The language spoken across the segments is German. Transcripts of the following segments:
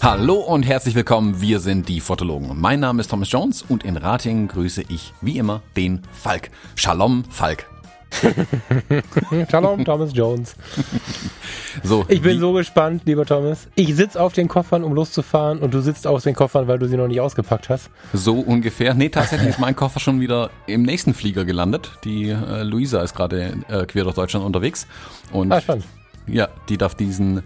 Hallo und herzlich willkommen, wir sind die Fotologen. Mein Name ist Thomas Jones und in Ratingen grüße ich wie immer den Falk. Shalom, Falk. Shalom, Thomas Jones. So, Ich bin so gespannt, lieber Thomas. Ich sitze auf den Koffern, um loszufahren und du sitzt auf den Koffern, weil du sie noch nicht ausgepackt hast. so ungefähr. Nee, tatsächlich ist mein Koffer schon wieder im nächsten Flieger gelandet. Die äh, Luisa ist gerade äh, quer durch Deutschland unterwegs und Ah, spannend. ja, die darf diesen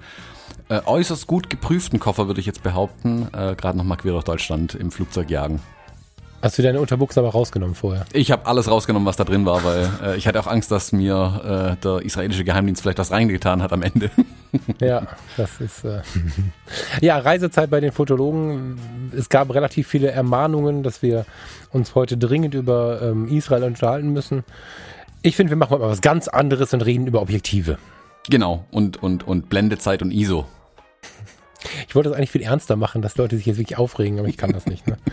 äh, äußerst gut geprüften Koffer, würde ich jetzt behaupten, äh, gerade nochmal quer durch Deutschland im Flugzeug jagen. Hast du deine Unterbuchse aber rausgenommen vorher? Ich habe alles rausgenommen, was da drin war, weil äh, ich hatte auch Angst, dass mir äh, der israelische Geheimdienst vielleicht was reingetan hat am Ende. Ja, das ist. Äh ja, Reisezeit bei den Fotologen. Es gab relativ viele Ermahnungen, dass wir uns heute dringend über ähm, Israel unterhalten müssen. Ich finde, wir machen mal was ganz anderes und reden über Objektive. genau, und, und, und Blendezeit und ISO. Ich wollte das eigentlich viel ernster machen, dass Leute sich jetzt wirklich aufregen, aber ich kann das nicht. Ne?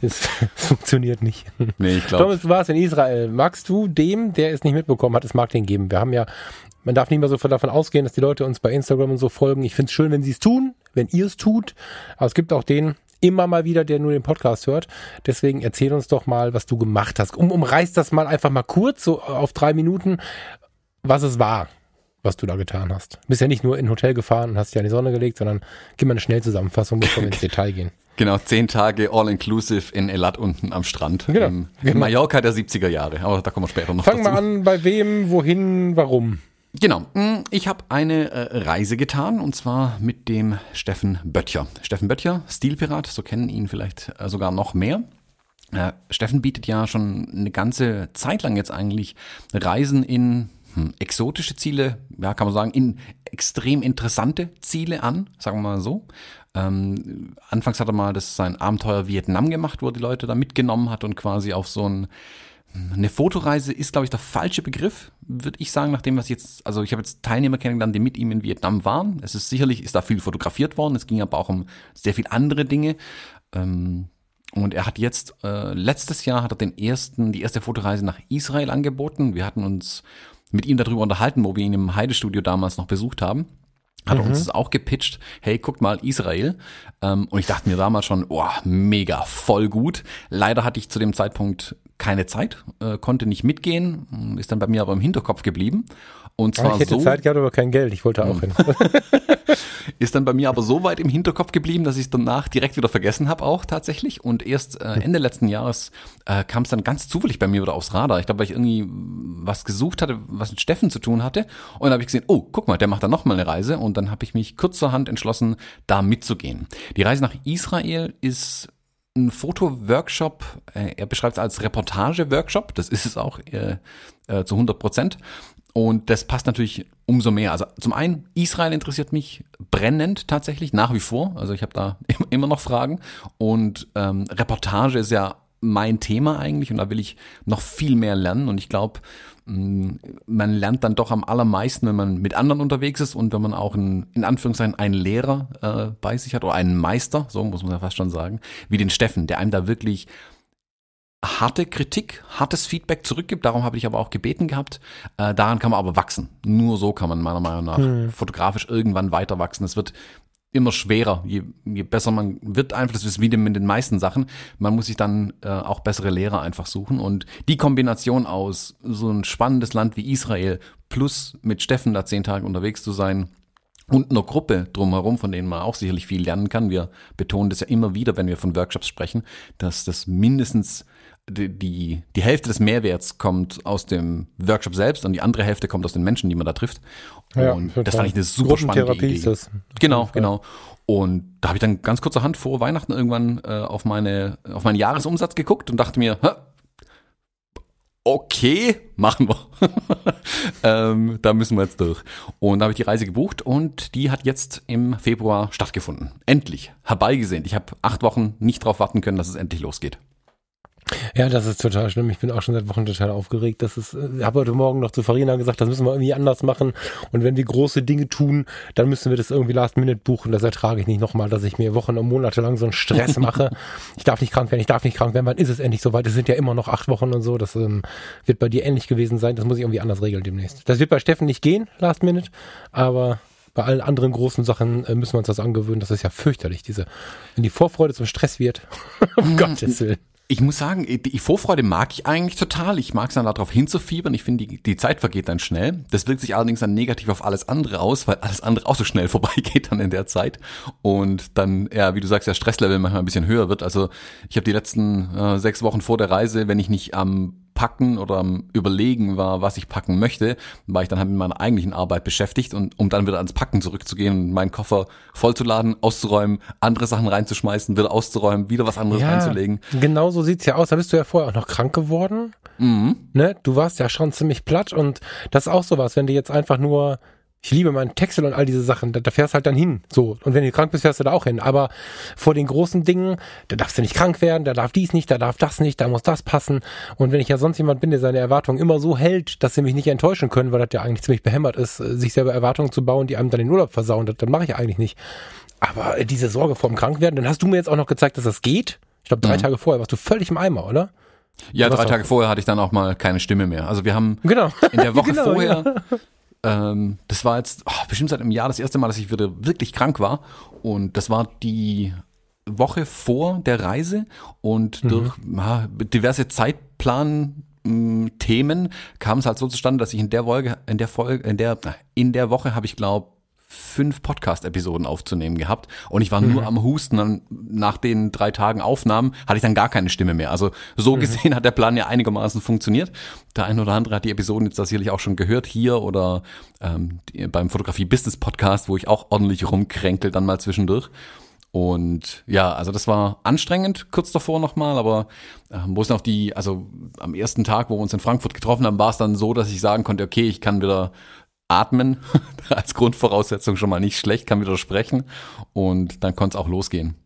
Es funktioniert nicht. Nee, ich glaube. Thomas, du warst in Israel. Magst du dem, der es nicht mitbekommen hat, das Marketing geben? Wir haben ja, man darf nicht mehr so davon ausgehen, dass die Leute uns bei Instagram und so folgen. Ich finde es schön, wenn sie es tun, wenn ihr es tut. Aber es gibt auch den immer mal wieder, der nur den Podcast hört. Deswegen erzähl uns doch mal, was du gemacht hast. Um, umreiß das mal einfach mal kurz, so auf drei Minuten, was es war, was du da getan hast. Bist ja nicht nur in ein Hotel gefahren und hast dich an die Sonne gelegt, sondern gib mal eine Schnellzusammenfassung, bevor wir ins Detail gehen. Genau, zehn Tage all-inclusive in Elat unten am Strand. Genau, Im genau. Mallorca der 70er Jahre, aber da kommen wir später noch Fangen dazu. wir an, bei wem, wohin, warum? Genau, mm, ich habe eine äh, Reise getan und zwar mit dem Steffen Böttcher. Steffen Böttcher, Stilpirat, so kennen ihn vielleicht äh, sogar noch mehr. Äh, Steffen bietet ja schon eine ganze Zeit lang jetzt eigentlich Reisen in hm, exotische Ziele, ja, kann man sagen, in extrem interessante Ziele an, sagen wir mal so. Ähm, anfangs hat er mal das sein Abenteuer Vietnam gemacht, wo er die Leute da mitgenommen hat und quasi auf so ein eine Fotoreise ist, glaube ich, der falsche Begriff, würde ich sagen, nachdem was jetzt, also ich habe jetzt Teilnehmer kennengelernt, die mit ihm in Vietnam waren. Es ist sicherlich, ist da viel fotografiert worden. Es ging aber auch um sehr viel andere Dinge. Ähm, und er hat jetzt, äh, letztes Jahr hat er den ersten, die erste Fotoreise nach Israel angeboten. Wir hatten uns mit ihm darüber unterhalten, wo wir ihn im Heidestudio damals noch besucht haben. Hat er uns das auch gepitcht, hey, guckt mal, Israel. Ähm, und ich dachte mir damals schon, oh, mega, voll gut. Leider hatte ich zu dem Zeitpunkt keine Zeit, äh, konnte nicht mitgehen, ist dann bei mir aber im Hinterkopf geblieben. Und Aber zwar ich hätte so, Zeit gehabt, aber kein Geld. Ich wollte auch hin. ist dann bei mir aber so weit im Hinterkopf geblieben, dass ich es danach direkt wieder vergessen habe auch tatsächlich. Und erst äh, Ende letzten Jahres äh, kam es dann ganz zufällig bei mir wieder aufs Radar. Ich glaube, weil ich irgendwie was gesucht hatte, was mit Steffen zu tun hatte. Und dann habe ich gesehen, oh, guck mal, der macht da nochmal eine Reise. Und dann habe ich mich kurzerhand entschlossen, da mitzugehen. Die Reise nach Israel ist ein Fotoworkshop, äh, er beschreibt es als Reportage-Workshop, das ist es auch äh, äh, zu 100 Prozent. Und das passt natürlich umso mehr. Also zum einen, Israel interessiert mich brennend tatsächlich, nach wie vor. Also ich habe da immer noch Fragen. Und ähm, Reportage ist ja mein Thema eigentlich und da will ich noch viel mehr lernen. Und ich glaube, man lernt dann doch am allermeisten, wenn man mit anderen unterwegs ist und wenn man auch einen, in Anführungszeichen einen Lehrer äh, bei sich hat oder einen Meister, so muss man ja fast schon sagen, wie den Steffen, der einem da wirklich harte Kritik, hartes Feedback zurückgibt. Darum habe ich aber auch gebeten gehabt. Äh, daran kann man aber wachsen. Nur so kann man meiner Meinung nach fotografisch irgendwann weiter wachsen. Es wird immer schwerer, je, je besser man wird einfach, das ist wie mit den meisten Sachen, man muss sich dann äh, auch bessere Lehrer einfach suchen und die Kombination aus so ein spannendes Land wie Israel plus mit Steffen da zehn Tage unterwegs zu sein, und einer Gruppe drumherum, von denen man auch sicherlich viel lernen kann. Wir betonen das ja immer wieder, wenn wir von Workshops sprechen, dass das mindestens die, die, die Hälfte des Mehrwerts kommt aus dem Workshop selbst und die andere Hälfte kommt aus den Menschen, die man da trifft. Ja, und das fand ich eine super spannende Idee. ist das. Genau, genau. Und da habe ich dann ganz kurzerhand vor Weihnachten irgendwann äh, auf meine auf meinen Jahresumsatz geguckt und dachte mir, Hä, okay, machen wir. ähm, da müssen wir jetzt durch. Und da habe ich die Reise gebucht und die hat jetzt im Februar stattgefunden. Endlich, herbeigesehnt. Ich habe acht Wochen nicht drauf warten können, dass es endlich losgeht. Ja, das ist total schlimm. Ich bin auch schon seit Wochen total aufgeregt. Das ist, ich habe heute Morgen noch zu Farina gesagt, das müssen wir irgendwie anders machen. Und wenn wir große Dinge tun, dann müssen wir das irgendwie last minute buchen. Das ertrage ich nicht nochmal, dass ich mir Wochen und Monate lang so einen Stress mache. ich darf nicht krank werden, ich darf nicht krank werden. Wann ist es endlich soweit? Es sind ja immer noch acht Wochen und so. Das ähm, wird bei dir ähnlich gewesen sein. Das muss ich irgendwie anders regeln demnächst. Das wird bei Steffen nicht gehen, last minute. Aber bei allen anderen großen Sachen äh, müssen wir uns das angewöhnen. Das ist ja fürchterlich, diese, wenn die Vorfreude zum Stress wird. um Gottes Willen. Ich muss sagen, die Vorfreude mag ich eigentlich total. Ich mag es dann darauf hinzufiebern. Ich finde, die, die Zeit vergeht dann schnell. Das wirkt sich allerdings dann negativ auf alles andere aus, weil alles andere auch so schnell vorbeigeht dann in der Zeit. Und dann, ja, wie du sagst, der Stresslevel manchmal ein bisschen höher wird. Also ich habe die letzten äh, sechs Wochen vor der Reise, wenn ich nicht am Packen oder am Überlegen war, was ich packen möchte, war ich dann halt mit meiner eigentlichen Arbeit beschäftigt und um dann wieder ans Packen zurückzugehen und meinen Koffer vollzuladen, auszuräumen, andere Sachen reinzuschmeißen, wieder auszuräumen, wieder was anderes Ja, reinzulegen. Genau so sieht's ja aus. Da bist du ja vorher auch noch krank geworden. Mhm. Ne? Du warst ja schon ziemlich platt und das ist auch sowas, wenn du jetzt einfach nur, ich liebe meinen Texel und all diese Sachen, da, da fährst halt dann hin. So. Und wenn du krank bist, fährst du da auch hin. Aber vor den großen Dingen, da darfst du nicht krank werden, da darf dies nicht, da darf das nicht, da muss das passen. Und wenn ich ja sonst jemand bin, der seine Erwartungen immer so hält, dass sie mich nicht enttäuschen können, weil das ja eigentlich ziemlich behämmert ist, äh, sich selber Erwartungen zu bauen, die einem dann den Urlaub versauen, das, das mache ich ja eigentlich nicht. Aber äh, diese Sorge vor dem Krankwerden, dann hast du mir jetzt auch noch gezeigt, dass das geht. Ich glaube, drei Mhm. Tage vorher warst du völlig im Eimer, oder? Ja, drei Tage vorher hatte ich dann auch mal keine Stimme mehr. Also wir haben Genau. in der Woche Genau, vorher, ähm, das war jetzt oh, bestimmt seit einem Jahr das erste Mal, dass ich wieder wirklich krank war. Und das war die Woche vor der Reise und durch ja, diverse Zeitplan mh, Themen kam es halt so zustande, dass ich in der Folge, in der Folge, in der, in der Woche habe ich glaube fünf Podcast-Episoden aufzunehmen gehabt und ich war nur am Husten. Dann nach den drei Tagen Aufnahmen hatte ich dann gar keine Stimme mehr. Also so gesehen hat der Plan ja einigermaßen funktioniert. Der eine oder andere hat die Episoden jetzt sicherlich auch schon gehört hier oder ähm, die, beim Fotografie Business Podcast, wo ich auch ordentlich rumkränkel dann mal zwischendurch. Und ja, also das war anstrengend kurz davor nochmal, aber äh, wo es noch die, also am ersten Tag, wo wir uns in Frankfurt getroffen haben, war es dann so, dass ich sagen konnte, okay, ich kann wieder atmen, als Grundvoraussetzung schon mal nicht schlecht, kann wieder sprechen und dann konnte es auch losgehen.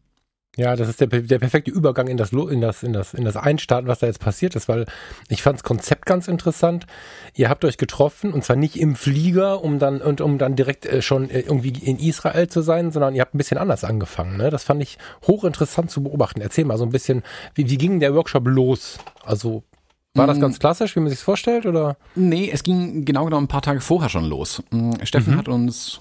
Ja, das ist der, der perfekte Übergang in das, in das, in das, in das Einstarten, was da jetzt passiert ist, weil ich fand das Konzept ganz interessant. Ihr habt euch getroffen und zwar nicht im Flieger, um dann, und um dann direkt äh, schon äh, irgendwie in Israel zu sein, sondern ihr habt ein bisschen anders angefangen. Ne? Das fand ich hochinteressant zu beobachten. Erzähl mal so ein bisschen, wie, wie ging der Workshop los? Also, war das Mm. ganz klassisch, wie man sich vorstellt, oder? Nee, es ging genau genommen ein paar Tage vorher schon los. Mm, Steffen hat uns,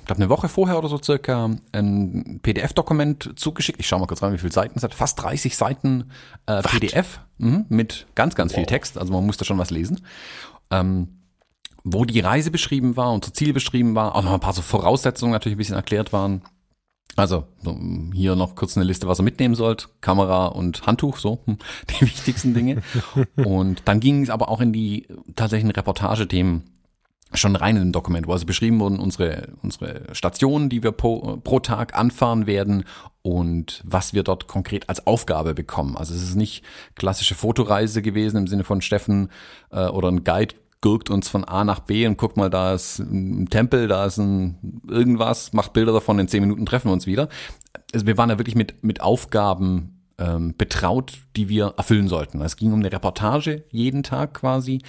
ich glaube eine Woche vorher oder so circa, ein PDF-Dokument zugeschickt. Ich schaue mal kurz rein, wie viele Seiten es hat. Fast 30 Seiten äh, PDF mhm, mit ganz, ganz viel Text. Also man musste schon was lesen. Ähm, wo die Reise beschrieben war, unser Ziel beschrieben war, auch noch ein paar so Voraussetzungen natürlich ein bisschen erklärt waren. Also so, hier noch kurz eine Liste, was ihr mitnehmen sollt. Kamera und Handtuch, so hm, die wichtigsten Dinge. Und dann ging es aber auch in die tatsächlichen Reportagethemen schon rein in dem Dokument, wo also beschrieben wurden unsere, unsere Stationen, die wir pro, pro Tag anfahren werden und was wir dort konkret als Aufgabe bekommen. Also es ist nicht klassische Fotoreise gewesen im Sinne von Steffen äh, oder ein Guide gurkt uns von A nach B und guckt mal, da ist ein Tempel, da ist ein irgendwas, macht Bilder davon, in zehn Minuten treffen wir uns wieder. Also wir waren da wirklich mit, mit Aufgaben ähm, betraut, die wir erfüllen sollten. Es ging um eine Reportage jeden Tag quasi,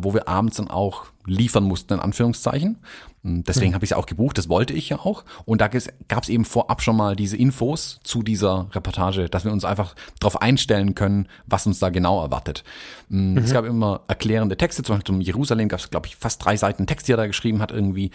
wo wir abends dann auch liefern mussten, in Anführungszeichen. Deswegen habe ich es auch gebucht, das wollte ich ja auch. Und da gab es eben vorab schon mal diese Infos zu dieser Reportage, dass wir uns einfach darauf einstellen können, was uns da genau erwartet. Mm, Es gab immer erklärende Texte, zum Beispiel um Jerusalem gab es, glaube ich, fast drei Seiten Text, die er da geschrieben hat, irgendwie,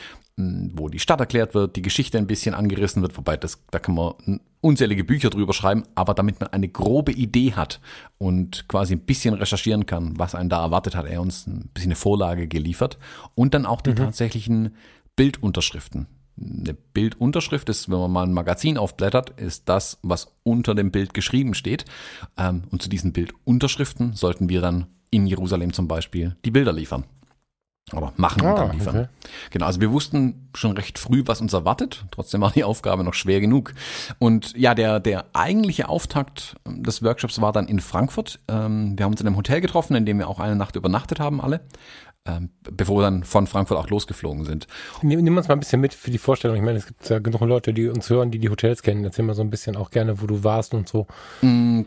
wo die Stadt erklärt wird, die Geschichte ein bisschen angerissen wird, wobei das, da kann man unzählige Bücher drüber schreiben, aber damit man eine grobe Idee hat und quasi ein bisschen recherchieren kann, was einen da erwartet, hat er uns ein bisschen eine Vorlage geliefert und dann auch die tatsächlichen Bildunterschriften. Eine Bildunterschrift ist, wenn man mal ein Magazin aufblättert, ist das, was unter dem Bild geschrieben steht. Ähm, Und zu diesen Bildunterschriften sollten wir dann in Jerusalem zum Beispiel die Bilder liefern. Oder machen und Ah, dann liefern. okay. Genau, also wir wussten schon recht früh, was uns erwartet. Trotzdem war die Aufgabe noch schwer genug. Und ja, der, der eigentliche Auftakt des Workshops war dann in Frankfurt. Ähm, wir haben uns in einem Hotel getroffen, in dem wir auch eine Nacht übernachtet haben, alle. Ähm, bevor wir dann von Frankfurt auch losgeflogen sind. Nimm, uns mal ein bisschen mit für die Vorstellung. Ich meine, es gibt ja genug Leute, die uns hören, die die Hotels kennen. Erzähl mal so ein bisschen auch gerne, wo du warst und so.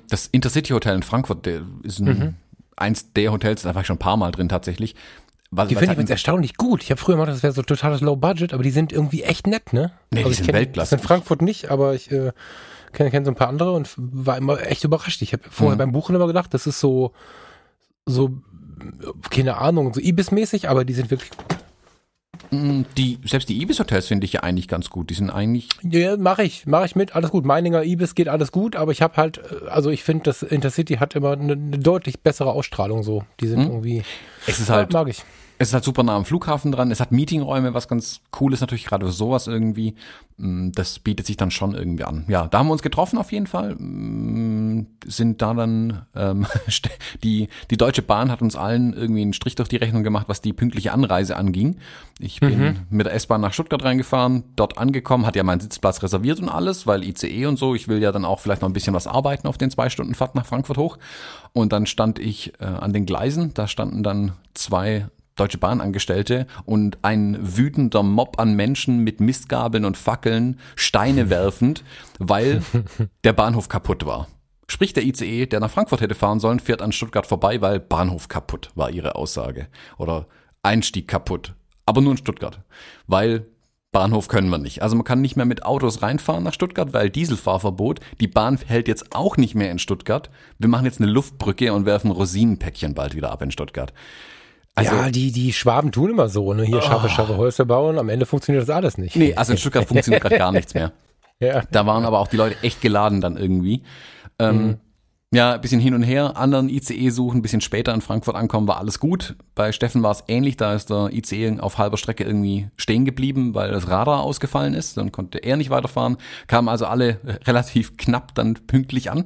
Das Intercity Hotel in Frankfurt, der ist ein, eins der Hotels, da war ich schon ein paar Mal drin tatsächlich. Was, Die finde ich halt- übrigens erstaunlich gut. Ich habe früher mal das wäre so totales Low Budget, aber die sind irgendwie echt nett, ne? Nee, die ich sind kenn- Weltklasse. Das in Frankfurt nicht, aber ich äh, kenne kenn so ein paar andere und war immer echt überrascht. Ich habe Mhm. vorher beim Buchen immer gedacht, das ist so, so, keine Ahnung, so Ibis-mäßig, aber die sind wirklich. Mm, Die, selbst die Ibis-Hotels finde ich ja eigentlich ganz gut. Die sind eigentlich, Ja, mache ich, mache ich mit, alles gut. Meininger Ibis geht alles gut, aber ich habe halt, äh, also ich finde, das Intercity hat immer eine, eine deutlich bessere Ausstrahlung so. Die sind irgendwie, es ist halt, mag ich. Es ist halt super nah am Flughafen dran. Es hat Meetingräume, was ganz cool ist natürlich, gerade für sowas irgendwie. Mm, Das bietet sich dann schon irgendwie an. Ja, da haben wir uns getroffen auf jeden Fall. Mm, Sind da dann, ähm, die, die Deutsche Bahn hat uns allen irgendwie einen Strich durch die Rechnung gemacht, was die pünktliche Anreise anging. Ich bin mit der S-Bahn nach Stuttgart reingefahren, dort angekommen, hatte ja meinen Sitzplatz reserviert und alles, weil ICE und so. Ich will ja dann auch vielleicht noch ein bisschen was arbeiten auf den zwei Stunden Fahrt nach Frankfurt hoch. Und dann stand ich äh, an den Gleisen, da standen dann zwei Deutsche Bahnangestellte und ein wütender Mob an Menschen mit Mistgabeln und Fackeln Steine werfend, weil der Bahnhof kaputt war. Sprich, der ICE, der nach Frankfurt hätte fahren sollen, fährt an Stuttgart vorbei, weil Bahnhof kaputt war ihre Aussage. Oder Einstieg kaputt. Aber nur in Stuttgart. Weil Bahnhof können wir nicht. Also man kann nicht mehr mit Autos reinfahren nach Stuttgart, weil Dieselfahrverbot. Die Bahn hält jetzt auch nicht mehr in Stuttgart. Wir machen jetzt eine Luftbrücke und werfen Rosinenpäckchen bald wieder ab in Stuttgart. Also, ja, die, die Schwaben tun immer so, ne? Hier scharfe, scharfe Häuser bauen, am Ende funktioniert das alles nicht. nee, also in Stuttgart funktioniert gerade gar nichts mehr. Ja. Da waren aber auch die Leute echt geladen dann irgendwie. Ähm, Ja, ein bisschen hin und her, anderen ICE suchen, ein bisschen später in Frankfurt ankommen, war alles gut. Bei Steffen war es ähnlich, da ist der ICE auf halber Strecke irgendwie stehen geblieben, weil das Radar ausgefallen ist. Dann konnte er nicht weiterfahren, kamen also alle relativ knapp dann pünktlich an.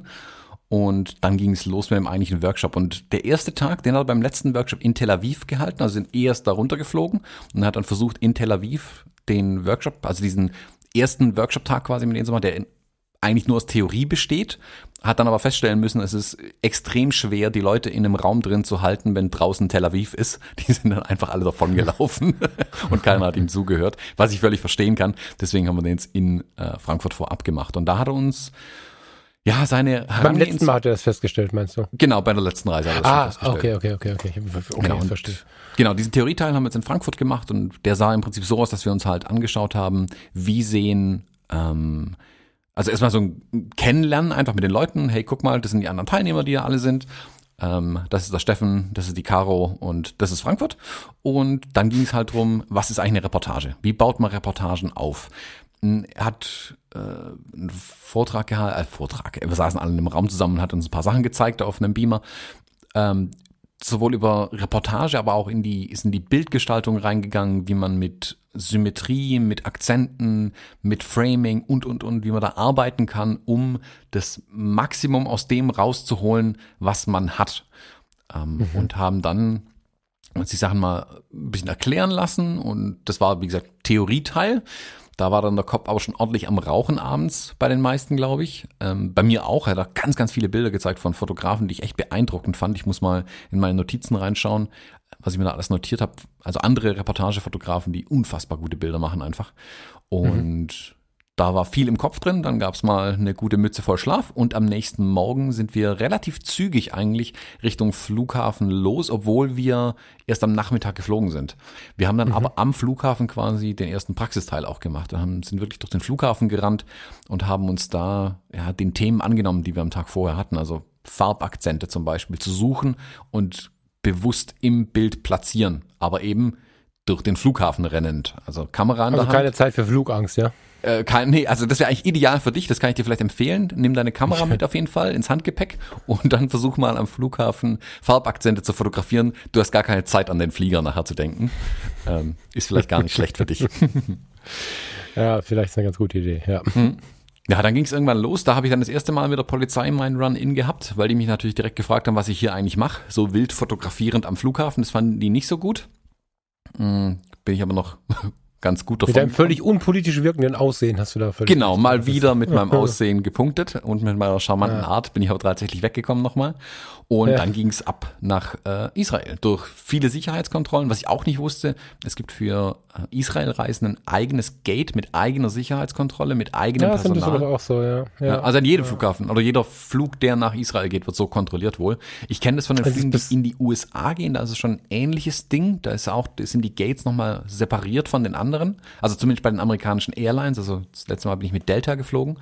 Und dann ging es los mit dem eigentlichen Workshop. Und der erste Tag, den hat er beim letzten Workshop in Tel Aviv gehalten, also sind erst da runtergeflogen und hat dann versucht, in Tel Aviv den Workshop, also diesen ersten Workshop-Tag quasi mit denen zu machen, der eigentlich nur aus Theorie besteht, hat dann aber feststellen müssen, es ist extrem schwer, die Leute in einem Raum drin zu halten, wenn draußen Tel Aviv ist. Die sind dann einfach alle davon gelaufen und keiner hat ihm zugehört, was ich völlig verstehen kann. Deswegen haben wir den jetzt in äh, Frankfurt vorab gemacht. Und da hat er uns ja seine Beim letzten Mal hat er das festgestellt, meinst du? Genau, bei der letzten Reise hat er das Ah, festgestellt. okay, okay, okay, okay. Hab- okay Genau, und verstehe. genau, diesen Theorieteil haben wir jetzt in Frankfurt gemacht und der sah im Prinzip so aus, dass wir uns halt angeschaut haben, wie sehen, ähm, also erstmal so ein Kennenlernen einfach mit den Leuten, hey, guck mal, das sind die anderen Teilnehmer, die da alle sind. Ähm, das ist der Steffen, das ist die Caro und das ist Frankfurt. Und dann ging es halt drum, was ist eigentlich eine Reportage? Wie baut man Reportagen auf? Er hat äh, einen Vortrag gehalten, äh, Vortrag, wir saßen alle in einem Raum zusammen und hat uns ein paar Sachen gezeigt auf einem Beamer ähm, sowohl über Reportage, aber auch in die, ist in die Bildgestaltung reingegangen, wie man mit Symmetrie, mit Akzenten, mit Framing und, und, und, wie man da arbeiten kann, um das Maximum aus dem rauszuholen, was man hat. Ähm, Und haben dann uns die Sachen mal ein bisschen erklären lassen und das war, wie gesagt, Theorieteil. Da war dann der Kopf aber schon ordentlich am Rauchen abends bei den meisten, glaube ich. Ähm, bei mir auch. Er hat ganz, ganz viele Bilder gezeigt von Fotografen, die ich echt beeindruckend fand. Ich muss mal in meine Notizen reinschauen, was ich mir da alles notiert habe. Also andere Reportagefotografen, die unfassbar gute Bilder machen einfach. Und da war viel im Kopf drin, dann gab's mal eine gute Mütze voll Schlaf und am nächsten Morgen sind wir relativ zügig eigentlich Richtung Flughafen los, obwohl wir erst am Nachmittag geflogen sind. Wir haben dann aber am Flughafen quasi den ersten Praxisteil auch gemacht. Wir haben, sind wirklich durch den Flughafen gerannt und haben uns da ja, den Themen angenommen, die wir am Tag vorher hatten. Also Farbakzente zum Beispiel zu suchen und bewusst im Bild platzieren, aber eben durch den Flughafen rennend. Also Kamera in Also der Hand. keine Zeit für Flugangst, ja? Äh, kein, nee, also das wäre eigentlich ideal für dich, das kann ich dir vielleicht empfehlen. Nimm deine Kamera mit auf jeden Fall ins Handgepäck und dann versuch mal am Flughafen Farbakzente zu fotografieren. Du hast gar keine Zeit an den Flieger nachher zu denken. Ähm, ist vielleicht gar nicht schlecht für dich. Ja, vielleicht ist eine ganz gute Idee, ja. Ja, dann ging es irgendwann los. Da habe ich dann das erste Mal mit der Polizei meinen Run-In gehabt, weil die mich natürlich direkt gefragt haben, was ich hier eigentlich mache. So wild fotografierend am Flughafen, das fanden die nicht so gut. Hm, bin ich aber noch ganz gut davon. Mit deinem völlig unpolitisch wirkenden Aussehen hast du da völlig. Genau, mal wieder mit meinem Aussehen gepunktet und mit meiner charmanten ja. Art bin ich aber tatsächlich weggekommen nochmal. Und ja. dann ging es ab nach äh, Israel durch viele Sicherheitskontrollen. Was ich auch nicht wusste, es gibt für äh, Israel-Reisenden ein eigenes Gate mit eigener Sicherheitskontrolle, mit eigenem ja, Personal. Das auch so, ja. ja. also an jedem Flughafen oder jeder Flug, der nach Israel geht, wird so kontrolliert wohl. Ich kenne das von den also Flügen, die in die USA gehen. Da ist es schon ein ähnliches Ding. Da ist auch, sind die Gates nochmal separiert von den anderen. Also zumindest bei den amerikanischen Airlines. Also das letzte Mal bin ich mit Delta geflogen.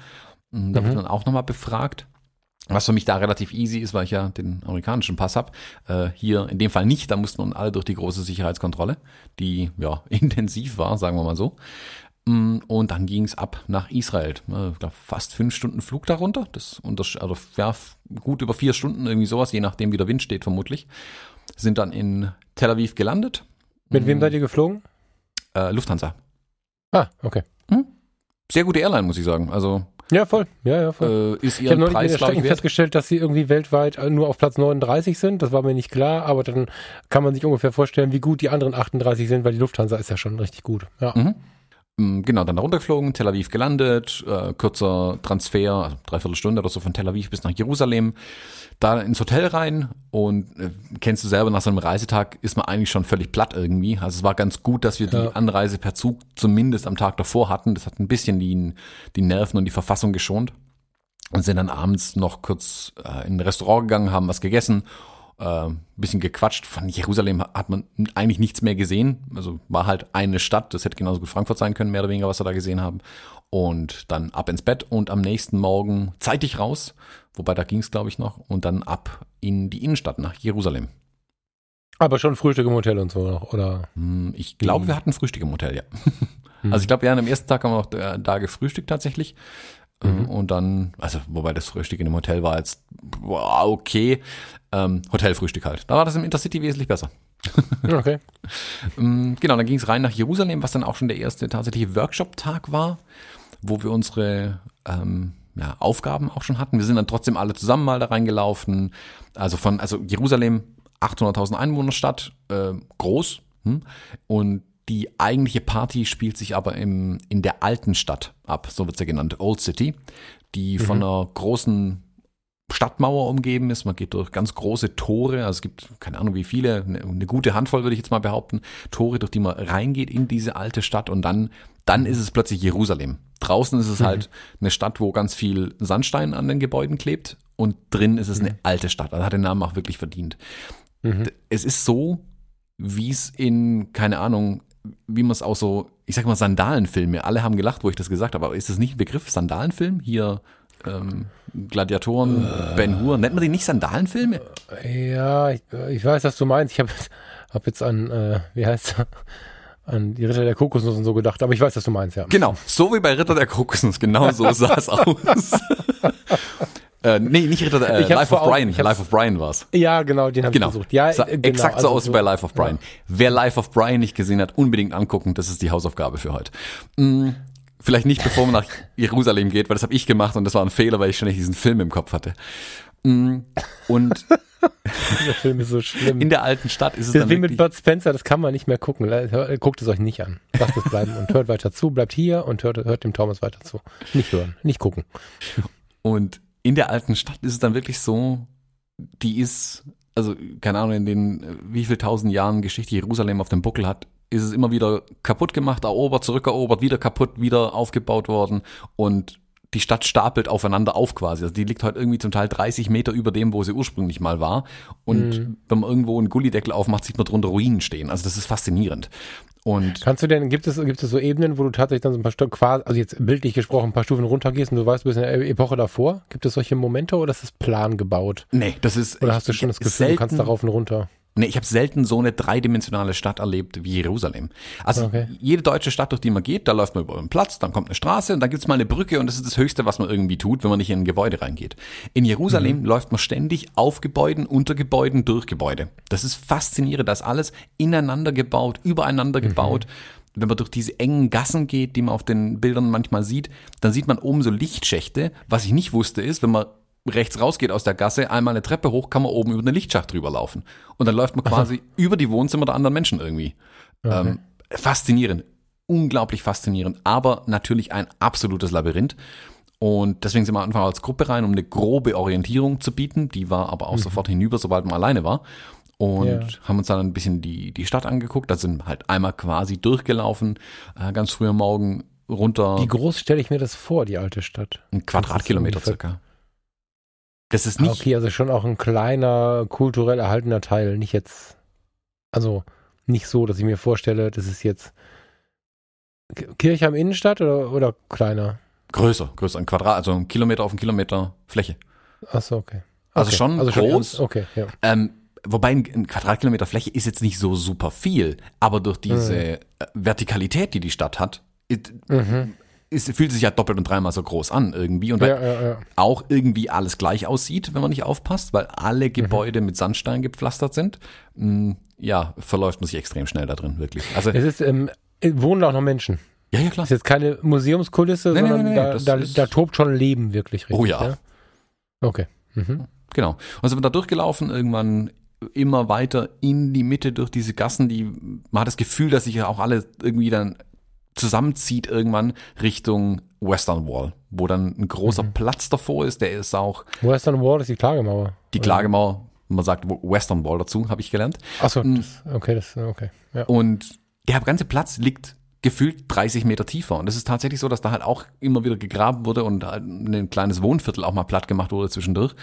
Da mhm. wird man auch nochmal befragt. Was für mich da relativ easy ist, weil ich ja den amerikanischen Pass habe. Äh, hier in dem Fall nicht, da mussten alle durch die große Sicherheitskontrolle, die ja intensiv war, sagen wir mal so. Mm, und dann ging es ab nach Israel. Ich glaube, fast fünf Stunden Flug darunter. Das also ja, gut über vier Stunden, irgendwie sowas, je nachdem, wie der Wind steht, vermutlich. Sind dann in Tel Aviv gelandet. Mit wem mm. seid ihr geflogen? Äh, Lufthansa. Ah, okay. Hm? Sehr gute Airline, muss ich sagen. Also ja, voll. Ja, ja, voll. Äh, ist ich habe neulich Preis, in der festgestellt, dass sie irgendwie weltweit nur auf Platz 39 sind. Das war mir nicht klar, aber dann kann man sich ungefähr vorstellen, wie gut die anderen 38 sind, weil die Lufthansa ist ja schon richtig gut. Ja. Mhm. Mm, genau, dann runtergeflogen, Tel Aviv gelandet, äh, kurzer Transfer, also dreiviertel Stunde oder so von Tel Aviv bis nach Jerusalem, da ins Hotel rein und äh, kennst du selber, nach so einem Reisetag ist man eigentlich schon völlig platt irgendwie. Also es war ganz gut, dass wir ja. die Anreise per Zug zumindest am Tag davor hatten. Das hat ein bisschen die, die Nerven und die Verfassung geschont und sind dann abends noch kurz äh, in ein Restaurant gegangen, haben was gegessen äh, bisschen gequatscht. Von Jerusalem hat man eigentlich nichts mehr gesehen. Also war halt eine Stadt, das hätte genauso gut Frankfurt sein können, mehr oder weniger, was wir da gesehen haben. Und dann ab ins Bett und am nächsten Morgen zeitig raus, wobei da ging es, glaube ich, noch, und dann ab in die Innenstadt nach Jerusalem. Aber schon Frühstück im Hotel und so noch, oder? Hm, ich glaube, hm. wir hatten Frühstück im Hotel, ja. Hm. Also ich glaube, ja, am ersten Tag haben wir noch da, da gefrühstückt tatsächlich. Mhm. Und dann, also wobei das Frühstück in dem Hotel war jetzt wow, okay. Ähm, Hotelfrühstück halt. Da war das im Intercity wesentlich besser. Okay. Ähm, genau, dann ging es rein nach Jerusalem, was dann auch schon der erste tatsächliche Workshop-Tag war, wo wir unsere ähm, ja, Aufgaben auch schon hatten. Wir sind dann trotzdem alle zusammen mal da reingelaufen. Also von, also Jerusalem, 800.000 Einwohnerstadt, äh, groß. Hm? Und die eigentliche Party spielt sich aber im, in der alten Stadt ab, so wird sie ja genannt, Old City, die mhm. von einer großen Stadtmauer umgeben ist. Man geht durch ganz große Tore, also es gibt keine Ahnung wie viele, eine, eine, gute Handvoll würde ich jetzt mal behaupten, Tore, durch die man reingeht in diese alte Stadt und dann, dann ist es plötzlich Jerusalem. Draußen ist es mhm. halt eine Stadt, wo ganz viel Sandstein an den Gebäuden klebt und drin ist es eine mhm. alte Stadt. Also hat den Namen auch wirklich verdient. Mhm. Es ist so, wie es in, keine Ahnung, wie man es auch so, ich sag mal Sandalenfilme, alle haben gelacht, wo ich das gesagt habe, aber ist das nicht ein Begriff, Sandalenfilm? Hier ähm, Gladiatoren, äh, Ben Hur, nennt man die nicht Sandalenfilme? Ja, ich, ich weiß, was du meinst. Ich habe hab jetzt an, äh, wie heißt an die Ritter der Kokosnuss und so gedacht, aber ich weiß, was du meinst, ja. Genau, so wie bei Ritter der Kokosnuss, genau so sah es aus. Äh, nee, nicht Ritter, äh, Life of Brian. Life of Brian war's. Ja, genau, den habe genau. ich versucht. Ja, Sa genau, exakt so also aus wie bei Life of Brian. Ja. Wer Life of Brian nicht gesehen hat, unbedingt angucken. Das ist die Hausaufgabe für heute. Mhm. Vielleicht nicht, bevor man nach Jerusalem geht, weil das habe ich gemacht und das war ein Fehler, weil ich schon nicht diesen Film im Kopf hatte. Mm, und der Film ist so schlimm. In der alten Stadt ist es das wie mit Bud Spencer, das kann man nicht mehr gucken. Guckt es euch nicht an. Lasst es bleiben und hört weiter zu. Bleibt hier und hört, hört dem Thomas weiter zu. Nicht hören, nicht gucken. Und in der alten Stadt ist es dann wirklich so, die ist, also keine Ahnung, in den wie viel tausend Jahren Geschichte Jerusalem auf dem Buckel hat, ist es immer wieder kaputt gemacht, erobert, zurückerobert, wieder kaputt, wieder aufgebaut worden. Und die Stadt stapelt aufeinander auf quasi. Also die liegt halt irgendwie zum Teil 30 Meter über dem, wo sie ursprünglich mal war. Und mhm. wenn man irgendwo einen Gullideckel aufmacht, sieht man drunter Ruinen stehen. Also das ist faszinierend. Und Kannst du denn, gibt es, gibt es so Ebenen, wo du tatsächlich dann so ein paar Stufen, quasi, also jetzt bildlich gesprochen, ein paar Stufen runtergehst und du weißt, du bist in der Epoche davor? Gibt es solche Momente oder ist das plan gebaut? Nee, das ist. Oder hast du schon das Gefühl, selten, du kannst darauf und runter? Nee, ich habe selten so eine dreidimensionale Stadt erlebt wie Jerusalem. Also okay. jede deutsche Stadt, durch die man geht, da läuft man über einen Platz, dann kommt eine Straße und dann gibt's mal eine Brücke und das ist das Höchste, was man irgendwie tut, wenn man nicht in ein Gebäude reingeht. In Jerusalem mhm. läuft man ständig auf Gebäuden, unter Gebäuden, durch Gebäude. Das ist faszinierend, das alles ineinander gebaut, übereinander mhm. gebaut wenn man durch diese engen Gassen geht, die man auf den Bildern manchmal sieht, dann sieht man oben so Lichtschächte. Was ich nicht wusste ist, wenn man rechts rausgeht aus der Gasse, einmal eine Treppe hoch, kann man oben über den Lichtschacht drüber laufen. Und dann läuft man quasi Aha. über die Wohnzimmer der anderen Menschen irgendwie. Okay. Ähm, faszinierend, unglaublich faszinierend, aber natürlich ein absolutes Labyrinth. Und deswegen sind wir einfach als Gruppe rein, um eine grobe Orientierung zu bieten. Die war aber auch mhm. sofort hinüber, sobald man alleine war. Und ja. haben uns dann ein bisschen die, die Stadt angeguckt. Da sind halt einmal quasi durchgelaufen, äh, ganz früh am Morgen runter. Wie groß stelle ich mir das vor, die alte Stadt? Ein Quadratkilometer circa. Das ist nicht. Okay, also schon auch ein kleiner, kulturell erhaltener Teil. Nicht jetzt, also nicht so, dass ich mir vorstelle, das ist jetzt Kirche am Innenstadt oder, oder kleiner? Größer, größer, ein Quadrat, also ein Kilometer auf ein Kilometer Fläche. Achso, okay. Also okay. schon also groß. Schon okay, ja. Ähm, wobei ein Quadratkilometer Fläche ist jetzt nicht so super viel, aber durch diese mhm. Vertikalität, die die Stadt hat, mhm. Ist, fühlt sich ja doppelt und dreimal so groß an irgendwie und weil ja, ja, ja. auch irgendwie alles gleich aussieht, wenn man nicht aufpasst, weil alle Gebäude mhm. mit Sandstein gepflastert sind. Mm, ja, verläuft man sich extrem schnell da drin, wirklich. Also es ist, ähm, wohnen auch noch Menschen. Ja, ja, klar. Das ist jetzt keine Museumskulisse, nee, sondern nee, nee, da, da, da, tobt schon Leben wirklich richtig. Oh ja. Okay. Mhm. Genau. Und sind wir da durchgelaufen, irgendwann immer weiter in die Mitte durch diese Gassen, die, man hat das Gefühl, dass sich ja auch alle irgendwie dann zusammenzieht irgendwann Richtung Western Wall, wo dann ein großer mhm. Platz davor ist, der ist auch. Western Wall ist die Klagemauer. Die Klagemauer, man sagt Western Wall dazu, habe ich gelernt. Achso, mm. okay, das, okay. Ja. Und der ganze Platz liegt gefühlt 30 Meter tiefer. Und es ist tatsächlich so, dass da halt auch immer wieder gegraben wurde und halt ein kleines Wohnviertel auch mal platt gemacht wurde zwischendurch.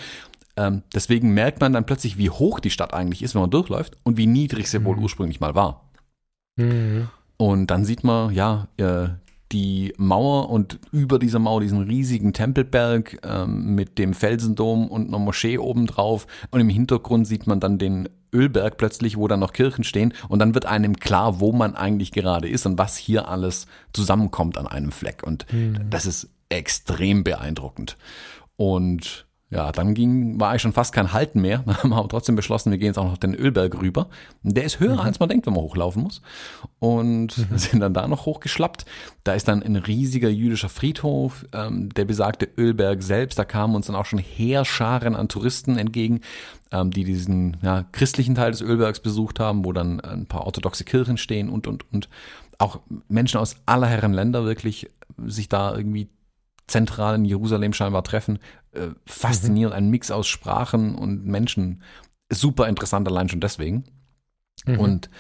Ähm, deswegen merkt man dann plötzlich, wie hoch die Stadt eigentlich ist, wenn man durchläuft und wie niedrig sie mhm. wohl ursprünglich mal war. Mhm. Und dann sieht man, ja, äh, die Mauer und über dieser Mauer diesen riesigen Tempelberg ähm, mit dem Felsendom und einer Moschee obendrauf. Und im Hintergrund sieht man dann den Ölberg plötzlich, wo dann noch Kirchen stehen. Und dann wird einem klar, wo man eigentlich gerade ist und was hier alles zusammenkommt an einem Fleck. Und mhm. das ist extrem beeindruckend. Und ja, dann ging, war eigentlich schon fast kein Halten mehr. Dann haben wir trotzdem beschlossen, wir gehen jetzt auch noch den Ölberg rüber. Der ist höher, mhm. als man denkt, wenn man hochlaufen muss. Und mhm. sind dann da noch hochgeschlappt. Da ist dann ein riesiger jüdischer Friedhof, ähm, der besagte Ölberg selbst. Da kamen uns dann auch schon Heerscharen an Touristen entgegen, ähm, die diesen ja, christlichen Teil des Ölbergs besucht haben, wo dann ein paar orthodoxe Kirchen stehen und, und, und. Auch Menschen aus aller Herren Länder wirklich sich da irgendwie zentral in Jerusalem scheinbar treffen. Äh, faszinierend, mhm. ein Mix aus Sprachen und Menschen. Super interessant allein schon deswegen. Mhm. Und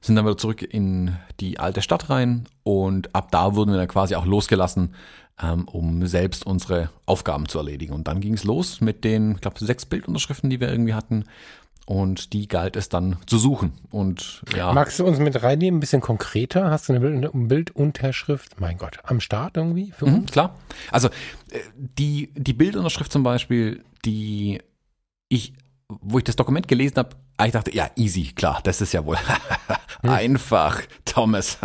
sind dann wieder zurück in die alte Stadt rein und ab da wurden wir dann quasi auch losgelassen, ähm, um selbst unsere Aufgaben zu erledigen. Und dann ging es los mit den, ich glaube, sechs Bildunterschriften, die wir irgendwie hatten. Und die galt es dann zu suchen. Und ja. Magst du uns mit reinnehmen, ein bisschen konkreter? Hast du eine Bild Bildunterschrift, mein Gott, am Start irgendwie? Mhm, klar. Also äh, die, die Bildunterschrift zum Beispiel, die ich, wo ich das Dokument gelesen habe, ah, ich dachte, ja, easy, klar, das ist ja wohl hm. einfach, Thomas.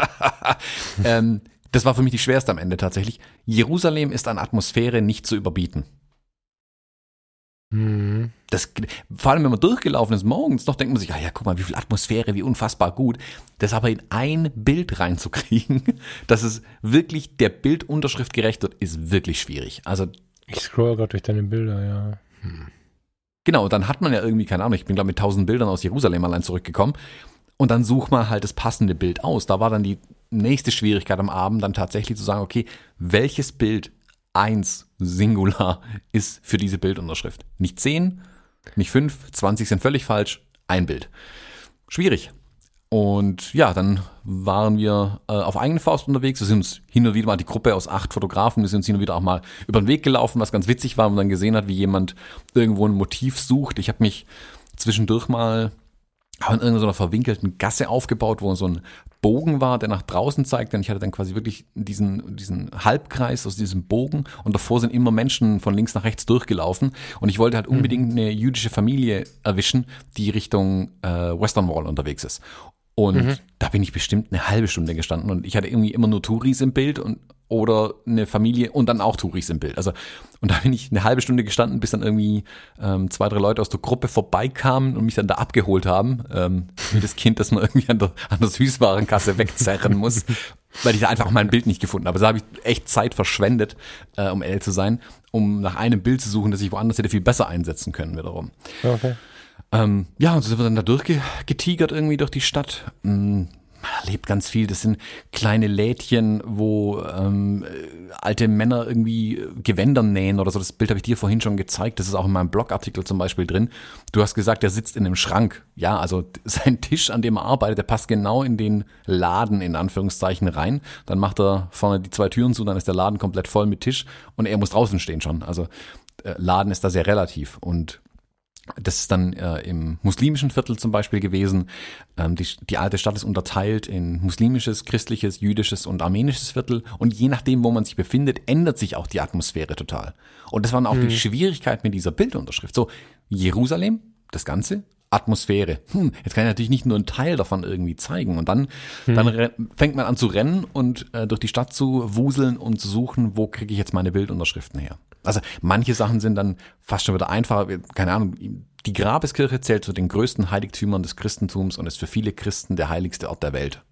ähm, das war für mich die schwerste am Ende tatsächlich. Jerusalem ist an Atmosphäre nicht zu überbieten. Mhm. Das, vor allem, wenn man durchgelaufen ist morgens, noch denkt man sich, ja, ja, guck mal, wie viel Atmosphäre, wie unfassbar gut. Das aber in ein Bild reinzukriegen, dass es wirklich der Bildunterschrift gerecht wird, ist wirklich schwierig. Also. Ich scroll gerade durch deine Bilder, ja. Hm. Genau, dann hat man ja irgendwie, keine Ahnung, ich bin glaube mit tausend Bildern aus Jerusalem allein zurückgekommen. Und dann sucht man halt das passende Bild aus. Da war dann die nächste Schwierigkeit am Abend, dann tatsächlich zu sagen, okay, welches Bild eins Singular ist für diese Bildunterschrift. Nicht zehn, nicht fünf, zwanzig sind völlig falsch, ein Bild. Schwierig. Und ja, dann waren wir äh, auf eigene Faust unterwegs. Wir sind uns hin und wieder mal die Gruppe aus acht Fotografen, wir sind uns hin und wieder auch mal über den Weg gelaufen, was ganz witzig war, und man dann gesehen hat, wie jemand irgendwo ein Motiv sucht. Ich habe mich zwischendurch mal in irgendeiner verwinkelten Gasse aufgebaut, wo so ein Bogen war, der nach draußen zeigt. Denn ich hatte dann quasi wirklich diesen, diesen Halbkreis aus diesem Bogen und davor sind immer Menschen von links nach rechts durchgelaufen. Und ich wollte halt mhm. unbedingt eine jüdische Familie erwischen, die Richtung äh, Western Wall unterwegs ist. Und mhm. da bin ich bestimmt eine halbe Stunde gestanden und ich hatte irgendwie immer nur Touris im Bild und oder eine Familie und dann auch Touris im Bild. Also und da bin ich eine halbe Stunde gestanden, bis dann irgendwie ähm, zwei, drei Leute aus der Gruppe vorbeikamen und mich dann da abgeholt haben, ähm, wie das Kind, das man irgendwie an der, an der Süßwarenkasse wegzerren muss, weil ich da einfach mein Bild nicht gefunden habe. Also da habe ich echt Zeit verschwendet, äh, um ehrlich zu sein, um nach einem Bild zu suchen, das ich woanders hätte viel besser einsetzen können wiederum. Okay. Ähm, ja, und so sind wir dann da durchgetigert irgendwie durch die Stadt. Hm, lebt ganz viel. Das sind kleine Lädchen, wo ähm, äh, alte Männer irgendwie Gewänder nähen oder so. Das Bild habe ich dir vorhin schon gezeigt. Das ist auch in meinem Blogartikel zum Beispiel drin. Du hast gesagt, er sitzt in einem Schrank. Ja, also sein Tisch, an dem er arbeitet, der passt genau in den Laden in Anführungszeichen rein. Dann macht er vorne die zwei Türen zu, dann ist der Laden komplett voll mit Tisch und er muss draußen stehen schon. Also äh, Laden ist da sehr relativ und das ist dann äh, im muslimischen Viertel zum Beispiel gewesen. Ähm, die, die alte Stadt ist unterteilt in muslimisches, christliches, jüdisches und armenisches Viertel. Und je nachdem, wo man sich befindet, ändert sich auch die Atmosphäre total. Und das war auch hm. die Schwierigkeit mit dieser Bildunterschrift. So, Jerusalem, das Ganze, Atmosphäre. Hm, jetzt kann ich natürlich nicht nur einen Teil davon irgendwie zeigen. Und dann, hm. dann fängt man an zu rennen und äh, durch die Stadt zu wuseln und zu suchen, wo kriege ich jetzt meine Bildunterschriften her. Also manche Sachen sind dann fast schon wieder einfacher. Keine Ahnung, die Grabeskirche zählt zu den größten Heiligtümern des Christentums und ist für viele Christen der heiligste Ort der Welt.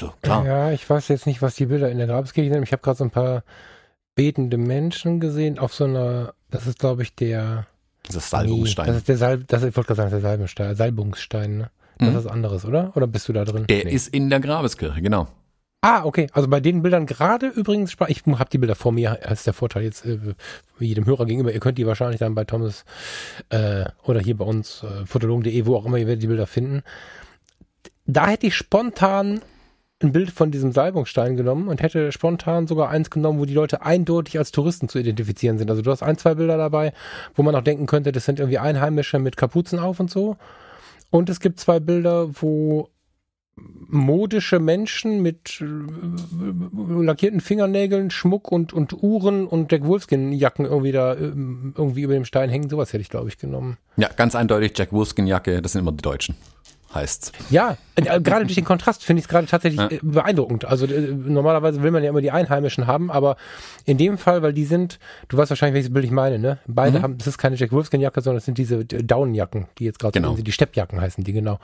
So, klar. Ja, ich weiß jetzt nicht, was die Bilder in der Grabeskirche sind. Ich habe gerade so ein paar betende Menschen gesehen auf so einer, das ist glaube ich der das ist Salbungsstein. Nee, das ist der Salb, das ist, ich wollte gerade sagen, der Salbungsstein, Salbungsstein, ne? Das mhm. ist was anderes, oder? Oder bist du da drin? Der nee. ist in der Grabeskirche, genau. Ah, okay. Also bei den Bildern gerade übrigens, ich habe die Bilder vor mir, als der Vorteil jetzt äh, jedem Hörer gegenüber. Ihr könnt die wahrscheinlich dann bei Thomas äh, oder hier bei uns, äh, fotologen.de, wo auch immer, ihr werdet die Bilder finden. Da hätte ich spontan ein Bild von diesem Salbungsstein genommen und hätte spontan sogar eins genommen, wo die Leute eindeutig als Touristen zu identifizieren sind. Also du hast ein, zwei Bilder dabei, wo man auch denken könnte, das sind irgendwie Einheimische mit Kapuzen auf und so. Und es gibt zwei Bilder, wo modische Menschen mit äh, lackierten Fingernägeln, Schmuck und, und Uhren und Jack Wolfskin-Jacken irgendwie da äh, irgendwie über dem Stein hängen. Sowas hätte ich, glaube ich, genommen. Ja, ganz eindeutig Jack Wolfskin-Jacke, das sind immer die Deutschen heißt. Ja, äh, gerade durch den Kontrast finde ich es gerade tatsächlich ja. Äh, beeindruckend. Also äh, normalerweise will man ja immer die Einheimischen haben, aber in dem Fall, weil die sind, du weißt wahrscheinlich, welches Bild ich meine, ne? Beide mhm. haben, das ist keine Jack Wolfskin Jacke, sondern das sind diese Daunenjacken, die jetzt gerade genau. so, die Steppjacken heißen die genau.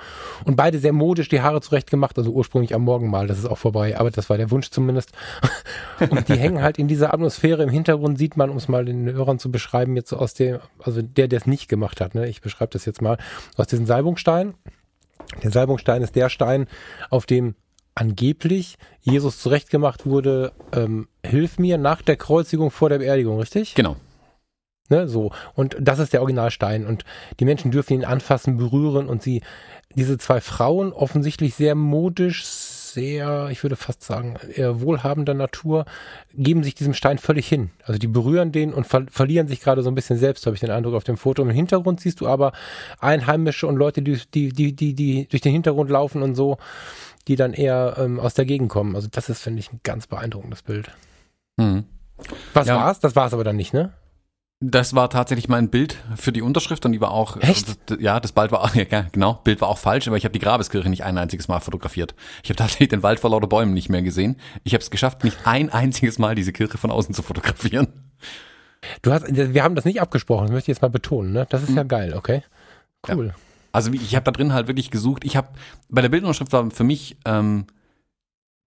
Und beide sehr modisch, die Haare zurecht gemacht, also ursprünglich am Morgen mal, das ist auch vorbei, aber das war der Wunsch zumindest. Und die hängen halt in dieser Atmosphäre im Hintergrund sieht man, um es mal den Hörern zu beschreiben, jetzt so aus dem, also der, der es nicht gemacht hat, ne? Ich beschreibe das jetzt mal, aus diesen Salbungssteinen der Salbungsstein ist der Stein, auf dem angeblich Jesus zurechtgemacht wurde, ähm, hilf mir nach der Kreuzigung vor der Beerdigung, richtig? Genau. Ne, so. Und das ist der Originalstein. Und die Menschen dürfen ihn anfassen, berühren und sie, diese zwei Frauen, offensichtlich sehr modisch, sehr, ich würde fast sagen, eher wohlhabender Natur, geben sich diesem Stein völlig hin. Also die berühren den und ver verlieren sich gerade so ein bisschen selbst, habe ich den Eindruck auf dem Foto. Im Hintergrund siehst du aber Einheimische und Leute, die, die, die, die, die durch den Hintergrund laufen und so, die dann eher ähm, aus der Gegend kommen. Also das ist, finde ich, ein ganz beeindruckendes Bild. Mhm. Was ja. war's? Das war's aber dann nicht, ne? Das war tatsächlich mein Bild für die Unterschrift und die war auch, Echt? ja, das Bild war, ja, genau, Bild war auch falsch, aber ich habe die Grabeskirche nicht ein einziges Mal fotografiert. Ich habe tatsächlich den Wald vor lauter Bäumen nicht mehr gesehen. Ich habe es geschafft, nicht ein einziges Mal diese Kirche von außen zu fotografieren. Du hast, wir haben das nicht abgesprochen, das möchte ich jetzt mal betonen, ne? Das ist ja mhm. geil, okay? Cool. Ja. Also ich habe da drin halt wirklich gesucht. Ich habe bei der Bildunterschrift war für mich ähm,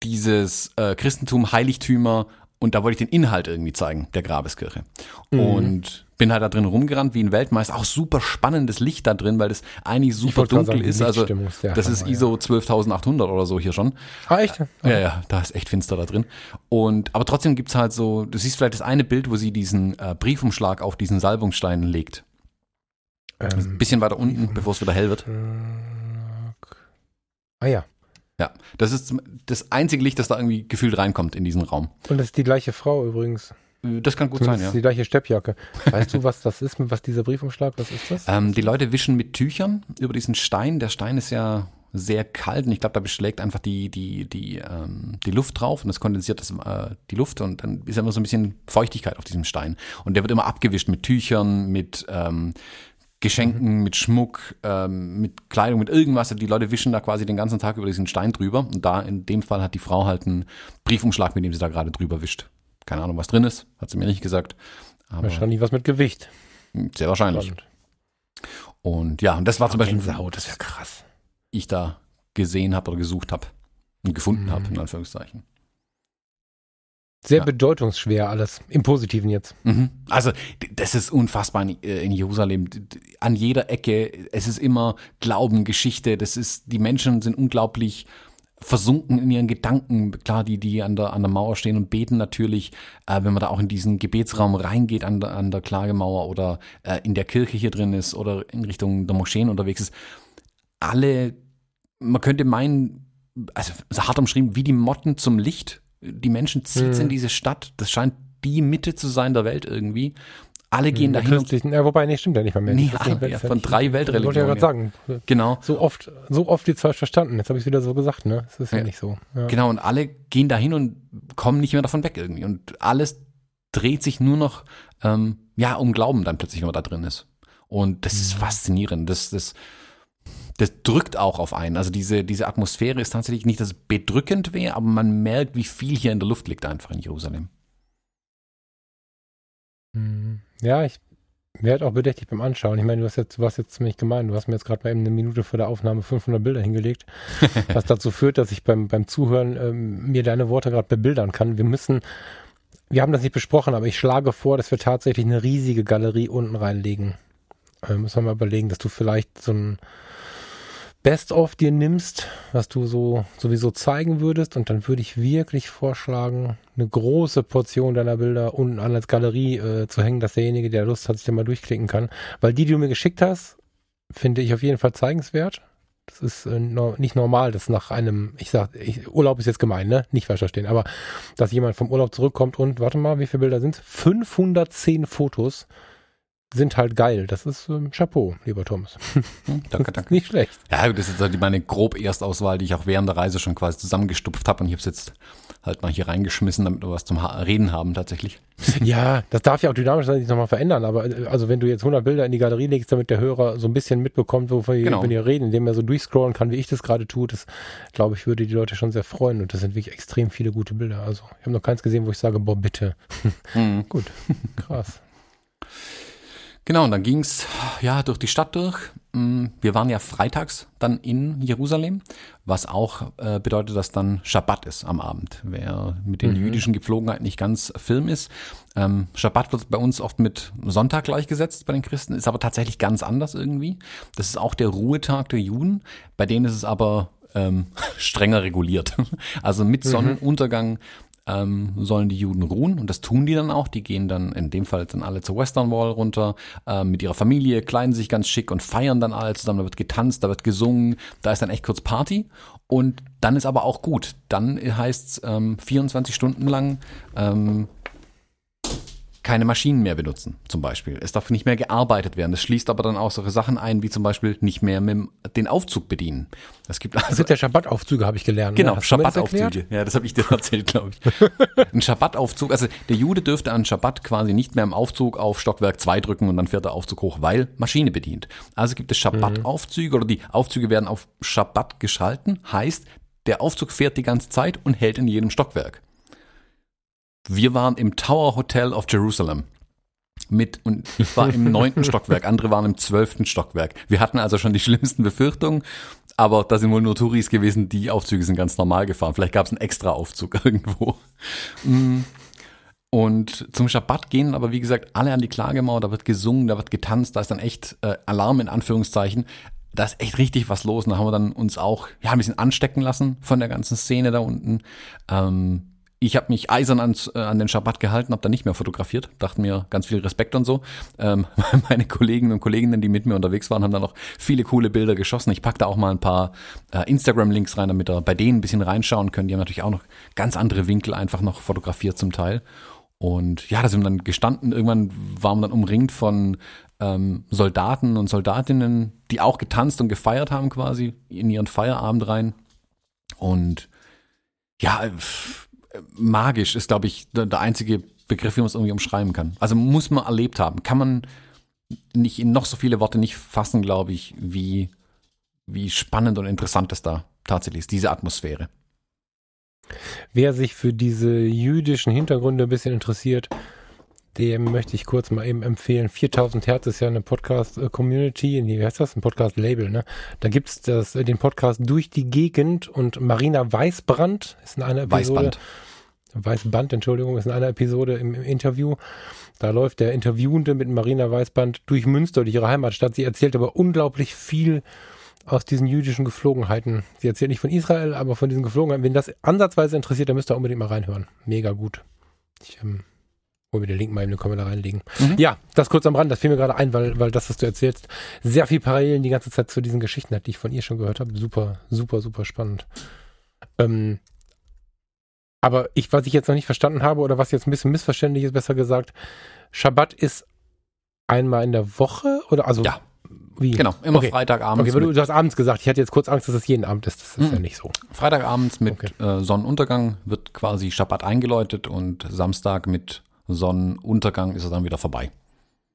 dieses äh, Christentum, Heiligtümer und da wollte ich den Inhalt irgendwie zeigen, der Grabeskirche. Mhm. Und bin halt da drin rumgerannt wie ein Weltmeister. Auch super spannendes Licht da drin, weil das eigentlich super dunkel sagen, ist. Also das Hammer, ist ISO ja. 12800 oder so hier schon. Ah, echt? Ja, ja, da ist echt finster da drin. Und aber trotzdem gibt's halt so, du siehst vielleicht das eine Bild, wo sie diesen äh, Briefumschlag auf diesen Salbungsstein legt. Ähm, ein bisschen weiter unten, bevor es wieder hell wird. Ah ja. Ja, das ist das einzige Licht, das da irgendwie gefühlt reinkommt in diesen Raum. Und das ist die gleiche Frau übrigens. Äh, das kann gut Zumindest sein, ja. Die gleiche Steppjacke. Weißt du, was das ist, was dieser Briefumschlag, was ist das? Ähm, die Leute wischen mit Tüchern über diesen Stein. Der Stein ist ja sehr kalt und ich glaube, da beschlägt einfach die, die, die, ähm, die Luft drauf und das kondensiert das, äh, die Luft und dann ist immer so ein bisschen Feuchtigkeit auf diesem Stein. Und der wird immer abgewischt mit Tüchern, mit ähm, Geschenken, mhm. mit Schmuck, ähm, mit Kleidung, mit irgendwas. Die Leute wischen da quasi den ganzen Tag über diesen Stein drüber. Und da in dem Fall hat die Frau halt einen Briefumschlag, mit dem sie da gerade drüber wischt. Keine Ahnung, was drin ist, hat sie mir nicht gesagt. Aber wahrscheinlich was mit Gewicht. Sehr wahrscheinlich. Spannend. Und ja, und das war zum Beispiel. Sau, das ist ja krass. Ich da gesehen habe oder gesucht habe und gefunden mhm. habe, in Anführungszeichen. Sehr ja. bedeutungsschwer alles, im Positiven jetzt. Mhm. Also das ist unfassbar in, äh, Jerusalem. An jeder Ecke, es ist immer Glauben, Geschichte, das ist, die Menschen sind unglaublich versunken in ihren Gedanken. Klar, die, die an der, an der Mauer stehen und beten natürlich, äh, wenn man da auch in diesen Gebetsraum reingeht an der, an der Klagemauer oder äh, in der Kirche hier drin ist oder in Richtung der Moscheen unterwegs ist. Alle, man könnte meinen, also hart umschrieben, wie die Motten zum Licht. Die Menschen zieht mhm. in diese Stadt. Das scheint die Mitte zu sein der Welt irgendwie. Alle gehen ja, dahin. Ja, wobei, nee, stimmt ja nicht mal mehr. Nee, ja, ja, von drei Weltreligionen. Wollte ich ja gerade sagen. Genau. So oft, so oft jetzt falsch verstanden. Jetzt habe ich es wieder so gesagt, ne? Das ist ja, nicht so. Genau, und alle gehen dahin und kommen nicht mehr davon weg irgendwie. Und alles dreht sich nur noch, ähm, ja, um Glauben dann plötzlich, wenn man da drin ist. Und das ist mhm. faszinierend. Das, das, das drückt auch auf einen. Also diese, diese Atmosphäre ist tatsächlich nicht, dass es bedrückend wäre, aber man merkt, wie viel hier in der Luft liegt einfach in Jerusalem. Mhm. Ja, ich werde auch bedächtig beim Anschauen. Ich meine, du hast jetzt, du warst jetzt ziemlich gemein. Du hast mir jetzt gerade mal eben eine Minute vor der Aufnahme 500 Bilder hingelegt, was dazu führt, dass ich beim, beim Zuhören ähm, mir deine Worte gerade bebildern kann. Wir müssen, wir haben das nicht besprochen, aber ich schlage vor, dass wir tatsächlich eine riesige Galerie unten reinlegen. Äh, müssen wir mal überlegen, dass du vielleicht so ein Best-of dir nimmst, was du so sowieso zeigen würdest. Und dann würde ich wirklich vorschlagen, eine große Portion deiner Bilder unten an als Galerie äh, zu hängen, dass derjenige, der Lust hat, sich da mal durchklicken kann. Weil die, die du mir geschickt hast, finde ich auf jeden Fall zeigenswert. Das ist äh, nicht normal, dass nach einem, ich sag, ich, Urlaub ist jetzt gemein, ne? Nicht falsch verstehen, aber dass jemand vom Urlaub zurückkommt und, warte mal, wie viele Bilder sind 510 Fotos sind halt geil. Das ist ähm, Chapeau, lieber Thomas. Danke, danke. Nicht schlecht. Ja, das ist halt meine grob Erstauswahl, die ich auch während der Reise schon quasi zusammengestupft habe und ich habe es jetzt halt mal hier reingeschmissen, damit wir was zum Reden haben tatsächlich. Ja, das darf ja auch dynamisch sich nochmal verändern, aber äh, also wenn du jetzt 100 Bilder in die Galerie legst, damit der Hörer so ein bisschen mitbekommt, wovon genau. wir reden, indem er so durchscrollen kann, wie ich das gerade tue, das glaube ich, würde die Leute schon sehr freuen und das sind wirklich extrem viele gute Bilder. Also ich habe noch keins gesehen, wo ich sage, boah, bitte. Mhm. Gut, krass. Genau, und dann ging's ja durch die Stadt durch. Mm, wir waren ja freitags dann in Jerusalem, was auch äh, bedeutet, dass dann Schabbat ist am Abend. Wer mit den mhm. jüdischen Gepflogenheiten nicht ganz firm ist. Ähm, Schabbat wird bei uns oft mit Sonntag gleichgesetzt bei den Christen, ist aber tatsächlich ganz anders irgendwie. Das ist auch der Ruhetag der Juden. Bei denen ist es aber ähm, strenger reguliert. Also mit mhm. Sonnenuntergang ähm, sollen die Juden ruhen und das tun die dann auch. Die gehen dann in dem Fall dann alle zur Western Wall runter äh, mit ihrer Familie, kleiden sich ganz schick und feiern dann alle zusammen. Da wird getanzt, da wird gesungen, da ist dann echt kurz Party und dann ist aber auch gut. Dann heißt's ähm, 24 Stunden lang ähm, keine Maschinen mehr benutzen, zum Beispiel. Es darf nicht mehr gearbeitet werden. Das schließt aber dann auch solche Sachen ein, wie zum Beispiel nicht mehr mit den Aufzug bedienen. Es gibt also, das sind ja Schabbataufzüge, habe ich gelernt. Ne? Genau, Schabbataufzüge. Ja, das habe ich dir erzählt, glaube ich. Ein Schabbataufzug, also der Jude dürfte an Schabbat quasi nicht mehr im Aufzug auf Stockwerk 2 drücken und dann fährt der Aufzug hoch, weil Maschine bedient. Also gibt es Schabbataufzüge oder die Aufzüge werden auf Schabbat geschalten, heißt, der Aufzug fährt die ganze Zeit und hält in jedem Stockwerk. Wir waren im Tower Hotel of Jerusalem. Mit, und ich war im neunten Stockwerk, andere waren im zwölften Stockwerk. Wir hatten also schon die schlimmsten Befürchtungen, aber da sind wohl nur Touris gewesen, die Aufzüge sind ganz normal gefahren. Vielleicht gab es einen extra Aufzug irgendwo. Mm. Und zum Schabbat gehen aber, wie gesagt, alle an die Klagemauer, da wird gesungen, da wird getanzt, da ist dann echt äh, Alarm in Anführungszeichen. Da ist echt richtig was los. Und da haben wir dann uns auch ja, ein bisschen anstecken lassen von der ganzen Szene da unten. Ähm, ich habe mich eisern ans, äh, an den Schabbat gehalten, habe da nicht mehr fotografiert, dachte mir ganz viel Respekt und so. Ähm, meine Kollegen und Kolleginnen, die mit mir unterwegs waren, haben dann noch viele coole Bilder geschossen. Ich pack da auch mal ein paar äh, Instagram-Links rein, damit ihr bei denen ein bisschen reinschauen könnt. Die haben natürlich auch noch ganz andere Winkel einfach noch fotografiert zum Teil. Und ja, da sind wir dann gestanden. Irgendwann waren wir dann umringt von ähm, Soldaten und Soldatinnen, die auch getanzt und gefeiert haben quasi in ihren Feierabend rein. Und ja, pff, magisch ist, glaube ich, der, der einzige Begriff, wie man es irgendwie umschreiben kann. Also muss man erlebt haben. Kann man nicht in noch so viele Worte nicht fassen, glaube ich, wie, wie spannend und interessant das da tatsächlich ist, diese Atmosphäre. Wer sich für diese jüdischen Hintergründe ein bisschen interessiert, dem möchte ich kurz mal eben empfehlen. 4000 Hertz ist ja eine Podcast-Community, wie heißt das? Ein Podcast-Label, ne? Da gibt's das, den Podcast Durch die Gegend und Marina Weißbrand ist in einer Episode. Weißband. Weißband, Entschuldigung, ist in einer Episode im, im, Interview. Da läuft der Interviewende mit Marina Weißband durch Münster, durch ihre Heimatstadt. Sie erzählt aber unglaublich viel aus diesen jüdischen Geflogenheiten. Sie erzählt nicht von Israel, aber von diesen Geflogenheiten. Wenn das ansatzweise interessiert, dann müsst ihr unbedingt mal reinhören. Mega gut. Ich ähm, hol mir den Link mal in den Kommentar reinlegen. Mhm. Ja, das kurz am Rand, das fiel mir gerade ein, weil, weil das, was du erzählst, sehr viel Parallelen die ganze Zeit zu diesen Geschichten hat, die ich von ihr schon gehört habe. Super, super, super spannend. Ähm, aber ich, was ich jetzt noch nicht verstanden habe oder was jetzt ein bisschen missverständlich ist, besser gesagt, Schabbat ist einmal in der Woche oder also ja. Wie? Genau, immer okay. Freitagabends. Okay, du, du, hast abends gesagt, ich hatte jetzt kurz Angst, dass es jeden Abend ist. Das ist mhm. ja nicht so. Freitagabends mit okay. äh, Sonnenuntergang wird quasi Schabbat eingeläutet und Samstag mit Sonnenuntergang ist es dann wieder vorbei.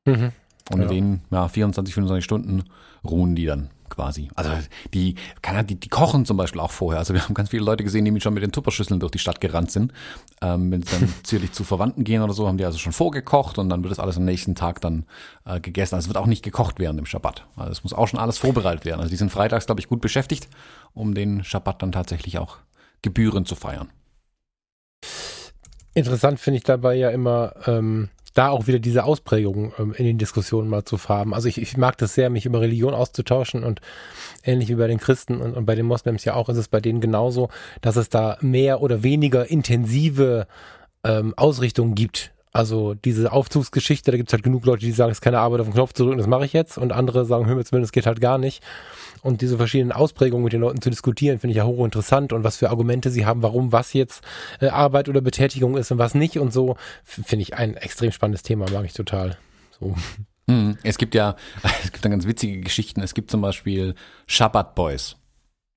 Mhm. Und in ja. den ja, 24, 25 Stunden ruhen die dann quasi. Also die, kann die, die kochen zum Beispiel auch vorher. Also wir haben ganz viele Leute gesehen, die schon mit den Tupperschüsseln durch die Stadt gerannt sind. Ähm, wenn sie dann zierlich zu Verwandten gehen oder so, haben die also schon vorgekocht und dann wird das alles am nächsten Tag dann äh, gegessen. Also es wird auch nicht gekocht während dem Schabbat. Also es muss auch schon alles vorbereitet werden. Also die sind freitags, glaube ich, gut beschäftigt, um den Schabbat dann tatsächlich auch gebührend zu feiern. Interessant finde ich dabei ja immer, ähm, da auch wieder diese Ausprägung ähm, in den Diskussionen mal zu haben. Also ich, ich mag das sehr, mich über Religion auszutauschen und ähnlich wie bei den Christen und, und bei den Moslems ja auch ist es bei denen genauso, dass es da mehr oder weniger intensive ähm, Ausrichtungen gibt. Also diese Aufzugsgeschichte, da gibt es halt genug Leute, die sagen, es ist keine Arbeit auf den Knopf zu drücken, das mache ich jetzt. Und andere sagen, hör mir zumindest, geht halt gar nicht. Und diese verschiedenen Ausprägungen mit den Leuten zu diskutieren, finde ich ja hochinteressant. Und was für Argumente sie haben, warum was jetzt äh, Arbeit oder Betätigung ist und was nicht und so, finde ich ein extrem spannendes Thema, mag ich total. So. Mhm. Es gibt ja, es gibt dann ganz witzige Geschichten. Es gibt zum Beispiel Shabbat Boys.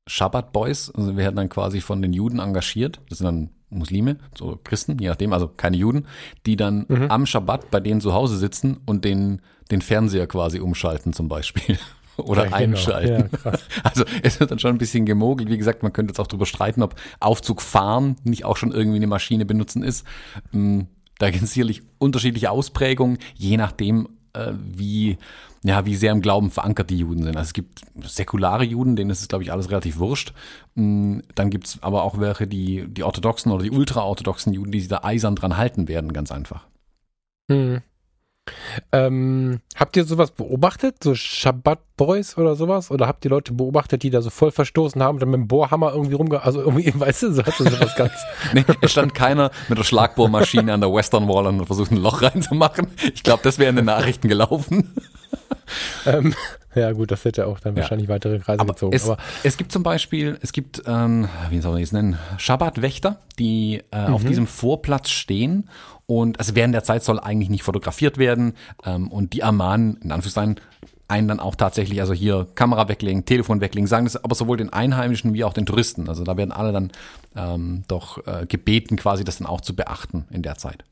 Shabbat Boys, also werden dann quasi von den Juden engagiert. Das sind dann Muslime, so Christen, je nachdem, also keine Juden, die dann mhm. am Schabbat bei denen zu Hause sitzen und den, den Fernseher quasi umschalten zum Beispiel. Oder ja, genau. einschalten. Ja, also es wird dann schon ein bisschen gemogelt. Wie gesagt, man könnte jetzt auch darüber streiten, ob Aufzug fahren nicht auch schon irgendwie eine Maschine benutzen ist. Mm, da gibt es sicherlich unterschiedliche Ausprägungen, je nachdem, äh, wie, ja, wie sehr im Glauben verankert die Juden sind. Also es gibt säkulare Juden, denen ist es, glaube ich, alles relativ wurscht. Mm, dann gibt es aber auch welche, die, die orthodoxen oder die ultraorthodoxen Juden, die sich da eisern dran halten werden, ganz einfach. Hm. Ähm, habt ihr sowas beobachtet, so Shabbat Boys oder sowas? Oder habt ihr Leute beobachtet, die da so voll verstoßen haben und dann mit dem Bohrhammer irgendwie rumge... Also irgendwie, weißt du, so hast du sowas ganz... nee, es stand keiner mit der Schlagbohrmaschine an der Western Wall und versucht ein Loch reinzumachen. Ich glaube, das wäre in den Nachrichten gelaufen. ähm, ja gut, das hätte auch dann ja. wahrscheinlich weitere Kreise aber gezogen. Es, aber es gibt zum Beispiel, es gibt, ähm, wie soll man das nennen, Schabbatwächter, die äh, mhm. auf diesem Vorplatz stehen und also während der Zeit soll eigentlich nicht fotografiert werden ähm, und die ermahnen, in Anführungszeichen, einen dann auch tatsächlich, also hier Kamera weglegen, Telefon weglegen, sagen das aber sowohl den Einheimischen wie auch den Touristen. Also da werden alle dann ähm, doch äh, gebeten, quasi das dann auch zu beachten in der Zeit.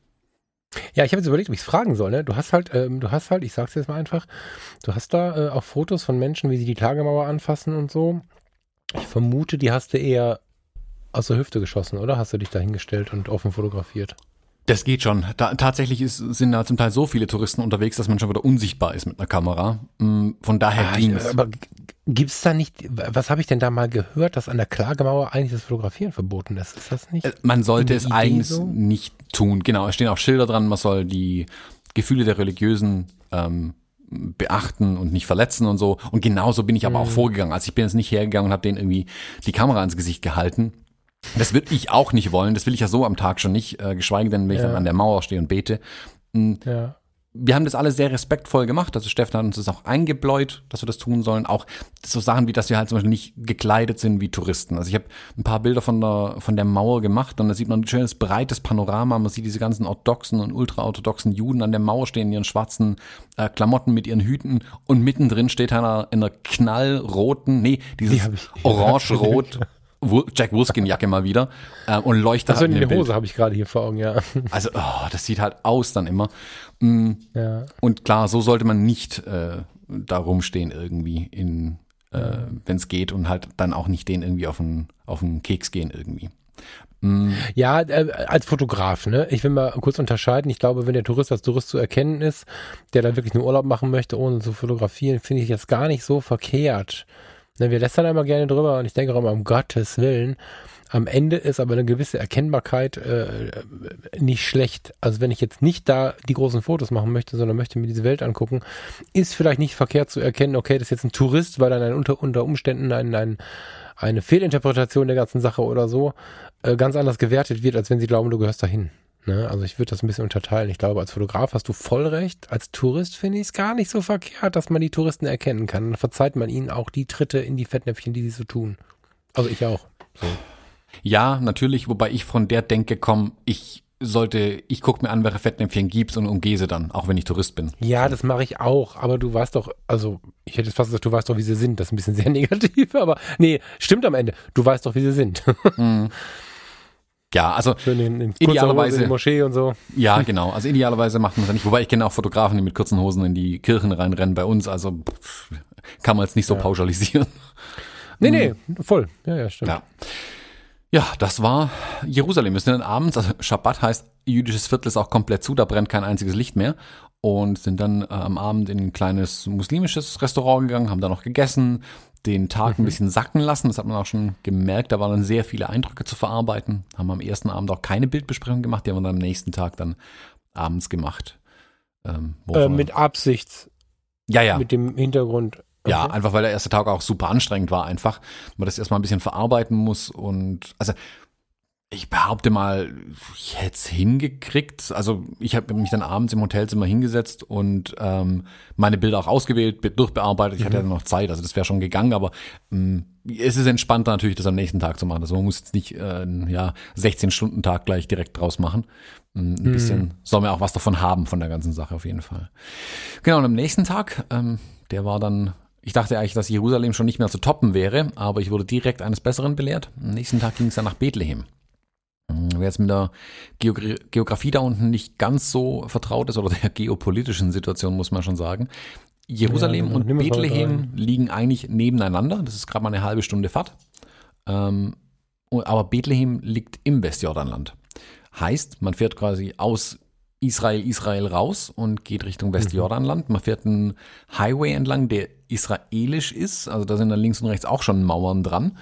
Ja, ich habe jetzt überlegt, ob ich es fragen soll. Ne? Du hast halt, ähm, du hast halt, ich sag's jetzt mal einfach, du hast da äh, auch Fotos von Menschen, wie sie die Tagemauer anfassen und so. Ich vermute, die hast du eher aus der Hüfte geschossen, oder? Hast du dich da hingestellt und offen fotografiert? Das geht schon. Da, tatsächlich ist, sind da zum Teil so viele Touristen unterwegs, dass man schon wieder unsichtbar ist mit einer Kamera. Mm, von daher ah, ging es. Aber gibt's da nicht, was habe ich denn da mal gehört, dass an der Klagemauer eigentlich das Fotografieren verboten ist? Ist das nicht? Äh, man sollte es eigentlich so? nicht tun. Genau, es stehen auch Schilder dran, man soll die Gefühle der Religiösen ähm, beachten und nicht verletzen und so. Und genauso bin ich aber mhm. auch vorgegangen. Also ich bin jetzt nicht hergegangen und habe denen irgendwie die Kamera ins Gesicht gehalten das würde ich auch nicht wollen. Das will ich ja so am Tag schon nicht, äh, geschweige denn, wenn ich ja. dann an der Mauer stehe und bete. Mhm. Ja. Wir haben das alles sehr respektvoll gemacht. Also Steffen hat uns das auch eingebläut, dass wir das tun sollen. Auch so Sachen wie, dass wir halt zum Beispiel nicht gekleidet sind wie Touristen. Also ich habe ein paar Bilder von der, von der Mauer gemacht und da sieht man ein schönes breites Panorama. Man sieht diese ganzen orthodoxen und ultraorthodoxen Juden an der Mauer stehen in ihren schwarzen äh, Klamotten mit ihren Hüten und mittendrin steht einer in einer knallroten, nee, dieses die orange-rot Jack Wolfskin-Jacke mal wieder äh, und leuchtet also halt in die Hose habe ich gerade hier vor Augen, ja. Also, oh, das sieht halt aus dann immer. Mm, ja. Und klar, so sollte man nicht äh, da rumstehen irgendwie, in, äh, wenn es geht und halt dann auch nicht den irgendwie auf den, auf den Keks gehen irgendwie. Mm. Ja, äh, als Fotograf, ne? Ich will mal kurz unterscheiden. Ich glaube, wenn der Tourist als Tourist zu erkennen ist, der da wirklich nur Urlaub machen möchte, ohne zu fotografieren, finde ich das gar nicht so verkehrt Ne, wir lästern einmal gerne drüber und ich denke auch immer, um Gottes Willen, am Ende ist aber eine gewisse Erkennbarkeit äh, nicht schlecht. Also wenn ich jetzt nicht da die großen Fotos machen möchte, sondern möchte mir diese Welt angucken, ist vielleicht nicht verkehrt zu erkennen, okay, das ist jetzt ein Tourist, weil dann ein, unter, unter Umständen ein, ein, eine Fehlinterpretation der ganzen Sache oder so äh, ganz anders gewertet wird, als wenn sie glauben, du gehörst dahin. Ne? Also ich würde das ein bisschen unterteilen. Ich glaube, als Fotograf hast du voll recht. Als Tourist finde ich es gar nicht so verkehrt, dass man die Touristen erkennen kann. Dann verzeiht man ihnen auch die Tritte in die Fettnäpfchen, die sie so tun. Also ich auch. So. Ja, natürlich, wobei ich von der Denke komme, ich sollte, ich gucke mir an, welche Fettnäpfchen gibt's und umgehe sie dann, auch wenn ich Tourist bin. Ja, das mache ich auch, aber du weißt doch, also ich hätte fast gesagt, du weißt doch, wie sie sind. Das ist ein bisschen sehr negativ, aber nee, stimmt am Ende. Du weißt doch, wie sie sind. Mhm. Ja, also Schön in, in Idealerweise- in die Moschee und so. ja, genau. Also idealerweise macht man es ja nicht. Wobei ich kenne auch Fotografen, die mit kurzen Hosen in die Kirchen reinrennen bei uns. Also pff, kann man jetzt nicht so Ja. pauschalisieren. Nee, nee, voll. Ja, ja, stimmt. Ja. Ja, das war Jerusalem. Wir sind dann abends, also Schabbat heißt, jüdisches Viertel ist auch komplett zu, da brennt kein einziges Licht mehr. Und sind dann äh, am Abend in ein kleines muslimisches Restaurant gegangen, haben da noch gegessen, den Tag ein bisschen sacken lassen. Das hat man auch schon gemerkt. Da waren dann sehr viele Eindrücke zu verarbeiten. Haben am ersten Abend auch keine Bildbesprechung gemacht, die haben wir dann am nächsten Tag dann abends gemacht. Ähm, Äh, mit Absicht, ja, ja. mit dem Hintergrund. Ja, Okay. einfach weil der erste Tag auch super anstrengend war, einfach. Man das erstmal ein bisschen verarbeiten muss und also ich behaupte mal, ich hätte es hingekriegt. Also ich habe mich dann abends im Hotelzimmer hingesetzt und ähm, meine Bilder auch ausgewählt, be- durchbearbeitet. Ich hatte ja noch Zeit, also das wäre schon gegangen, aber ähm, es ist entspannter natürlich, das am nächsten Tag zu machen. Also man muss jetzt nicht äh, einen, ja, 16-Stunden-Tag gleich direkt draus machen. Ähm, Ein bisschen soll man auch was davon haben von der ganzen Sache auf jeden Fall. Genau, und am nächsten Tag, ähm, der war dann, ich dachte eigentlich, dass Jerusalem schon nicht mehr zu toppen wäre, aber ich wurde direkt eines Besseren belehrt. Am nächsten Tag ging es dann nach Bethlehem. Ähm, Wer jetzt mit der Geogra Geografie da unten nicht ganz so vertraut ist oder der geopolitischen Situation, muss man schon sagen. Jerusalem Ja, und Bethlehem liegen eigentlich nebeneinander. Das ist gerade mal eine halbe Stunde Fahrt. Ähm, aber Bethlehem liegt im Westjordanland. Heißt, man fährt quasi aus Israel, Israel raus und geht Richtung Westjordanland. Man fährt einen Highway entlang, der israelisch ist. Also da sind dann links und rechts auch schon Mauern dran.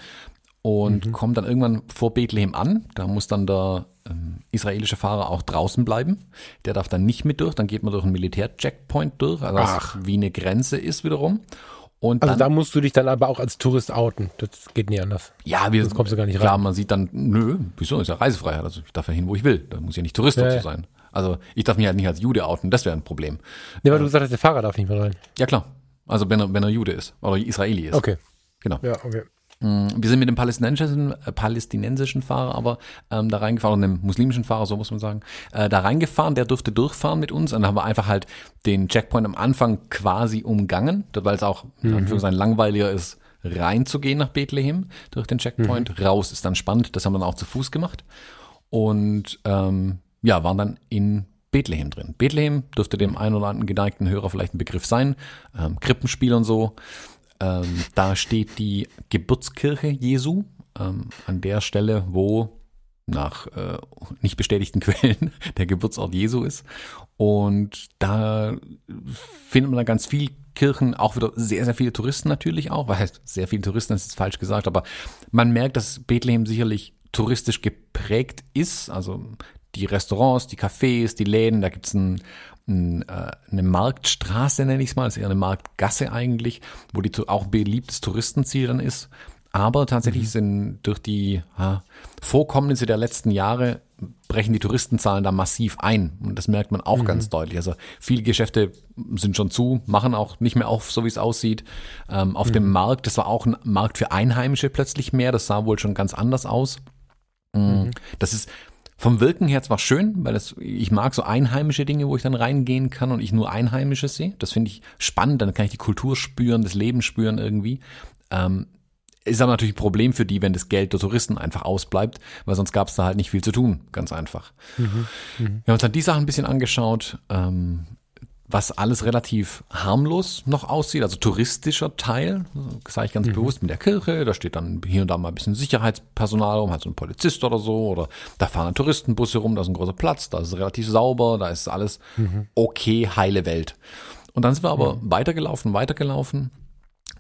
Und kommt dann irgendwann vor Bethlehem an. Da muss dann der ähm, israelische Fahrer auch draußen bleiben. Der darf dann nicht mit durch. Dann geht man durch einen Militär-Checkpoint durch, also Ach. was wie eine Grenze ist wiederum. Und Also dann, da musst du dich dann aber auch als Tourist outen. Das geht nie anders. ja, wir, sonst kommst du gar nicht klar, rein. man sieht dann, nö, wieso, ist ja Reisefreiheit. Also ich darf ja hin, wo ich will. Da muss ich ja nicht Tourist Ja, dazu sein. Also ich darf mich halt nicht als Jude outen, das wäre ein Problem. Nee, weil du gesagt hast, der Fahrer darf nicht mehr rein. Ja klar. Also wenn er, wenn er Jude ist oder Israeli ist. Okay. Genau. Ja, okay. Mm, Wir sind mit dem palästinensischen, äh, palästinensischen Fahrer aber ähm, da reingefahren, oder einem muslimischen Fahrer, so muss man sagen, äh, da reingefahren, der durfte durchfahren mit uns und dann haben wir einfach halt den Checkpoint am Anfang quasi umgangen, weil es auch in Anführungszeichen langweiliger ist, reinzugehen nach Bethlehem durch den Checkpoint. Raus ist dann spannend, das haben wir dann auch zu Fuß gemacht und ähm, ja, waren dann in Bethlehem drin. Bethlehem dürfte dem einen oder anderen geneigten Hörer vielleicht ein Begriff sein, ähm, Krippenspiel und so. Ähm, da steht die Geburtskirche Jesu ähm, an der Stelle, wo nach äh, nicht bestätigten Quellen der Geburtsort Jesu ist. Und da findet man dann ganz viel Kirchen, auch wieder sehr, sehr viele Touristen natürlich auch. Heißt, sehr viele Touristen das ist falsch gesagt, aber man merkt, dass Bethlehem sicherlich touristisch geprägt ist. Also die Restaurants, die Cafés, die Läden, da gibt's ein, ein, eine Marktstraße, nenne ich es mal, das ist eher eine Marktgasse eigentlich, wo die auch beliebtes Touristenziel dann ist. Aber tatsächlich sind durch die ja, Vorkommnisse der letzten Jahre brechen die Touristenzahlen da massiv ein. Und das merkt man auch ganz deutlich. Also viele Geschäfte sind schon zu, machen auch nicht mehr auf, so wie es aussieht. Ähm, auf dem Markt, das war auch ein Markt für Einheimische plötzlich mehr. Das sah wohl schon ganz anders aus. Mm, Das ist vom Wirken her zwar schön, weil das, ich mag so einheimische Dinge, wo ich dann reingehen kann und ich nur Einheimische sehe. Das finde ich spannend, dann kann ich die Kultur spüren, das Leben spüren irgendwie. Ähm, ist aber natürlich ein Problem für die, wenn das Geld der Touristen einfach ausbleibt, weil sonst gab es da halt nicht viel zu tun, ganz einfach. Wir haben uns dann die Sachen ein bisschen angeschaut, ähm, was alles relativ harmlos noch aussieht, also touristischer Teil, sage ich ganz bewusst mit der Kirche, da steht dann hier und da mal ein bisschen Sicherheitspersonal rum, halt so ein Polizist oder so, oder da fahren Touristenbusse rum, da ist ein großer Platz, da ist es relativ sauber, da ist alles okay, heile Welt. Und dann sind wir aber weitergelaufen, weitergelaufen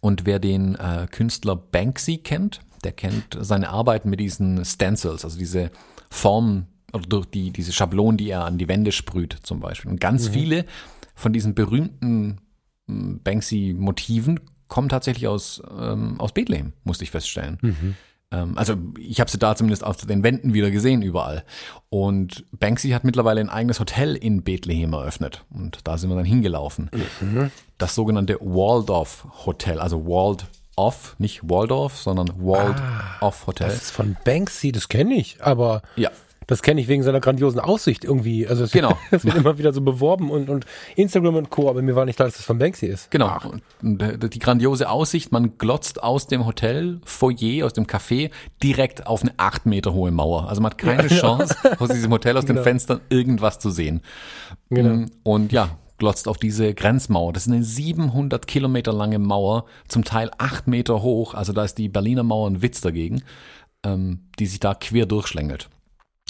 Und wer den äh, Künstler Banksy kennt, der kennt seine Arbeiten mit diesen Stencils, also diese Formen oder durch die, diese Schablonen, die er an die Wände sprüht zum Beispiel. Und ganz mhm. viele von diesen berühmten hm, Banksy-Motiven kommen tatsächlich aus, ähm, aus Bethlehem, musste ich feststellen. Mhm. Ähm, also ich habe sie da zumindest auf den Wänden wieder gesehen überall. Und Banksy hat mittlerweile ein eigenes Hotel in Bethlehem eröffnet. Und da sind wir dann hingelaufen. Mhm. Das sogenannte Waldorf Hotel, also Wald Off, nicht Waldorf, sondern Wald ah, Off Hotel. Das ist von Banksy, das kenne ich, aber ja. Das kenne ich wegen seiner grandiosen Aussicht irgendwie. Also es genau. wird, das wird immer wieder so beworben und, und Instagram und Co., aber mir war nicht klar, dass das von Banksy ist. Genau. Ach. Die grandiose Aussicht, man glotzt aus dem Hotel, Foyer, aus dem Café, direkt auf eine acht Meter hohe Mauer. Also man hat keine ja, Chance, aus diesem Hotel, aus genau. den Fenstern irgendwas zu sehen. Genau. Mm, und ja, glotzt auf diese Grenzmauer. Das ist eine 700 Kilometer lange Mauer, zum Teil acht Meter hoch. Also da ist die Berliner Mauer ein Witz dagegen, ähm, die sich da quer durchschlängelt.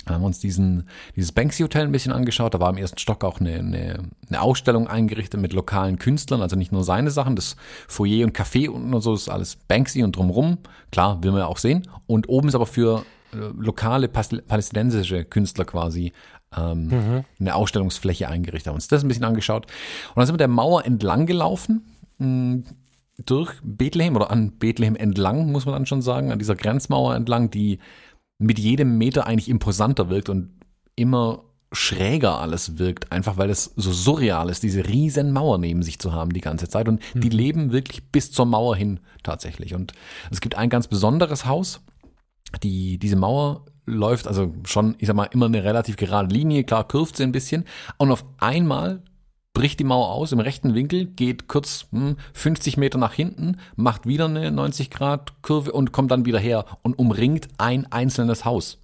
Wir haben uns diesen, dieses Banksy Hotel ein bisschen angeschaut. Da war im ersten Stock auch eine, eine, eine Ausstellung eingerichtet mit lokalen Künstlern, also nicht nur seine Sachen, das Foyer und Café und so ist alles Banksy und drumrum. Klar, will man ja auch sehen. Und oben ist aber für äh, lokale palästinensische Künstler quasi ähm, mhm. eine Ausstellungsfläche eingerichtet. Haben uns das ein bisschen angeschaut. Und dann sind wir der Mauer entlang gelaufen. Mh, hm, durch Bethlehem oder an Bethlehem entlang, muss man dann schon sagen, an dieser Grenzmauer entlang, die mit jedem Meter eigentlich imposanter wirkt und immer schräger alles wirkt, einfach weil es so surreal ist, diese riesen Mauer neben sich zu haben die ganze Zeit. Und die mhm. leben wirklich bis zur Mauer hin tatsächlich. Und es gibt ein ganz besonderes Haus. Die, diese Mauer läuft also schon, ich sag mal, immer eine relativ gerade Linie, klar kurft sie ein bisschen. Und auf einmal bricht die Mauer aus im rechten Winkel, geht kurz hm, 50 Meter nach hinten, macht wieder eine 90 Grad Kurve und kommt dann wieder her und umringt ein einzelnes Haus.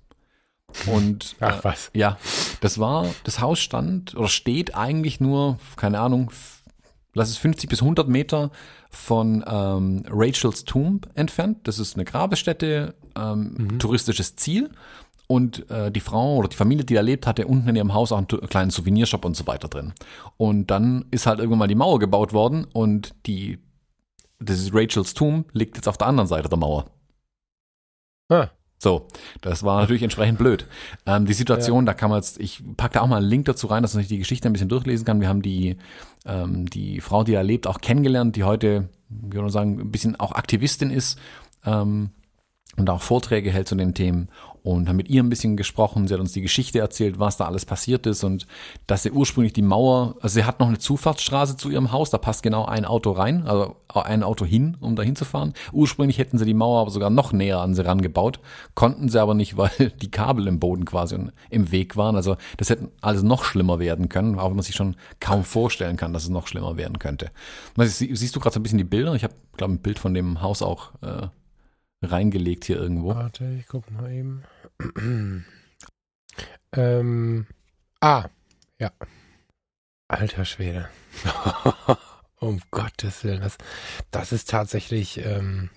Und Ach, was? Äh, ja, das war, das Haus stand oder steht eigentlich nur, keine Ahnung, lass es 50 bis 100 Meter von ähm, Rachels Tomb entfernt. Das ist eine Grabesstätte, ähm, mhm. touristisches Ziel. Und äh, die Frau oder die Familie, die da lebt, hatte unten in ihrem Haus auch einen kleinen Souvenirshop und so weiter drin. Und dann ist halt irgendwann mal die Mauer gebaut worden und die, das ist Rachels Tomb, liegt jetzt auf der anderen Seite der Mauer. Ah. So, das war natürlich entsprechend blöd. Ähm, die Situation, ja. da kann man jetzt, ich packe da auch mal einen Link dazu rein, dass man sich die Geschichte ein bisschen durchlesen kann. Wir haben die, ähm, die Frau, die da lebt, auch kennengelernt, die heute, wie soll man sagen, ein bisschen auch Aktivistin ist. Ähm, und auch Vorträge hält zu den Themen und haben mit ihr ein bisschen gesprochen. Sie hat uns die Geschichte erzählt, was da alles passiert ist und dass sie ursprünglich die Mauer, also sie hat noch eine Zufahrtsstraße zu ihrem Haus, da passt genau ein Auto rein, also ein Auto hin, um da hinzufahren. Ursprünglich hätten sie die Mauer aber sogar noch näher an sie rangebaut, konnten sie aber nicht, weil die Kabel im Boden quasi im Weg waren. Also das hätte alles noch schlimmer werden können, auch wenn man sich schon kaum vorstellen kann, dass es noch schlimmer werden könnte. Siehst du gerade so ein bisschen die Bilder? Ich habe, glaube ein Bild von dem Haus auch äh, reingelegt hier irgendwo. Warte, ich guck mal eben. Ähm, ah, ja. Alter Schwede. um Gottes Willen, das, das ist tatsächlich. Ähm,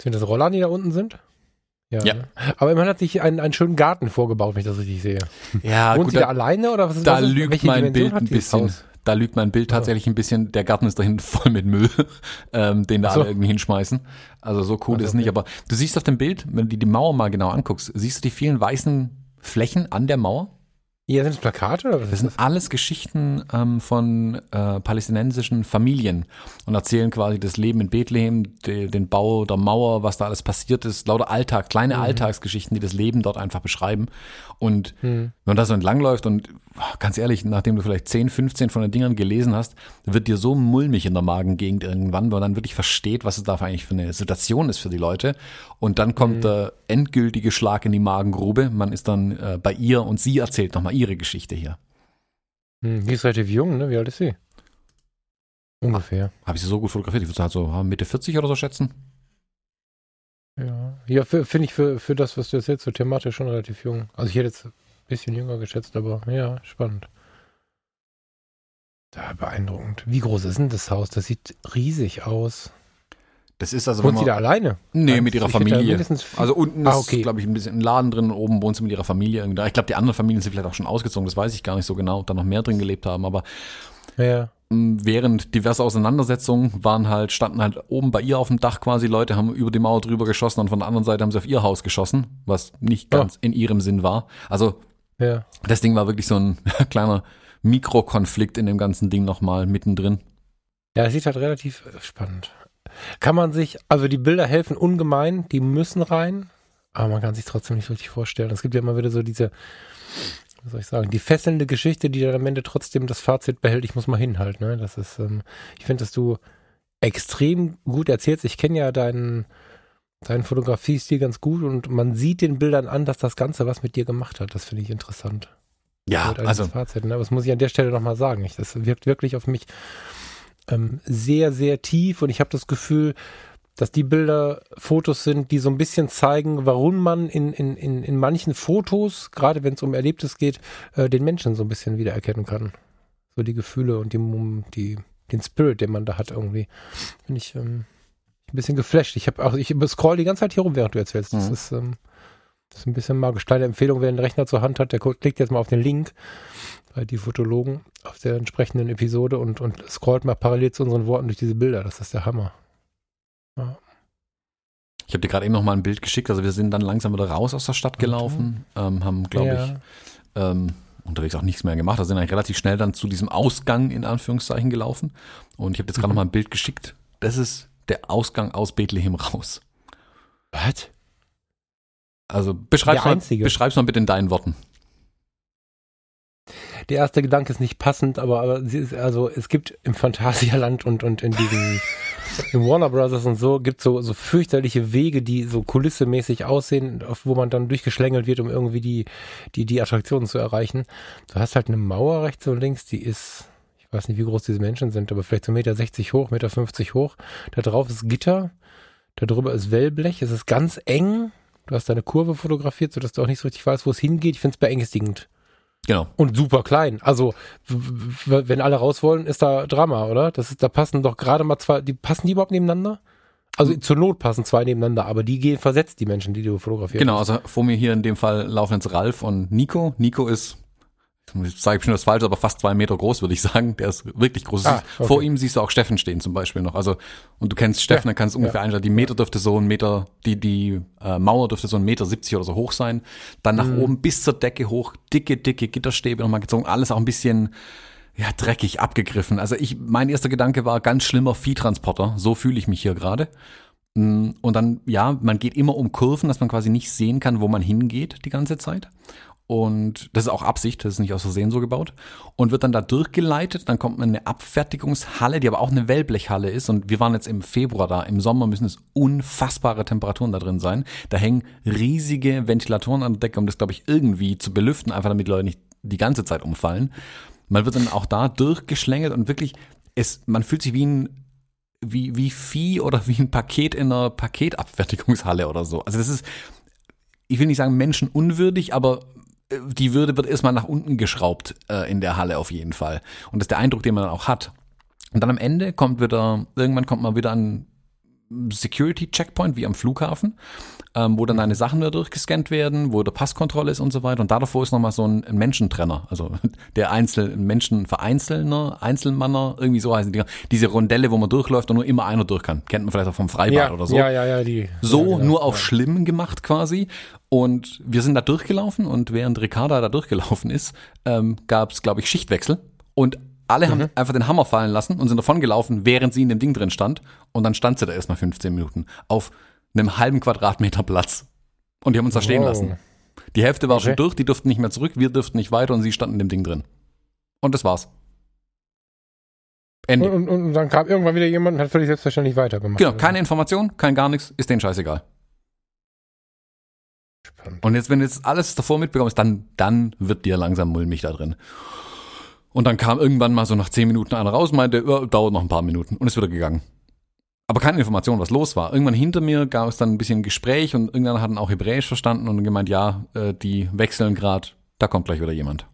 sind das Roller, die da unten sind? Ja. ja. Ne? Aber man hat sich einen, einen schönen Garten vorgebaut, wenn ich das richtig sehe. Ja, Wohnt gut, sie da, da alleine oder was ist da das? Da lügt mein Bild ein bisschen. Haus? Da lügt mein Bild tatsächlich ein bisschen. Der Garten ist dahin voll mit Müll, ähm, den da so. alle irgendwie hinschmeißen. Also so cool also, ist es nicht. Aber du siehst auf dem Bild, wenn du die Mauer mal genau anguckst, siehst du die vielen weißen Flächen an der Mauer? Ja, sind das Plakate oder was? Das sind alles Geschichten ähm, von äh, palästinensischen Familien und erzählen quasi das Leben in Bethlehem, de, den Bau der Mauer, was da alles passiert ist, lauter Alltag, kleine mhm. Alltagsgeschichten, die das Leben dort einfach beschreiben. Und mhm. wenn man da so entlangläuft und ganz ehrlich, nachdem du vielleicht 10, 15 von den Dingern gelesen hast, wird dir so mulmig in der Magengegend irgendwann, weil man dann wirklich versteht, was es da eigentlich für eine Situation ist für die Leute. Und dann kommt mhm. der endgültige Schlag in die Magengrube. Man ist dann äh, bei ihr und sie erzählt nochmal ihre Geschichte hier. Hm, die ist relativ jung, ne? Wie alt ist sie? Ungefähr. Habe ich sie so gut fotografiert? Ich würde halt so Mitte 40 oder so schätzen. Ja, ja finde ich für, für das, was du erzählst, so thematisch schon relativ jung. Also ich hätte jetzt bisschen jünger geschätzt, aber ja, spannend. Da beeindruckend. Wie groß ist denn das Haus? Das sieht riesig aus. Das ist also. Wohnt sie da alleine? Nee, mit ihrer Familie. Also unten ah, okay. ist, glaube ich, ein bisschen ein Laden drin und oben wohnt sie mit ihrer Familie. Ich glaube, die anderen Familien sind vielleicht auch schon ausgezogen, das weiß ich gar nicht so genau, ob da noch mehr drin gelebt haben, aber Ja. Während diverse Auseinandersetzungen waren halt, standen halt oben bei ihr auf dem Dach quasi Leute, haben über die Mauer drüber geschossen und von der anderen Seite haben sie auf ihr Haus geschossen, was nicht ganz in ihrem Sinn war. Also Ja. das Ding war wirklich so ein kleiner Mikrokonflikt in dem ganzen Ding nochmal mittendrin. Ja, es sieht halt relativ äh, spannend. Kann man sich, also die Bilder helfen ungemein, die müssen rein, aber man kann sich trotzdem nicht richtig vorstellen. Es gibt ja immer wieder so diese, wie soll ich sagen, die fesselnde Geschichte, die dann am Ende trotzdem das Fazit behält, ich muss mal hinhalten. Ne? Das ist, ähm, ich finde, dass du extrem gut erzählst. Ich kenne ja deinen, deinen Fotografiestil ganz gut und man sieht den Bildern an, dass das Ganze was mit dir gemacht hat. Das finde ich interessant. Ja, also als Fazit, ne? Aber das muss ich an der Stelle nochmal sagen. Ich, das wirkt wirklich auf mich ähm, sehr, sehr tief und ich habe das Gefühl, dass die Bilder Fotos sind, die so ein bisschen zeigen, warum man in, in, in, in manchen Fotos, gerade wenn es um Erlebtes geht, äh, den Menschen so ein bisschen wiedererkennen kann. So die Gefühle und die, die, den Spirit, den man da hat irgendwie. Bin ich ähm, ein bisschen geflasht. Ich habe auch, ich scroll die ganze Zeit hier rum, während du erzählst. Das Mhm. ist, ähm, das ist ein bisschen magisch. Kleine Empfehlung, wer einen Rechner zur Hand hat, der klickt jetzt mal auf den Link bei die Fotologen auf der entsprechenden Episode und, und scrollt mal parallel zu unseren Worten durch diese Bilder. Das ist der Hammer. Ja. ich habe dir gerade eben noch mal ein Bild geschickt, also wir sind dann langsam wieder raus aus der Stadt gelaufen, ähm, haben, glaube ja. ich, ähm, unterwegs auch nichts mehr gemacht. Da sind eigentlich relativ schnell dann zu diesem Ausgang in Anführungszeichen gelaufen. Und ich habe jetzt gerade Mhm. noch mal ein Bild geschickt. Das ist der Ausgang aus Bethlehem raus. Was? Also beschreib's mal, beschreib's mal bitte in deinen Worten. Der erste Gedanke ist nicht passend, aber, aber sie ist, also es gibt im Phantasialand und, und in diesen im Warner Brothers und so gibt so so fürchterliche Wege, die so kulissemäßig aussehen, auf wo man dann durchgeschlängelt wird, um irgendwie die die die Attraktionen zu erreichen. Du hast halt eine Mauer rechts und links, die ist ich weiß nicht, wie groß diese Menschen sind, aber vielleicht so 1,60 Meter hoch, 1,50 Meter hoch. Da drauf ist Gitter, da drüber ist Wellblech, es ist ganz eng. Du hast deine Kurve fotografiert, sodass du auch nicht so richtig weißt, wo es hingeht. Ich finde es beängstigend. Genau. Und super klein. Also, wenn alle raus wollen, ist da Drama, oder? Das ist, da passen doch gerade mal zwei, die passen die überhaupt nebeneinander? Also zur Not passen zwei nebeneinander, aber die gehen versetzt, die Menschen, die du fotografierst. Genau, also vor mir hier in dem Fall laufen jetzt Ralf und Nico. Nico ist, ich sage bestimmt das falsch, aber fast zwei Meter groß, würde ich sagen. Der ist wirklich groß. Ah, okay. Vor ihm siehst du auch Steffen stehen zum Beispiel noch. Also, und du kennst Steffen, Ja, dann kannst du ungefähr einstellen. Die Meter dürfte so ein Meter, die, die äh, Mauer dürfte so ein Meter 70 oder so hoch sein. Dann nach Mhm. oben bis zur Decke hoch, dicke, dicke Gitterstäbe nochmal gezogen. Alles auch ein bisschen, ja, dreckig abgegriffen. Also ich, mein erster Gedanke war ganz schlimmer Viehtransporter. So fühle ich mich hier gerade. Mm, Und dann, ja, man geht immer um Kurven, dass man quasi nicht sehen kann, wo man hingeht die ganze Zeit. Und das ist auch Absicht, das ist nicht aus Versehen so gebaut. Und wird dann da durchgeleitet, dann kommt man in eine Abfertigungshalle, die aber auch eine Wellblechhalle ist. Und wir waren jetzt im Februar da. Im Sommer müssen es unfassbare Temperaturen da drin sein. Da hängen riesige Ventilatoren an der Decke, um das, glaube ich, irgendwie zu belüften, einfach damit Leute nicht die ganze Zeit umfallen. Man wird dann auch da durchgeschlängelt und wirklich, es, man fühlt sich wie ein wie, wie Vieh oder wie ein Paket in einer Paketabfertigungshalle oder so. Also das ist, ich will nicht sagen menschenunwürdig, aber die Würde wird erstmal nach unten geschraubt äh, in der Halle auf jeden Fall. Und das ist der Eindruck, den man dann auch hat. Und dann am Ende kommt wieder, irgendwann kommt man wieder an Security-Checkpoint wie am Flughafen, ähm, wo dann deine Sachen wieder durchgescannt werden, wo der Passkontrolle ist und so weiter. Und da davor ist nochmal so ein, Menschentrenner, also der Einzel, ein Menschenvereinzelner, Einzelmanner, irgendwie so heißen die. Diese Rondelle, wo man durchläuft und nur immer einer durch kann. Kennt man vielleicht auch vom Freibad ja, oder so. Ja, ja, ja, die. So, ja, genau. nur auf Ja. schlimm gemacht quasi. Und wir sind da durchgelaufen und während Ricarda da durchgelaufen ist, ähm, gab es, glaube ich, Schichtwechsel. Und alle Mhm. haben einfach den Hammer fallen lassen und sind davon gelaufen, während sie in dem Ding drin stand. Und dann stand sie da erstmal 15 Minuten auf einem halben Quadratmeter Platz. Und die haben uns da stehen Wow. lassen. Die Hälfte war schon Okay. durch, die durften nicht mehr zurück, wir durften nicht weiter und sie standen in dem Ding drin. Und das war's. Ende. Und, und, und dann kam irgendwann wieder jemand und hat völlig selbstverständlich weitergemacht. Genau, keine Information, kein gar nichts, ist denen scheißegal. Spannend. Und jetzt, wenn du jetzt alles davor mitbekommst, dann, dann wird dir langsam mulmig da drin. Und dann kam irgendwann mal so nach zehn Minuten einer raus, meinte, ja, dauert noch ein paar Minuten und ist wieder gegangen. Aber keine Information, was los war. Irgendwann hinter mir gab es dann ein bisschen Gespräch und irgendwann hat dann auch Hebräisch verstanden und gemeint, ja, äh, die wechseln gerade, da kommt gleich wieder jemand.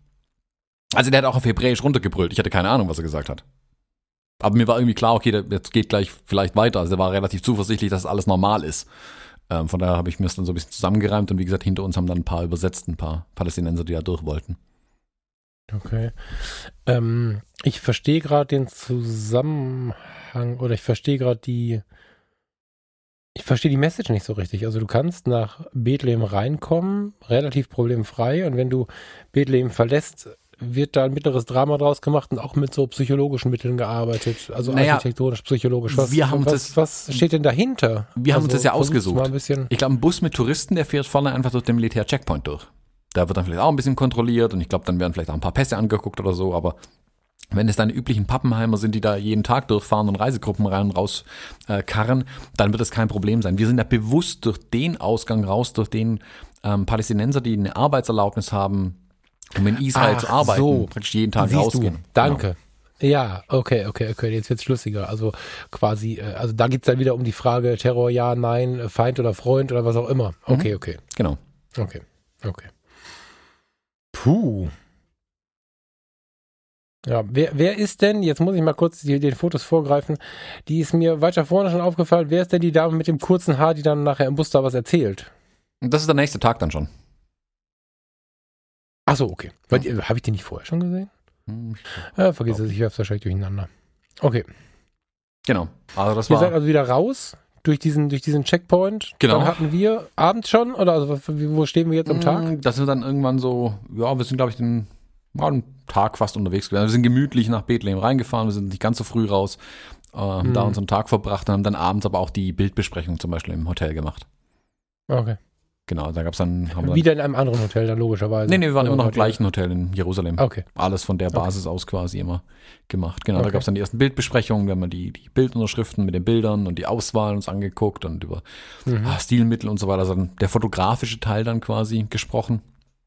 Also der hat auch auf Hebräisch runtergebrüllt. Ich hatte keine Ahnung, was er gesagt hat. Aber mir war irgendwie klar, okay, jetzt geht gleich vielleicht weiter. Also er war relativ zuversichtlich, dass alles normal ist. Ähm, von daher habe ich mir das dann so ein bisschen zusammengereimt und wie gesagt, hinter uns haben dann ein paar übersetzt, ein paar Palästinenser, die da durch wollten. Okay. Ähm, ich verstehe gerade den Zusammenhang oder ich verstehe gerade die. Ich verstehe die Message nicht so richtig. Also du kannst nach Bethlehem reinkommen, relativ problemfrei, und wenn du Bethlehem verlässt, wird da ein mittleres Drama draus gemacht und auch mit so psychologischen Mitteln gearbeitet, also Naja, architektonisch, psychologisch. Was, wir haben was, das- was steht denn dahinter? Wir haben uns das ja versuch's ausgesucht. Ich glaube, ein Bus mit Touristen, der fährt vorne einfach durch den Militär-Checkpoint durch. Da wird dann vielleicht auch ein bisschen kontrolliert und ich glaube, dann werden vielleicht auch ein paar Pässe angeguckt oder so, aber wenn es deine üblichen Pappenheimer sind, die da jeden Tag durchfahren und Reisegruppen rein und raus äh, karren, dann wird es kein Problem sein. Wir sind ja bewusst durch den Ausgang raus, durch den ähm, Palästinenser, die eine Arbeitserlaubnis haben, um in Israel Ach zu arbeiten, so. praktisch jeden Tag Siehst rausgehen. Du, danke. Ja, okay, okay, okay, jetzt wird's schlüssiger. Also quasi, äh, also da geht's dann wieder um die Frage Terror, ja, nein, Feind oder Freund oder was auch immer. Okay, okay, Genau. okay, okay. Puh. Ja, wer, wer ist denn, jetzt muss ich mal kurz die, den Fotos vorgreifen, die ist mir weiter vorne schon aufgefallen, wer ist denn die Dame mit dem kurzen Haar, die dann nachher im Bus da was erzählt? Das ist der nächste Tag dann schon. Ach so, okay. Die- Habe ich die nicht vorher schon gesehen? Hm, Ja, vergiss es, ich werf's wahrscheinlich durcheinander. Okay. Genau. Also das Ihr war seid also wieder raus durch diesen, durch diesen Checkpoint. Genau. Dann hatten wir abends schon, oder also, wo stehen wir jetzt am Tag? Mm, Das sind dann irgendwann so, ja, wir sind, glaube ich, den, war einen Tag fast unterwegs gewesen. Wir sind gemütlich nach Bethlehem reingefahren, wir sind nicht ganz so früh raus, äh, haben Mhm. da unseren Tag verbracht und haben dann abends aber auch die Bildbesprechung zum Beispiel im Hotel gemacht. Okay. Genau, da gab's dann, haben wir dann, Wieder in einem anderen Hotel dann logischerweise. nee, nee, wir waren immer noch im gleichen Hotel in Jerusalem. Okay. Alles von der Basis aus quasi immer gemacht. Genau, da Okay. gab's dann die ersten Bildbesprechungen, wir haben dann die, die Bildunterschriften mit den Bildern und die Auswahl uns angeguckt und über Mhm. Stilmittel und so weiter. Also dann der fotografische Teil dann quasi gesprochen.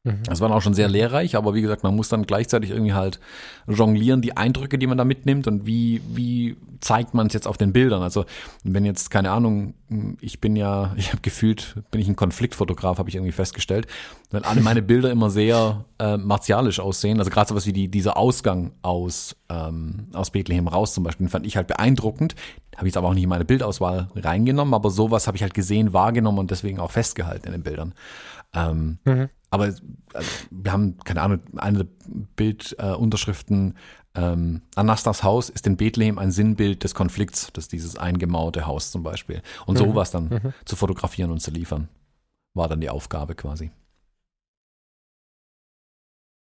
Mhm. Das war dann auch schon sehr lehrreich, aber wie gesagt, man muss dann gleichzeitig irgendwie halt jonglieren, die Eindrücke, die man da mitnimmt und wie, wie zeigt man es jetzt auf den Bildern. Also wenn jetzt, keine Ahnung, ich bin ja, ich habe gefühlt, bin ich ein Konfliktfotograf, habe ich irgendwie festgestellt, weil alle meine Bilder immer sehr äh, martialisch aussehen. Also gerade sowas wie die, dieser Ausgang aus, ähm, aus Bethlehem raus zum Beispiel, den fand ich halt beeindruckend. Habe ich jetzt aber auch nicht in meine Bildauswahl reingenommen, aber sowas habe ich halt gesehen, wahrgenommen und deswegen auch festgehalten in den Bildern. Ähm, Mhm. Aber also, wir haben, keine Ahnung, eine Bildunterschriften, äh, ähm, Anastas Haus ist in Bethlehem ein Sinnbild des Konflikts, das ist dieses eingemauerte Haus zum Beispiel. Und Mhm. sowas dann Mhm. zu fotografieren und zu liefern, war dann die Aufgabe quasi.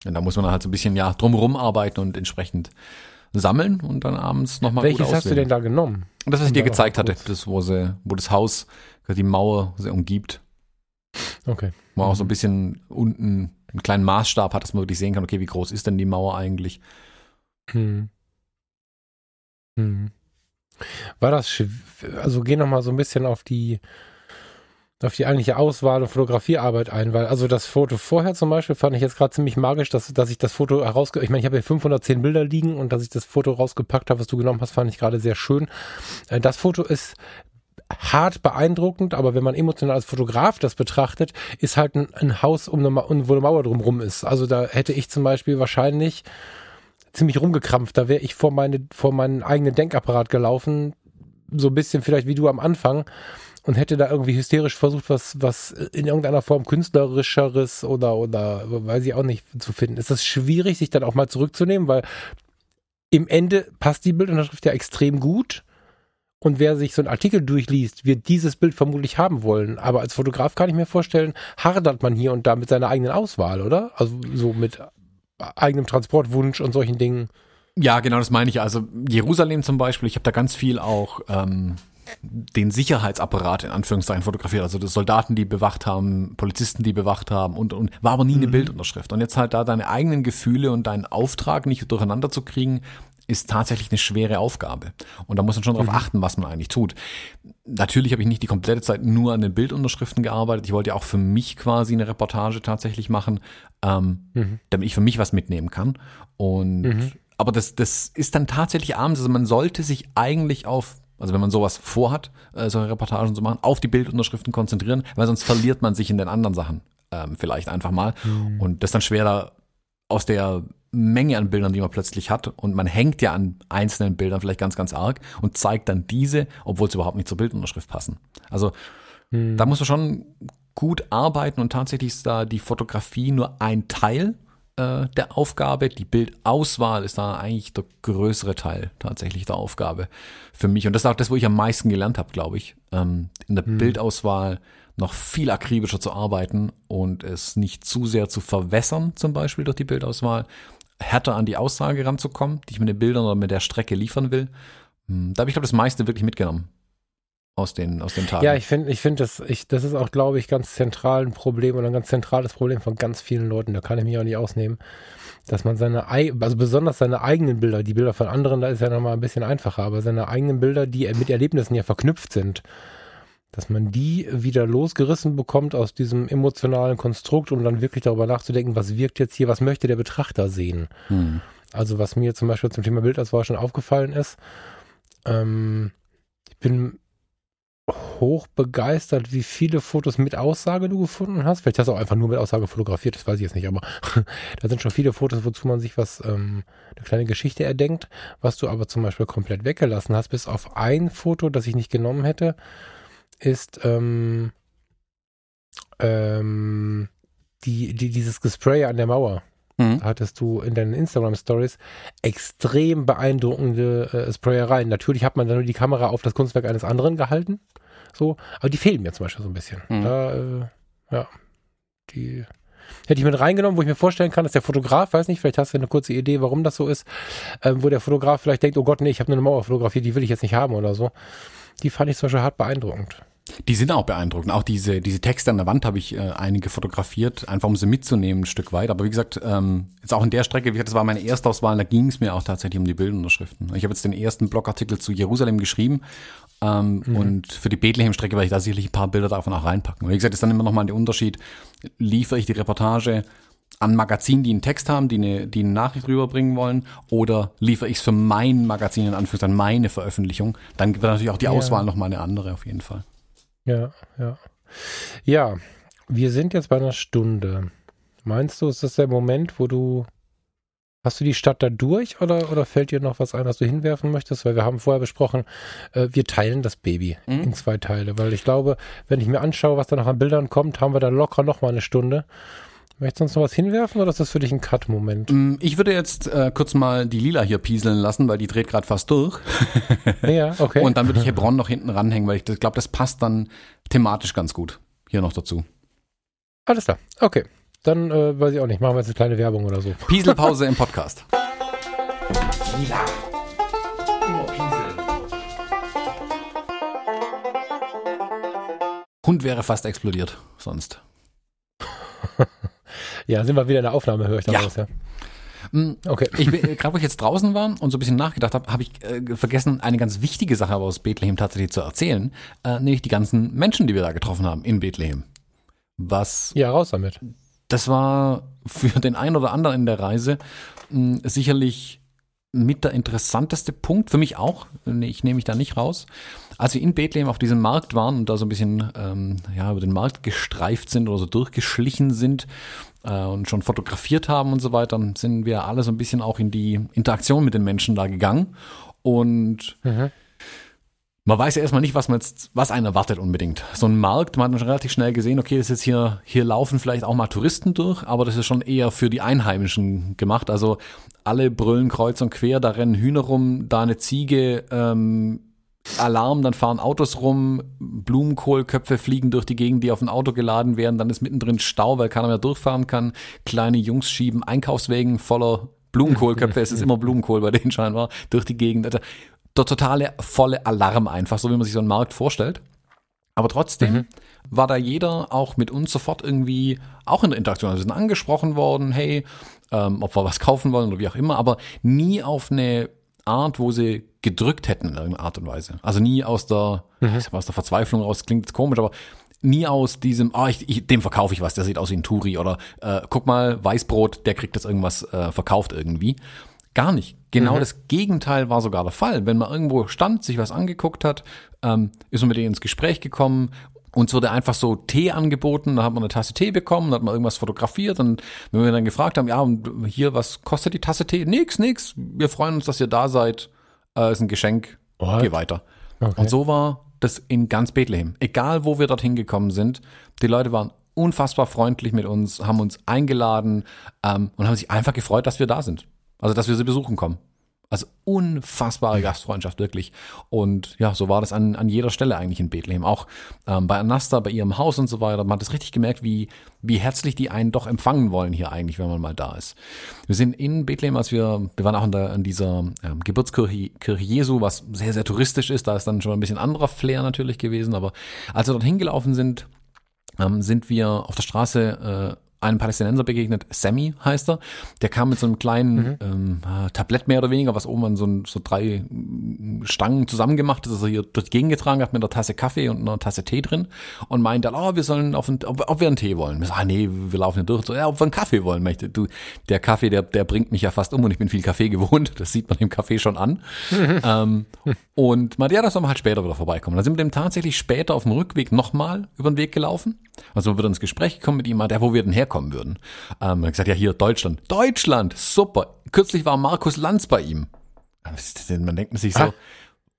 Und da muss man dann halt so ein bisschen ja drumherum arbeiten und entsprechend sammeln und dann abends nochmal gut Welches hast du auswählen. denn da genommen? Und das, was ich dir gezeigt hatte, das, wo, sie, wo das Haus, die Mauer sie umgibt, Okay. wo man auch so ein Mhm. bisschen unten einen kleinen Maßstab hat, dass man wirklich sehen kann, okay, wie groß ist denn die Mauer eigentlich? Hm. Hm. War das also geh noch mal so ein bisschen auf die auf die eigentliche Auswahl und Fotografiearbeit ein, weil also das Foto vorher zum Beispiel fand ich jetzt gerade ziemlich magisch, dass, dass ich das Foto herausge... Ich meine, ich habe hier 510 Bilder liegen und dass ich das Foto rausgepackt habe, was du genommen hast, fand ich gerade sehr schön. Äh, Das Foto ist hart beeindruckend, aber wenn man emotional als Fotograf das betrachtet, ist halt ein, ein Haus, um eine, wo eine Mauer drumrum ist. Also da hätte ich zum Beispiel wahrscheinlich ziemlich rumgekrampft. Da wäre ich vor, meine, vor meinen eigenen Denkapparat gelaufen, so ein bisschen vielleicht wie du am Anfang und hätte da irgendwie hysterisch versucht, was, was in irgendeiner Form künstlerischeres oder, oder weiß ich auch nicht zu finden. Ist das schwierig, sich dann auch mal zurückzunehmen, weil im Ende passt die Bildunterschrift ja extrem gut. Und wer sich so einen Artikel durchliest, wird dieses Bild vermutlich haben wollen. Aber als Fotograf kann ich mir vorstellen, hadert man hier und da mit seiner eigenen Auswahl, oder? Also so mit eigenem Transportwunsch und solchen Dingen. Ja, genau, das meine ich. Also Jerusalem zum Beispiel, ich habe da ganz viel auch ähm, den Sicherheitsapparat in Anführungszeichen fotografiert. Also das Soldaten, die bewacht haben, Polizisten, die bewacht haben und, und war aber nie eine Bildunterschrift. Und jetzt halt da deine eigenen Gefühle und deinen Auftrag nicht durcheinander zu kriegen, ist tatsächlich eine schwere Aufgabe. Und da muss man schon darauf achten, was man eigentlich tut. Natürlich habe ich nicht die komplette Zeit nur an den Bildunterschriften gearbeitet. Ich wollte ja auch für mich quasi eine Reportage tatsächlich machen, ähm, Mhm. damit ich für mich was mitnehmen kann. Und Mhm. aber das, das ist dann tatsächlich abends, also man sollte sich eigentlich auf, also wenn man sowas vorhat, äh, solche Reportagen zu machen, auf die Bildunterschriften konzentrieren, weil sonst verliert man sich in den anderen Sachen ähm, vielleicht einfach mal. Mhm. Und das ist dann schwerer aus der Menge an Bildern, die man plötzlich hat. Und man hängt ja an einzelnen Bildern vielleicht ganz, ganz arg und zeigt dann diese, obwohl sie überhaupt nicht zur Bildunterschrift passen. Also Mhm. da muss man schon gut arbeiten und tatsächlich ist da die Fotografie nur ein Teil äh, der Aufgabe. Die Bildauswahl ist da eigentlich der größere Teil tatsächlich der Aufgabe für mich. Und das ist auch das, wo ich am meisten gelernt habe, glaube ich. Ähm, in der hm. Bildauswahl noch viel akribischer zu arbeiten und es nicht zu sehr zu verwässern, zum Beispiel durch die Bildauswahl, härter an die Aussage ranzukommen, die ich mit den Bildern oder mit der Strecke liefern will. Hm, da habe ich, glaube das meiste wirklich mitgenommen aus den, aus den Tagen. Ja, ich finde, ich finde, das, ich, das ist auch, glaube ich, ganz zentral ein Problem oder ein ganz zentrales Problem von ganz vielen Leuten. Da kann ich mich auch nicht ausnehmen, dass man seine, also besonders seine eigenen Bilder, die Bilder von anderen, da ist ja nochmal ein bisschen einfacher, aber seine eigenen Bilder, die mit Erlebnissen ja verknüpft sind, dass man die wieder losgerissen bekommt aus diesem emotionalen Konstrukt, um dann wirklich darüber nachzudenken, was wirkt jetzt hier, was möchte der Betrachter sehen. Hm. Also was mir zum Beispiel zum Thema Bildauswahl schon aufgefallen ist, ähm, ich bin hoch begeistert, wie viele Fotos mit Aussage du gefunden hast. Vielleicht hast du auch einfach nur mit Aussage fotografiert, das weiß ich jetzt nicht, aber da sind schon viele Fotos, wozu man sich was, ähm, eine kleine Geschichte erdenkt, was du aber zum Beispiel komplett weggelassen hast, bis auf ein Foto, das ich nicht genommen hätte ist ähm, ähm, die, die, dieses Gespray an der Mauer. Mhm. hattest du in deinen Instagram-Stories extrem beeindruckende äh, Sprayereien. Natürlich hat man dann nur die Kamera auf das Kunstwerk eines anderen gehalten. So, aber die fehlen mir zum Beispiel so ein bisschen. Mhm. Da, äh, ja, die hätte ich mit reingenommen, wo ich mir vorstellen kann, dass der Fotograf, weiß nicht, vielleicht hast du eine kurze Idee, warum das so ist, äh, wo der Fotograf vielleicht denkt, oh Gott, nee, ich habe nur eine Mauer fotografiert, die will ich jetzt nicht haben oder so. Die fand ich zum Beispiel hart beeindruckend. Die sind auch beeindruckend. Auch diese, diese Texte an der Wand habe ich äh, einige fotografiert, einfach um sie mitzunehmen ein Stück weit. Aber wie gesagt, ähm, jetzt auch in der Strecke, wie gesagt, das war meine Erstauswahl, da ging es mir auch tatsächlich um die Bildunterschriften. Ich habe jetzt den ersten Blogartikel zu Jerusalem geschrieben ähm, mhm. und für die Bethlehem-Strecke werde ich da sicherlich ein paar Bilder davon auch reinpacken. Und wie gesagt, ist dann immer nochmal der Unterschied, liefere ich die Reportage an Magazinen, die einen Text haben, die eine, die eine Nachricht rüberbringen wollen, oder liefere ich es für mein Magazin, in Anführungszeichen, meine Veröffentlichung, dann wird natürlich auch die Auswahl ja. nochmal eine andere auf jeden Fall. Ja, ja. Ja, wir sind jetzt bei einer Stunde. Meinst du, ist das der Moment, wo du Hast du die Stadt da durch oder, oder fällt dir noch was ein, was du hinwerfen möchtest? Weil wir haben vorher besprochen, äh, wir teilen das Baby mhm. in zwei Teile. Weil ich glaube, wenn ich mir anschaue, was da noch an Bildern kommt, haben wir da locker noch mal eine Stunde. Möchtest du uns noch was hinwerfen oder ist das für dich ein Cut-Moment? Mm, ich würde jetzt äh, kurz mal die Lila hier pieseln lassen, weil die dreht gerade fast durch. ja, okay. Und dann würde ich Hebron noch hinten ranhängen, weil ich glaube, das passt dann thematisch ganz gut. Hier noch dazu. Alles klar, okay. Dann äh, weiß ich auch nicht, machen wir jetzt eine kleine Werbung oder so. Pieselpause im Podcast. Lila. Hund wäre fast explodiert, sonst. Ja, sind wir wieder in der Aufnahme, höre ich daraus, ja. ja. Mm, okay. Ich gerade wo ich jetzt draußen war und so ein bisschen nachgedacht habe, habe ich äh, vergessen, eine ganz wichtige Sache aus Bethlehem tatsächlich zu erzählen, äh, nämlich die ganzen Menschen, die wir da getroffen haben in Bethlehem. Was? Ja, raus damit. Das war für den einen oder anderen in der Reise mh, mm, sicherlich mit der interessanteste Punkt, für mich auch, ich nehme mich da nicht raus. Als wir in Bethlehem auf diesem Markt waren und da so ein bisschen ähm, ja, über den Markt gestreift sind oder so durchgeschlichen sind äh, und schon fotografiert haben und so weiter, sind wir alle so ein bisschen auch in die Interaktion mit den Menschen da gegangen. Und mhm. man weiß ja erstmal nicht, was man jetzt, was einen erwartet unbedingt. So ein Markt, man hat schon relativ schnell gesehen, okay, das ist jetzt hier, hier laufen vielleicht auch mal Touristen durch, aber das ist schon eher für die Einheimischen gemacht. Also alle brüllen kreuz und quer, da rennen Hühner rum, da eine Ziege, ähm, Alarm, dann fahren Autos rum, Blumenkohlköpfe fliegen durch die Gegend, die auf ein Auto geladen werden, dann ist mittendrin Stau, weil keiner mehr durchfahren kann. Kleine Jungs schieben Einkaufswägen voller Blumenkohlköpfe, es ist immer Blumenkohl bei denen scheinbar, durch die Gegend. Also, der totale volle Alarm einfach, so wie man sich so einen Markt vorstellt. Aber trotzdem mhm. war da jeder auch mit uns sofort irgendwie auch in der Interaktion. Also wir sind angesprochen worden, hey, ähm, ob wir was kaufen wollen oder wie auch immer, aber nie auf eine Art, wo sie gedrückt hätten in irgendeiner Art und Weise. Also nie aus der, mhm. aus der Verzweiflung raus, klingt jetzt komisch, aber nie aus diesem, ah, ich, ich, dem verkaufe ich was, der sieht aus wie ein Turi oder äh, guck mal, Weißbrot, der kriegt jetzt irgendwas äh, verkauft irgendwie. Gar nicht. Genau mhm. das Gegenteil war sogar der Fall. Wenn man irgendwo stand, sich was angeguckt hat, ähm, ist man mit denen ins Gespräch gekommen uns wurde einfach so Tee angeboten, da hat man eine Tasse Tee bekommen, da hat man irgendwas fotografiert und wenn wir dann gefragt haben, ja, und hier, was kostet die Tasse Tee? Nix, nix, wir freuen uns, dass ihr da seid, äh, ist ein Geschenk, What? geh weiter. Okay. Und so war das in ganz Bethlehem. Egal, wo wir dorthin gekommen sind, die Leute waren unfassbar freundlich mit uns, haben uns eingeladen ähm, und haben sich einfach gefreut, dass wir da sind. Also, dass wir sie besuchen kommen. Also unfassbare Gastfreundschaft, wirklich. Und ja, so war das an, an jeder Stelle eigentlich in Bethlehem. Auch ähm, bei Anasta, bei ihrem Haus und so weiter. Man hat es richtig gemerkt, wie, wie herzlich die einen doch empfangen wollen hier eigentlich, wenn man mal da ist. Wir sind in Bethlehem, als wir, wir waren auch in, der, in dieser ähm, Geburtskirche Kirche Jesu, was sehr, sehr touristisch ist. Da ist dann schon ein bisschen anderer Flair natürlich gewesen. Aber als wir dort hingelaufen sind, ähm, sind wir auf der Straße äh, einem Palästinenser begegnet, Sammy heißt er. Der kam mit so einem kleinen mhm. ähm, äh, Tablett mehr oder weniger, was oben an so, so drei Stangen zusammengemacht ist, das er hier durch die getragen hat mit einer Tasse Kaffee und einer Tasse Tee drin und meinte, oh, wir sollen auf ein, ob, ob wir einen Tee wollen. Wir sagen, ah, nee, wir laufen hier durch. So, ja, ob wir einen Kaffee wollen. Möchte. Du, der Kaffee, der, der bringt mich ja fast um und ich bin viel Kaffee gewohnt. Das sieht man im Kaffee schon an. Mhm. Ähm, und meinte, ja, das soll man halt später wieder vorbeikommen. Dann sind wir dem tatsächlich später auf dem Rückweg nochmal über den Weg gelaufen. Also wir wieder ins Gespräch gekommen mit ihm, der, wo wir denn herkommen würden. Ähm, er hat gesagt, ja, hier, Deutschland. Deutschland, super. Kürzlich war Markus Lanz bei ihm. Man denkt sich so, ah.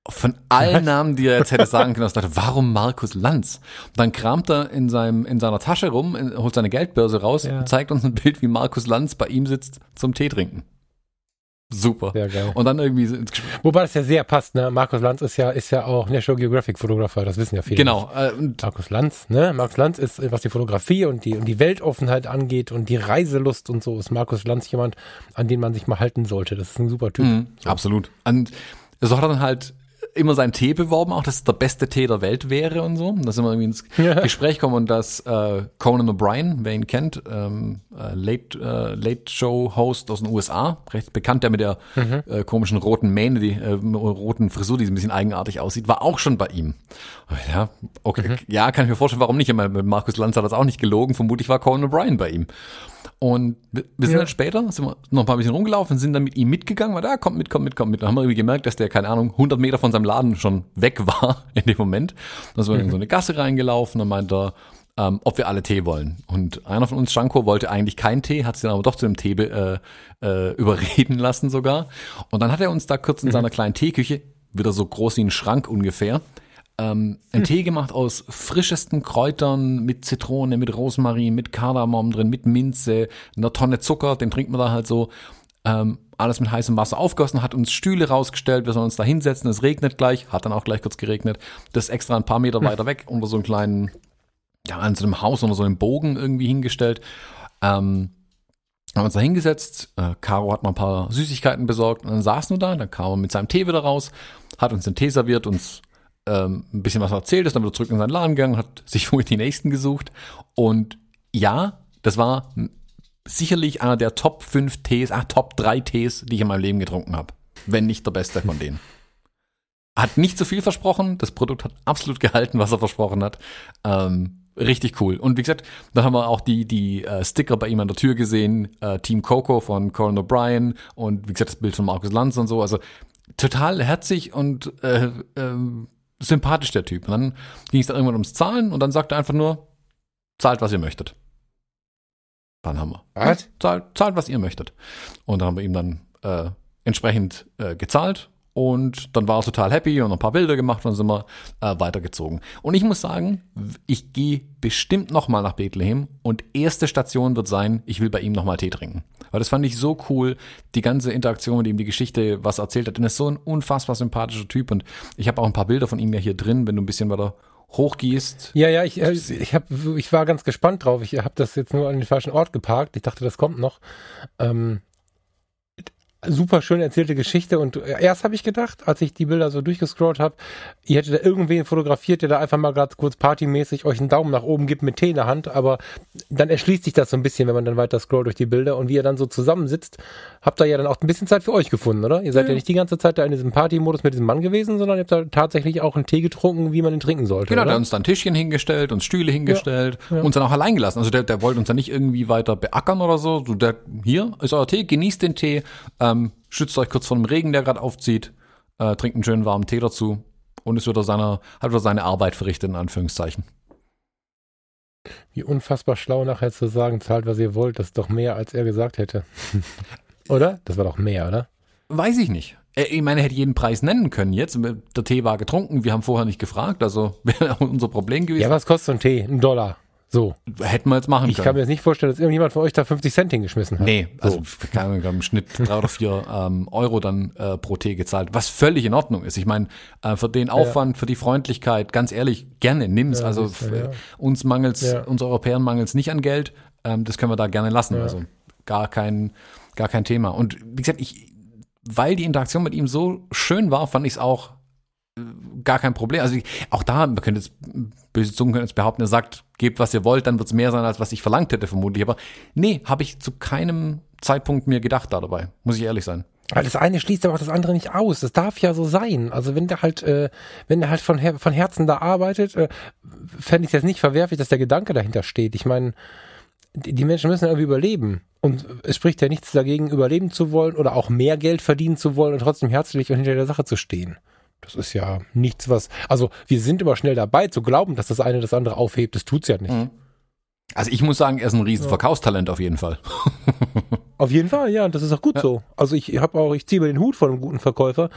von allen Namen, die er jetzt hätte sagen können, dachte, warum Markus Lanz? Und dann kramt er in, seinem, in seiner Tasche rum, holt seine Geldbörse raus ja. und zeigt uns ein Bild, wie Markus Lanz bei ihm sitzt zum Tee trinken. Super. Sehr geil. Und dann irgendwie ins Gespräch. Wobei das ja sehr passt, ne? Markus Lanz ist ja, ist ja auch National Geographic Fotografer, das wissen ja viele. Genau. Äh, Markus Lanz, ne? Markus Lanz ist, was die Fotografie und die, und die Weltoffenheit angeht und die Reiselust und so, ist Markus Lanz jemand, an den man sich mal halten sollte. Das ist ein super Typ. Mhm, so. Absolut. Und so hat er dann halt immer seinen Tee beworben, auch dass es der beste Tee der Welt wäre und so. Dass wir irgendwie ins ja. Gespräch kommen und dass äh, Conan O'Brien, wer ihn kennt, ähm, äh, Late, äh, Late Show Host aus den USA, recht bekannt, der mit der mhm. äh, komischen roten Mähne, die äh, roten Frisur, die ein bisschen eigenartig aussieht, war auch schon bei ihm. Ja, okay, mhm. ja, kann ich mir vorstellen, warum nicht? Ich meine, Markus Lanz hat das auch nicht gelogen. Vermutlich war Conan O'Brien bei ihm. Und wir, sind ja. dann später, sind wir noch ein paar bisschen rumgelaufen, sind dann mit ihm mitgegangen, weil da ah, kommt mit, kommt mit, kommt mit. Dann haben wir irgendwie gemerkt, dass der, keine Ahnung, 100 Meter von seinem Laden schon weg war in dem Moment. Dann sind wir mhm. in so eine Gasse reingelaufen, dann meinte er, ähm, ob wir alle Tee wollen. Und einer von uns, Shanko, wollte eigentlich keinen Tee, hat sich dann aber doch zu dem Tee äh, äh, überreden lassen sogar. Und dann hat er uns da kurz in mhm. seiner kleinen Teeküche, wieder so groß wie ein Schrank ungefähr, ähm, einen hm. Tee gemacht aus frischesten Kräutern mit Zitrone, mit Rosmarin, mit Kardamom drin, mit Minze, einer Tonne Zucker, den trinkt man da halt so. Ähm, alles mit heißem Wasser aufgossen, hat uns Stühle rausgestellt, wir sollen uns da hinsetzen, es regnet gleich, hat dann auch gleich kurz geregnet. Das extra ein paar Meter hm. weiter weg, unter so einem kleinen, ja, an so einem Haus, unter so einem Bogen irgendwie hingestellt. Ähm, haben uns da hingesetzt, äh, Caro hat mal ein paar Süßigkeiten besorgt und dann saßen wir da, dann kam er mit seinem Tee wieder raus, hat uns den Tee serviert, uns ähm, ein bisschen was erzählt, ist dann wieder zurück in seinen Laden gegangen, hat sich wohl die nächsten gesucht. Und ja, das war sicherlich einer der Top 5 Tees, ach, Top 3 Tees, die ich in meinem Leben getrunken habe. Wenn nicht der beste von denen. Hat nicht zu so viel versprochen, das Produkt hat absolut gehalten, was er versprochen hat. Ähm, richtig cool. Und wie gesagt, dann haben wir auch die, die äh, Sticker bei ihm an der Tür gesehen, äh, Team Coco von Colin O'Brien und wie gesagt, das Bild von Markus Lanz und so. Also total herzig und äh, ähm, sympathisch, der Typ. Und dann ging es dann irgendwann ums Zahlen und dann sagte er einfach nur, zahlt, was ihr möchtet. Dann haben wir. Was? Zahlt, zahlt, was ihr möchtet. Und dann haben wir ihm dann äh, entsprechend äh, gezahlt und dann war er total happy und ein paar Bilder gemacht und dann sind wir äh, weitergezogen. Und ich muss sagen, ich gehe bestimmt nochmal nach Bethlehem und erste Station wird sein, ich will bei ihm nochmal Tee trinken. Weil das fand ich so cool, die ganze Interaktion mit ihm, die Geschichte, was er erzählt hat. Denn er ist so ein unfassbar sympathischer Typ und ich habe auch ein paar Bilder von ihm ja hier drin, wenn du ein bisschen weiter hochgehst. Ja, ja, ich, äh, ich, hab, ich war ganz gespannt drauf. Ich habe das jetzt nur an den falschen Ort geparkt. Ich dachte, das kommt noch. Ähm, super schön erzählte Geschichte und erst habe ich gedacht, als ich die Bilder so durchgescrollt habe, ihr hättet da irgendwen fotografiert, der da einfach mal gerade kurz partymäßig euch einen Daumen nach oben gibt mit Tee in der Hand, aber dann erschließt sich das so ein bisschen, wenn man dann weiter scrollt durch die Bilder und wie ihr dann so zusammensitzt, habt ihr ja dann auch ein bisschen Zeit für euch gefunden, oder? Ihr seid ja, ja nicht die ganze Zeit da in diesem Partymodus mit diesem Mann gewesen, sondern ihr habt da tatsächlich auch einen Tee getrunken, wie man ihn trinken sollte. Genau, oder? der hat uns dann Tischchen hingestellt, uns Stühle hingestellt, ja, ja. uns dann auch allein gelassen. Also der, der wollte uns dann nicht irgendwie weiter beackern oder so. so der, hier ist euer Tee, genießt den Tee, ähm, schützt euch kurz vor dem Regen, der gerade aufzieht, äh, trinkt einen schönen warmen Tee dazu und ist wieder seine, hat wieder seine Arbeit verrichtet, in Anführungszeichen. Wie unfassbar schlau nachher zu sagen, zahlt, was ihr wollt, das ist doch mehr, als er gesagt hätte. oder? Das war doch mehr, oder? Weiß ich nicht. Ich meine, er hätte jeden Preis nennen können jetzt. Der Tee war getrunken, wir haben vorher nicht gefragt, also wäre unser Problem gewesen. Ja, was kostet so ein Tee? Ein Dollar. So. Hätten wir jetzt machen Ich können. kann mir jetzt nicht vorstellen, dass irgendjemand von euch da 50 Cent hingeschmissen hat. Nee, also So. Ahnung, haben im Schnitt drei oder vier ähm, Euro dann äh, pro Tee gezahlt, was völlig in Ordnung ist. Ich meine, äh, für den Aufwand, für die Freundlichkeit, ganz ehrlich, gerne nimm's. Ja, also f- ja. uns mangels, Ja. uns Europäern mangels nicht an Geld. Ähm, das können wir da gerne lassen. Also gar kein, gar kein Thema. Und wie gesagt, ich, weil die Interaktion mit ihm so schön war, fand ich es auch gar kein Problem. Also auch da, man könnte jetzt, böse Zungen können jetzt behaupten, er sagt, gebt was ihr wollt, dann wird es mehr sein, als was ich verlangt hätte, vermutlich. Aber nee, habe ich zu keinem Zeitpunkt mir gedacht da dabei. Muss ich ehrlich sein. Das eine schließt aber auch das andere nicht aus. Das darf ja so sein. Also wenn der halt, äh, wenn der halt von, Her von Herzen da arbeitet, äh, fände ich es jetzt nicht verwerflich, dass der Gedanke dahinter steht. Ich meine, die Menschen müssen irgendwie überleben. Und es spricht ja nichts dagegen, überleben zu wollen oder auch mehr Geld verdienen zu wollen und trotzdem herzlich und hinter der Sache zu stehen. Das ist ja nichts, was. Also, wir sind immer schnell dabei zu glauben, dass das eine das andere aufhebt. Das tut's ja nicht. Mhm. Also ich muss sagen, er ist ein riesen Verkaufstalent auf jeden Fall. Auf jeden Fall, ja, und das ist auch gut Ja. so. Also ich habe auch, ich ziehe mir den Hut von einem guten Verkäufer.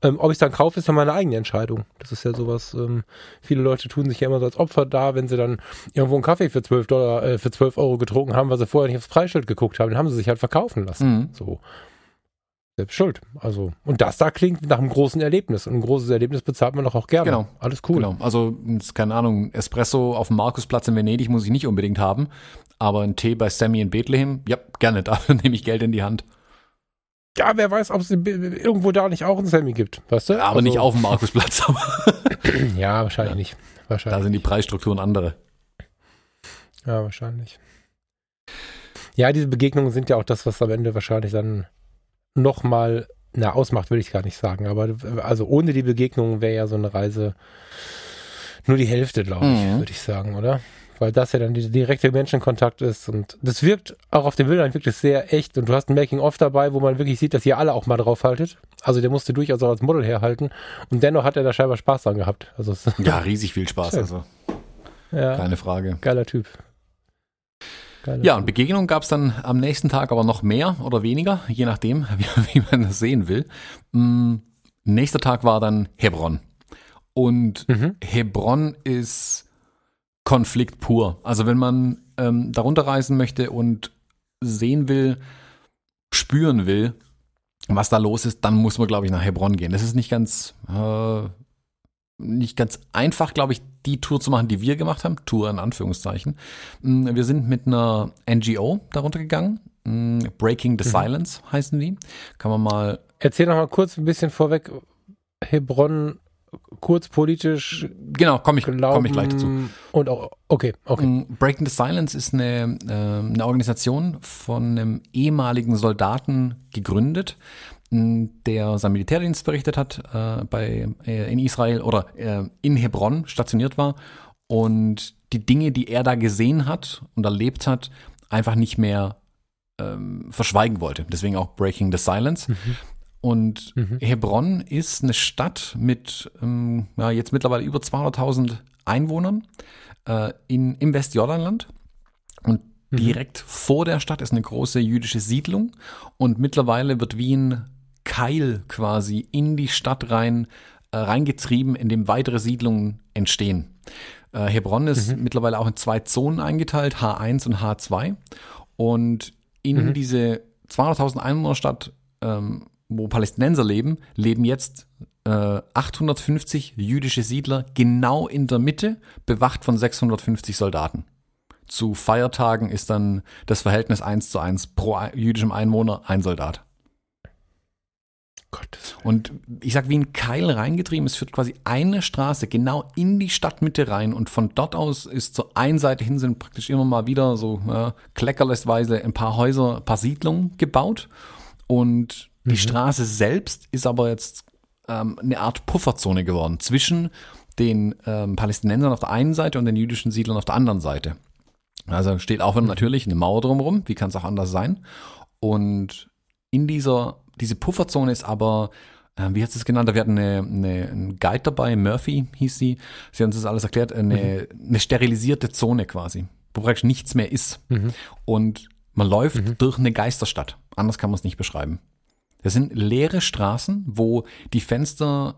Ähm, ob ich es dann kaufe, ist ja meine eigene Entscheidung. Das ist ja sowas, ähm, viele Leute tun sich ja immer so als Opfer da, wenn sie dann irgendwo einen Kaffee für 12 Dollar, äh, für 12 Euro getrunken haben, weil sie vorher nicht aufs Preisschild geguckt haben, dann haben sie sich halt verkaufen lassen. Mhm. So. Selbst schuld. Also, und das da klingt nach einem großen Erlebnis. Und ein großes Erlebnis bezahlt man doch auch gerne. Genau. Alles cool. Genau. Also, keine Ahnung, Espresso auf dem Markusplatz in Venedig muss ich nicht unbedingt haben. Aber ein Tee bei Sammy in Bethlehem, ja, gerne, dafür nehme ich Geld in die Hand. Ja, wer weiß, ob es irgendwo da nicht auch einen Sammy gibt, weißt du? Aber Also- nicht auf dem Markusplatz, aber Ja, wahrscheinlich nicht. Wahrscheinlich. da sind die Preisstrukturen andere. Ja, wahrscheinlich. Ja, diese Begegnungen sind ja auch das, was am Ende wahrscheinlich dann nochmal, na, ausmacht, will ich gar nicht sagen. Aber also ohne die Begegnungen wäre ja so eine Reise nur die Hälfte, glaube ich, Mhm. würde ich sagen, oder? Weil das ja dann der direkte Menschenkontakt ist und das wirkt auch auf den Bildern wirklich sehr echt und du hast ein Making-of dabei, wo man wirklich sieht, dass ihr alle auch mal drauf haltet. Also der musste durchaus auch als Model herhalten und dennoch hat er da scheinbar Spaß dran gehabt. Also Ja, riesig viel Spaß, Schön. also ja, keine Frage. geiler Typ. Geiler Ja, und Begegnungen gab es dann am nächsten Tag aber noch mehr oder weniger, je nachdem, wie, wie man das sehen will. Mm, nächster Tag war dann Hebron. Und Mhm. Hebron ist Konflikt pur. Also wenn man ähm, darunter reisen möchte und sehen will, spüren will, was da los ist, dann muss man, glaube ich, nach Hebron gehen. Das ist nicht ganz, äh, nicht ganz einfach, glaube ich, die Tour zu machen, die wir gemacht haben. Tour in Anführungszeichen. Mm, Wir sind mit einer NGO darunter gegangen. Mm, Breaking the Silence heißen die. Kann man mal Erzähl noch mal kurz ein bisschen vorweg, Hebron kurz politisch Genau, komme ich, glauben komm ich gleich dazu. und auch, okay, okay. Mm, Breaking the Silence ist eine, äh, eine Organisation von einem ehemaligen Soldaten gegründet, der seinen Militärdienst verrichtet hat äh, bei, äh, in Israel oder äh, in Hebron stationiert war und die Dinge, die er da gesehen hat und erlebt hat, einfach nicht mehr ähm, verschweigen wollte. Deswegen auch Breaking the Silence. Und Mhm. Hebron ist eine Stadt mit ähm, ja, jetzt mittlerweile über 200.000 Einwohnern äh, in, im Westjordanland. Und Mhm. direkt vor der Stadt ist eine große jüdische Siedlung. Und mittlerweile wird wie ein Keil quasi in die Stadt rein äh, reingetrieben, in dem weitere Siedlungen entstehen. Äh, Hebron ist mittlerweile auch in zwei Zonen eingeteilt, H1 und H2. Und in diese 200.000 Einwohnerstadt, ähm, wo Palästinenser leben, leben jetzt äh, 850 jüdische Siedler genau in der Mitte, bewacht von 650 Soldaten. Zu Feiertagen ist dann das Verhältnis 1 zu 1 pro jüdischem Einwohner ein Soldat. Gottes Und ich sag, wie ein Keil reingetrieben, es führt quasi eine Straße genau in die Stadtmitte rein und von dort aus ist zur einen Seite hin sind praktisch immer mal wieder so äh, kleckerlesweise ein paar Häuser, ein paar Siedlungen gebaut und die Straße selbst ist aber jetzt ähm, eine Art Pufferzone geworden zwischen den ähm, Palästinensern auf der einen Seite und den jüdischen Siedlern auf der anderen Seite. Also steht auch wieder natürlich eine Mauer drumherum, wie kann es auch anders sein? Und in dieser, diese Pufferzone ist aber, äh, wie hat sie es genannt? Wir hatten eine, eine, einen Guide dabei, Murphy hieß sie. Sie haben uns das alles erklärt, eine, eine sterilisierte Zone quasi, wo praktisch nichts mehr ist. Und man läuft durch eine Geisterstadt. Anders kann man es nicht beschreiben. Das sind leere Straßen, wo die Fenster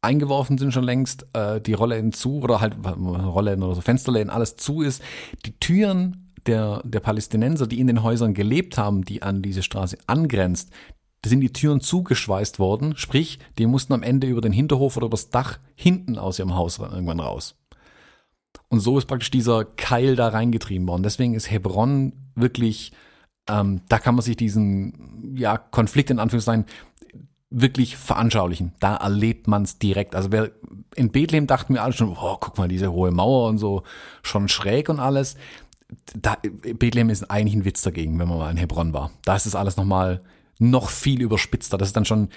eingeworfen sind schon längst, äh, die Rollläden zu oder halt Rollläden oder so Fensterläden, alles zu ist. Die Türen der, der Palästinenser, die in den Häusern gelebt haben, die an diese Straße angrenzt, da sind die Türen zugeschweißt worden, sprich, die mussten am Ende über den Hinterhof oder übers Dach hinten aus ihrem Haus irgendwann raus. Und so ist praktisch dieser Keil da reingetrieben worden. Deswegen ist Hebron wirklich, ähm, da kann man sich diesen ja, Konflikt in Anführungszeichen wirklich veranschaulichen. Da erlebt man es direkt. Also wer in Bethlehem dachten wir alle schon, oh, guck mal, diese hohe Mauer und so, schon schräg und alles. Da, Bethlehem ist eigentlich ein Witz dagegen, wenn man mal in Hebron war. Da ist es alles nochmal noch viel überspitzter. Das ist dann schon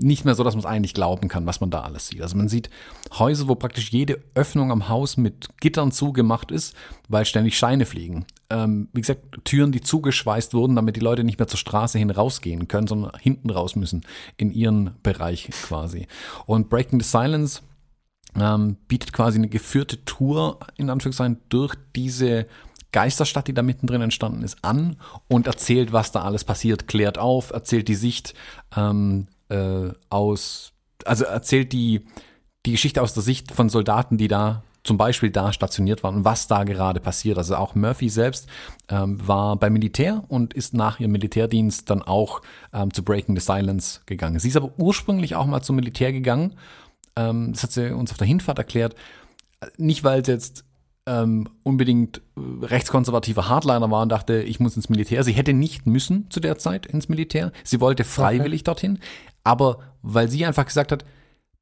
nicht mehr so, dass man es eigentlich glauben kann, was man da alles sieht. Also man sieht Häuser, wo praktisch jede Öffnung am Haus mit Gittern zugemacht ist, weil ständig Scheine fliegen. Ähm, wie gesagt, Türen, die zugeschweißt wurden, damit die Leute nicht mehr zur Straße hin rausgehen können, sondern hinten raus müssen, in ihren Bereich quasi. Und Breaking the Silence ähm, bietet quasi eine geführte Tour, in Anführungszeichen, durch diese Geisterstadt, die da mittendrin entstanden ist, an und erzählt, was da alles passiert, klärt auf, erzählt die Sicht ähm, äh, aus, also erzählt die, die Geschichte aus der Sicht von Soldaten, die da zum Beispiel da stationiert waren und was da gerade passiert. Also auch Murphy selbst ähm, war beim Militär und ist nach ihrem Militärdienst dann auch ähm, zu Breaking the Silence gegangen. Sie ist aber ursprünglich auch mal zum Militär gegangen. Ähm, das hat sie uns auf der Hinfahrt erklärt. Nicht, weil sie jetzt ähm, unbedingt äh, rechtskonservative Hardliner war und dachte, ich muss ins Militär. Sie hätte nicht müssen zu der Zeit ins Militär. Sie wollte freiwillig okay. dorthin. Aber weil sie einfach gesagt hat,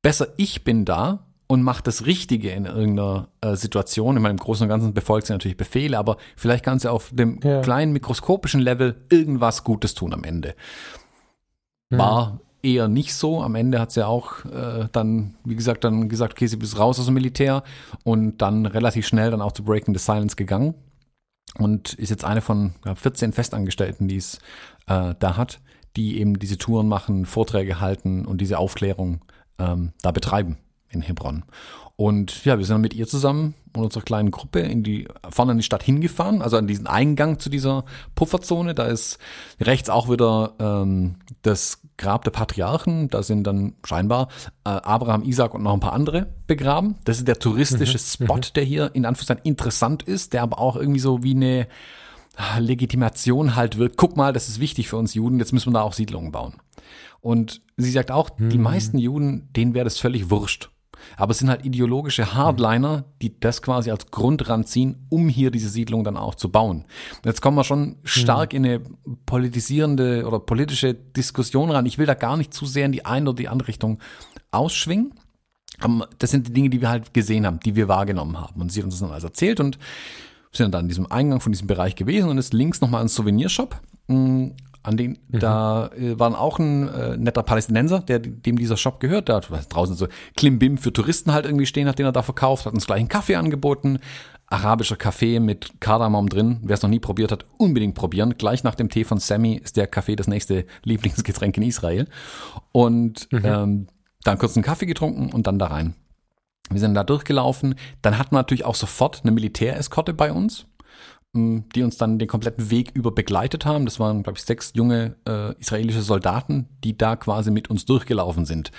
besser ich bin da und mache das Richtige in irgendeiner äh, Situation. In meinem Großen und Ganzen befolgt sie natürlich Befehle, aber vielleicht kann sie auf dem ja. kleinen mikroskopischen Level irgendwas Gutes tun am Ende. War eher nicht so. Am Ende hat sie auch äh, dann, wie gesagt, dann gesagt, okay, sie ist raus aus dem Militär und dann relativ schnell dann auch zu Breaking the Silence gegangen und ist jetzt eine von glaub, 14 Festangestellten, die es äh, da hat, die eben diese Touren machen, Vorträge halten und diese Aufklärung ähm, da betreiben in Hebron. Und ja, wir sind dann mit ihr zusammen und unserer kleinen Gruppe in die, vorne in die Stadt hingefahren, also an diesen Eingang zu dieser Pufferzone. Da ist rechts auch wieder ähm, das Grab der Patriarchen. Da sind dann scheinbar äh, Abraham, Isaac und noch ein paar andere begraben. Das ist der touristische mhm. Spot, mhm. der hier in Anführungszeichen interessant ist, der aber auch irgendwie so wie eine ah, Legitimation halt wird. Guck mal, das ist wichtig für uns Juden, jetzt müssen wir da auch Siedlungen bauen. Und sie sagt auch, mhm. die meisten Juden, denen wäre das völlig wurscht aber es sind halt ideologische Hardliner, die das quasi als Grund ranziehen, um hier diese Siedlung dann auch zu bauen. Jetzt kommen wir schon stark in eine politisierende oder politische Diskussion ran. Ich will da gar nicht zu sehr in die eine oder die andere Richtung ausschwingen. Das sind die Dinge, die wir halt gesehen haben, die wir wahrgenommen haben. Und sie hat uns das dann alles erzählt und sind dann an diesem Eingang von diesem Bereich gewesen und ist links nochmal ein Souvenirshop. An den, mhm. da äh, waren auch ein äh, netter Palästinenser, der, dem dieser Shop gehört. Der hat draußen so Klimbim für Touristen halt irgendwie stehen, hat den er da verkauft, hat uns gleich einen Kaffee angeboten. Arabischer Kaffee mit Kardamom drin. Wer es noch nie probiert hat, unbedingt probieren. Gleich nach dem Tee von Sammy ist der Kaffee das nächste Lieblingsgetränk in Israel. Und mhm. ähm, dann kurz einen Kaffee getrunken und dann da rein. Wir sind da durchgelaufen. Dann hatten wir natürlich auch sofort eine Militäreskorte bei uns die uns dann den kompletten Weg über begleitet haben. Das waren, glaube ich, sechs junge äh, israelische Soldaten, die da quasi mit uns durchgelaufen sind.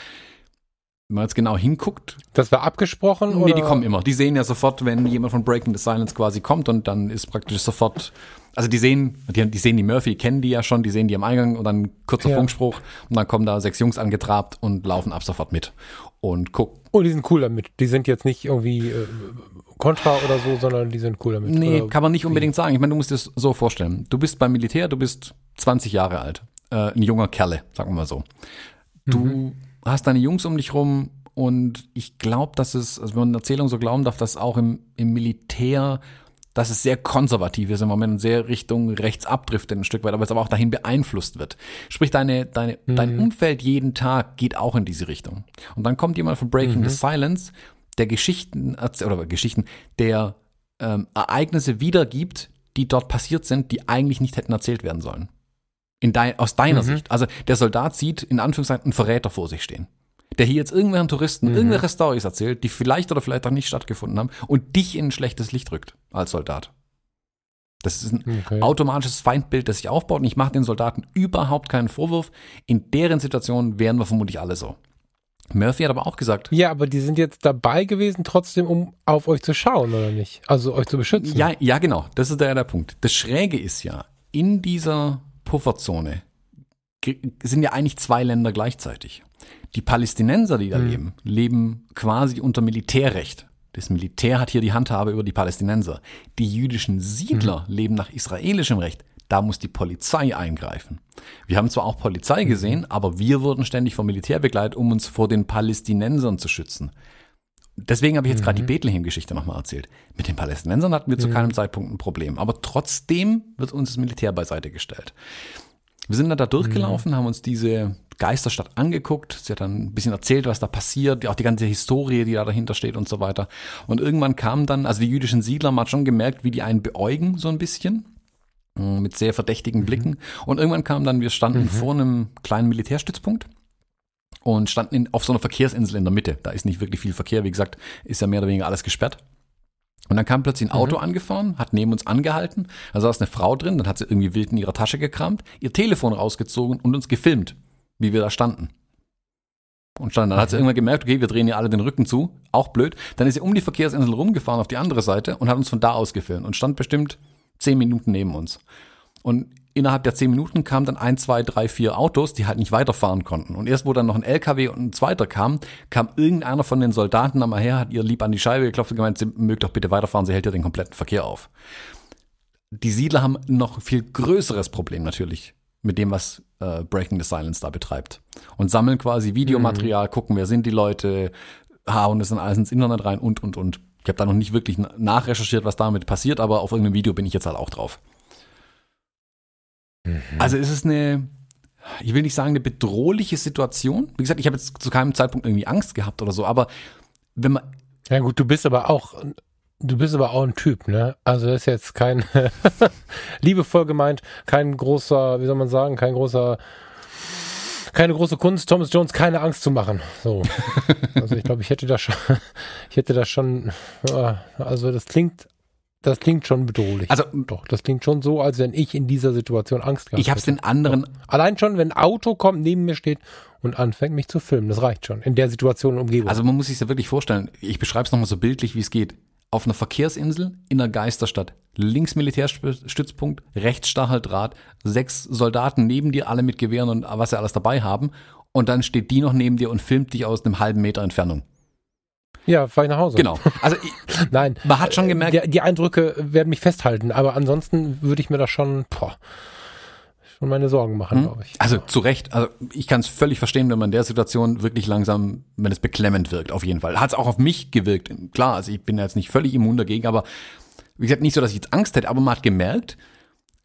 Wenn man jetzt genau hinguckt. Das war abgesprochen? Nee, oder? die kommen immer. Die sehen ja sofort, wenn jemand von Breaking the Silence quasi kommt und dann ist praktisch sofort, also die sehen, die, die sehen die Murphy, kennen die ja schon, die sehen die am Eingang und dann kurzer ja. Funkspruch und dann kommen da sechs Jungs angetrabt und laufen ab sofort mit und gucken. Oh, die sind cool damit. Die sind jetzt nicht irgendwie äh, Contra oder so, sondern die sind cool damit. Nee, oder kann man nicht unbedingt sagen. Ich meine, du musst es so vorstellen. Du bist beim Militär, du bist 20 Jahre alt. Äh, ein junger Kerle, sagen wir mal so. Du mhm. hast deine Jungs um dich rum und ich glaube, dass es, also wenn man Erzählung so glauben darf, dass auch im, im Militär dass es sehr konservativ ist im Moment sehr Richtung rechts abdriftet ein Stück weit, aber es aber auch dahin beeinflusst wird. Sprich, deine, deine, mhm. dein Umfeld jeden Tag geht auch in diese Richtung. Und dann kommt jemand von Breaking mhm. the Silence der Geschichten oder Geschichten der ähm, Ereignisse wiedergibt, die dort passiert sind, die eigentlich nicht hätten erzählt werden sollen. In dein, aus deiner mhm. Sicht. Also der Soldat sieht in Anführungszeichen einen Verräter vor sich stehen. Der hier jetzt irgendwelchen Touristen mhm. irgendwelche Stories erzählt, die vielleicht oder vielleicht auch nicht stattgefunden haben und dich in ein schlechtes Licht rückt als Soldat. Das ist ein okay. automatisches Feindbild, das sich aufbaut und ich mache den Soldaten überhaupt keinen Vorwurf. In deren Situation wären wir vermutlich alle so. Murphy hat aber auch gesagt. Ja, aber die sind jetzt dabei gewesen, trotzdem, um auf euch zu schauen, oder nicht? Also euch zu beschützen. Ja, ja, genau. Das ist der, der Punkt. Das Schräge ist ja, in dieser Pufferzone sind ja eigentlich zwei Länder gleichzeitig. Die Palästinenser, die da hm. leben, leben quasi unter Militärrecht. Das Militär hat hier die Handhabe über die Palästinenser. Die jüdischen Siedler hm. leben nach israelischem Recht. Da muss die Polizei eingreifen. Wir haben zwar auch Polizei mhm. gesehen, aber wir wurden ständig vom Militär begleitet, um uns vor den Palästinensern zu schützen. Deswegen habe ich jetzt mhm. gerade die mhm. Bethlehem-Geschichte nochmal erzählt. Mit den Palästinensern hatten wir zu mhm. keinem Zeitpunkt ein Problem. Aber trotzdem wird uns das Militär beiseite gestellt. Wir sind dann da durchgelaufen, mhm. haben uns diese Geisterstadt angeguckt. Sie hat dann ein bisschen erzählt, was da passiert, auch die ganze Historie, die da dahinter steht und so weiter. Und irgendwann kam dann, also die jüdischen Siedler, man hat schon gemerkt, wie die einen beäugen, so ein bisschen. Äh, mit sehr verdächtigen mhm. Blicken. Und irgendwann kam dann, wir standen mhm. vor einem kleinen Militärstützpunkt und standen in, auf so einer Verkehrsinsel in der Mitte. Da ist nicht wirklich viel Verkehr, wie gesagt, ist ja mehr oder weniger alles gesperrt. Und dann kam plötzlich ein Auto mhm. angefahren, hat neben uns angehalten, da saß eine Frau drin, dann hat sie irgendwie wild in ihrer Tasche gekramt, ihr Telefon rausgezogen und uns gefilmt, wie wir da standen. Und standen. Dann hat sie irgendwann gemerkt, okay, wir drehen ihr alle den Rücken zu, auch blöd. Dann ist sie um die Verkehrsinsel rumgefahren auf die andere Seite und hat uns von da aus gefilmt und stand bestimmt zehn Minuten neben uns. Und innerhalb der zehn Minuten kamen dann ein, zwei, drei, vier Autos, die halt nicht weiterfahren konnten. Und erst wo dann noch ein LKW und ein zweiter kam, kam irgendeiner von den Soldaten einmal her, hat ihr lieb an die Scheibe geklopft und gemeint, sie mögt doch bitte weiterfahren, sie hält ja den kompletten Verkehr auf. Die Siedler haben noch viel größeres Problem natürlich mit dem, was äh, Breaking the Silence da betreibt. Und sammeln quasi Videomaterial, mhm. gucken, wer sind die Leute, hauen das dann alles ins Internet rein und, und, und. Ich habe da noch nicht wirklich nachrecherchiert, was damit passiert, aber auf irgendeinem Video bin ich jetzt halt auch drauf. Mhm. Also es ist eine, ich will nicht sagen eine bedrohliche Situation. Wie gesagt, ich habe jetzt zu keinem Zeitpunkt irgendwie Angst gehabt oder so, aber wenn man. Ja gut, du bist aber auch, du bist aber auch ein Typ, ne? Also das ist jetzt kein, liebevoll gemeint, kein großer, wie soll man sagen, kein großer keine große Kunst, Thomas Jones keine Angst zu machen. So. Also ich glaube, ich hätte das schon, ich hätte das schon, also das klingt, das klingt schon bedrohlich. Also doch, das klingt schon so, als wenn ich in dieser Situation Angst gehabt Ich habe es den anderen. Doch. Allein schon, wenn ein Auto kommt, neben mir steht und anfängt mich zu filmen, das reicht schon in der Situation und Umgebung. Also man muss sich das wirklich vorstellen. Ich beschreibe es nochmal so bildlich, wie es geht auf einer Verkehrsinsel in einer Geisterstadt. Links Militärstützpunkt, rechts Stacheldraht, sechs Soldaten neben dir, alle mit Gewehren und was sie alles dabei haben. Und dann steht die noch neben dir und filmt dich aus einem halben Meter Entfernung. Ja, fahr ich nach Hause. Genau. Also nein, man hat schon gemerkt, die, die Eindrücke werden mich festhalten, aber ansonsten würde ich mir das schon, boah, schon meine Sorgen machen, hm? glaube ich. Also zu Recht, also ich kann es völlig verstehen, wenn man in der Situation wirklich langsam, wenn es beklemmend wirkt, auf jeden Fall. Hat es auch auf mich gewirkt. Klar, also ich bin jetzt nicht völlig immun dagegen, aber wie gesagt, nicht so, dass ich jetzt Angst hätte, aber man hat gemerkt,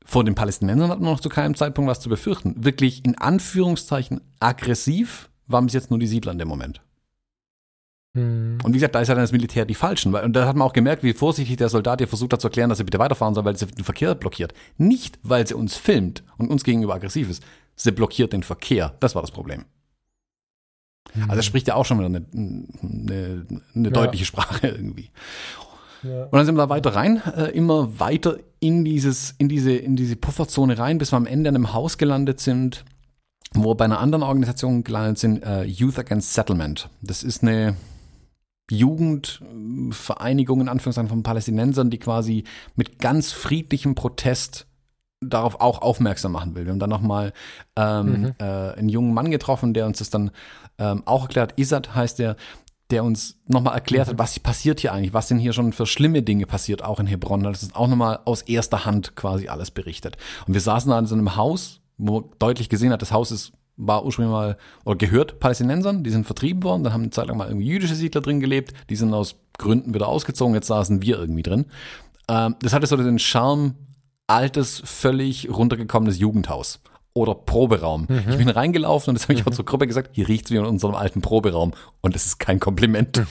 vor den Palästinensern hat man noch zu keinem Zeitpunkt was zu befürchten. Wirklich in Anführungszeichen aggressiv waren bis jetzt nur die Siedler in dem Moment. Hm. Und wie gesagt, da ist ja dann das Militär die Falschen. Und da hat man auch gemerkt, wie vorsichtig der Soldat hier versucht hat zu erklären, dass er bitte weiterfahren soll, weil sie den Verkehr blockiert. Nicht, weil sie uns filmt und uns gegenüber aggressiv ist. Sie blockiert den Verkehr. Das war das Problem. Hm. Also das spricht ja auch schon wieder eine, eine, eine ja. deutliche Sprache irgendwie. Ja. Und dann sind wir da weiter rein, äh, immer weiter in dieses, in diese, in diese Pufferzone rein, bis wir am Ende an einem Haus gelandet sind, wo wir bei einer anderen Organisation gelandet sind, äh, Youth Against Settlement. Das ist eine Jugendvereinigung in Anführungszeichen von Palästinensern, die quasi mit ganz friedlichem Protest darauf auch aufmerksam machen will. Wir haben dann nochmal ähm, mhm. äh, einen jungen Mann getroffen, der uns das dann ähm, auch erklärt. Isat heißt der, der uns nochmal erklärt mhm. hat, was passiert hier eigentlich, was denn hier schon für schlimme Dinge passiert, auch in Hebron. Das ist auch nochmal aus erster Hand quasi alles berichtet. Und wir saßen da in so einem Haus, wo man deutlich gesehen hat, das Haus ist war ursprünglich mal oder gehört Palästinensern, die sind vertrieben worden, dann haben eine Zeit lang mal irgendwie jüdische Siedler drin gelebt, die sind aus Gründen wieder ausgezogen, jetzt saßen wir irgendwie drin. Ähm, das hatte so den Charme, altes, völlig runtergekommenes Jugendhaus oder Proberaum. Mhm. Ich bin reingelaufen und das habe ich mhm. auch zur Gruppe gesagt, hier riecht's wie in unserem alten Proberaum und das ist kein Kompliment. Mhm.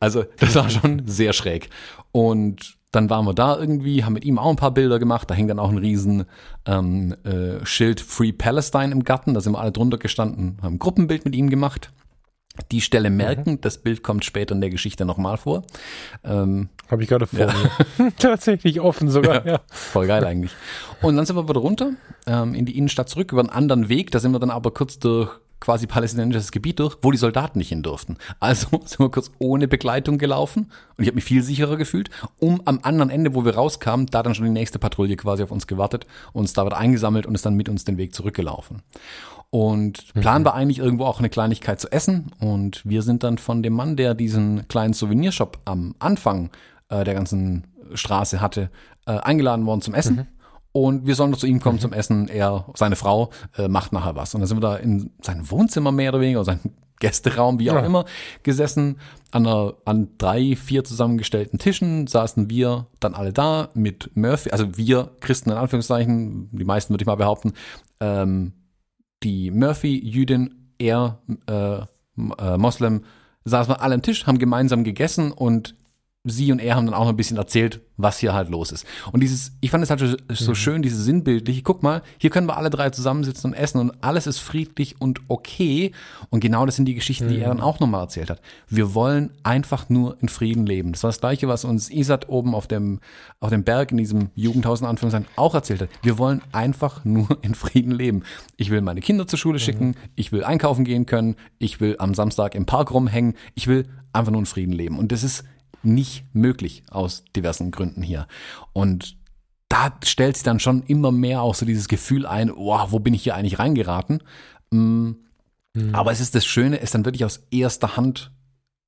Also das war schon sehr schräg. Und dann waren wir da irgendwie, haben mit ihm auch ein paar Bilder gemacht. Da hing dann auch ein riesen ähm, äh, Schild Free Palestine im Garten. Da sind wir alle drunter gestanden, haben ein Gruppenbild mit ihm gemacht. Die Stelle merken, mhm. das Bild kommt später in der Geschichte nochmal vor. Ähm, Habe ich gerade vor ja. mir. Tatsächlich offen sogar. Ja, ja. Voll geil eigentlich. Und dann sind wir wieder runter ähm, in die Innenstadt zurück über einen anderen Weg. Da sind wir dann aber kurz durch quasi palästinensisches Gebiet durch, wo die Soldaten nicht hin durften. Also sind wir kurz ohne Begleitung gelaufen und ich habe mich viel sicherer gefühlt, um am anderen Ende, wo wir rauskamen, da dann schon die nächste Patrouille quasi auf uns gewartet, uns da wird eingesammelt und ist dann mit uns den Weg zurückgelaufen. Und Plan war eigentlich irgendwo auch eine Kleinigkeit zu essen. Und wir sind dann von dem Mann, der diesen kleinen Souvenirshop am Anfang äh, der ganzen Straße hatte, äh, eingeladen worden zum Essen. Und wir sollen noch zu ihm kommen zum Essen. Er, seine Frau, äh, macht nachher was. Und dann sind wir da in sein Wohnzimmer mehr oder weniger, oder sein Gästeraum, wie auch Ja. immer, gesessen. An, einer, an drei, vier zusammengestellten Tischen saßen wir dann alle da mit Murphy, also wir Christen in Anführungszeichen, die meisten würde ich mal behaupten, ähm, die Murphy, Jüdin, er, äh, äh, Moslem, saßen wir alle am Tisch, haben gemeinsam gegessen und sie und er haben dann auch noch ein bisschen erzählt, was hier halt los ist. Und dieses, ich fand es halt so- so schön, dieses sinnbildliche, guck mal, hier können wir alle drei zusammensitzen und essen und alles ist friedlich und okay. Und genau das sind die Geschichten, die er dann auch nochmal erzählt hat. Wir wollen einfach nur in Frieden leben. Das war das Gleiche, was uns Isat oben auf dem, auf dem Berg in diesem Jugendhaus in Anführungszeichen auch erzählt hat. Wir wollen einfach nur in Frieden leben. Ich will meine Kinder zur Schule schicken, ich will einkaufen gehen können, ich will am Samstag im Park rumhängen, ich will einfach nur in Frieden leben. Und das ist nicht möglich aus diversen Gründen hier. Und da stellt sich dann schon immer mehr auch so dieses Gefühl ein, wow, wo bin ich hier eigentlich reingeraten? Mm, Aber es ist das Schöne, es dann wirklich aus erster Hand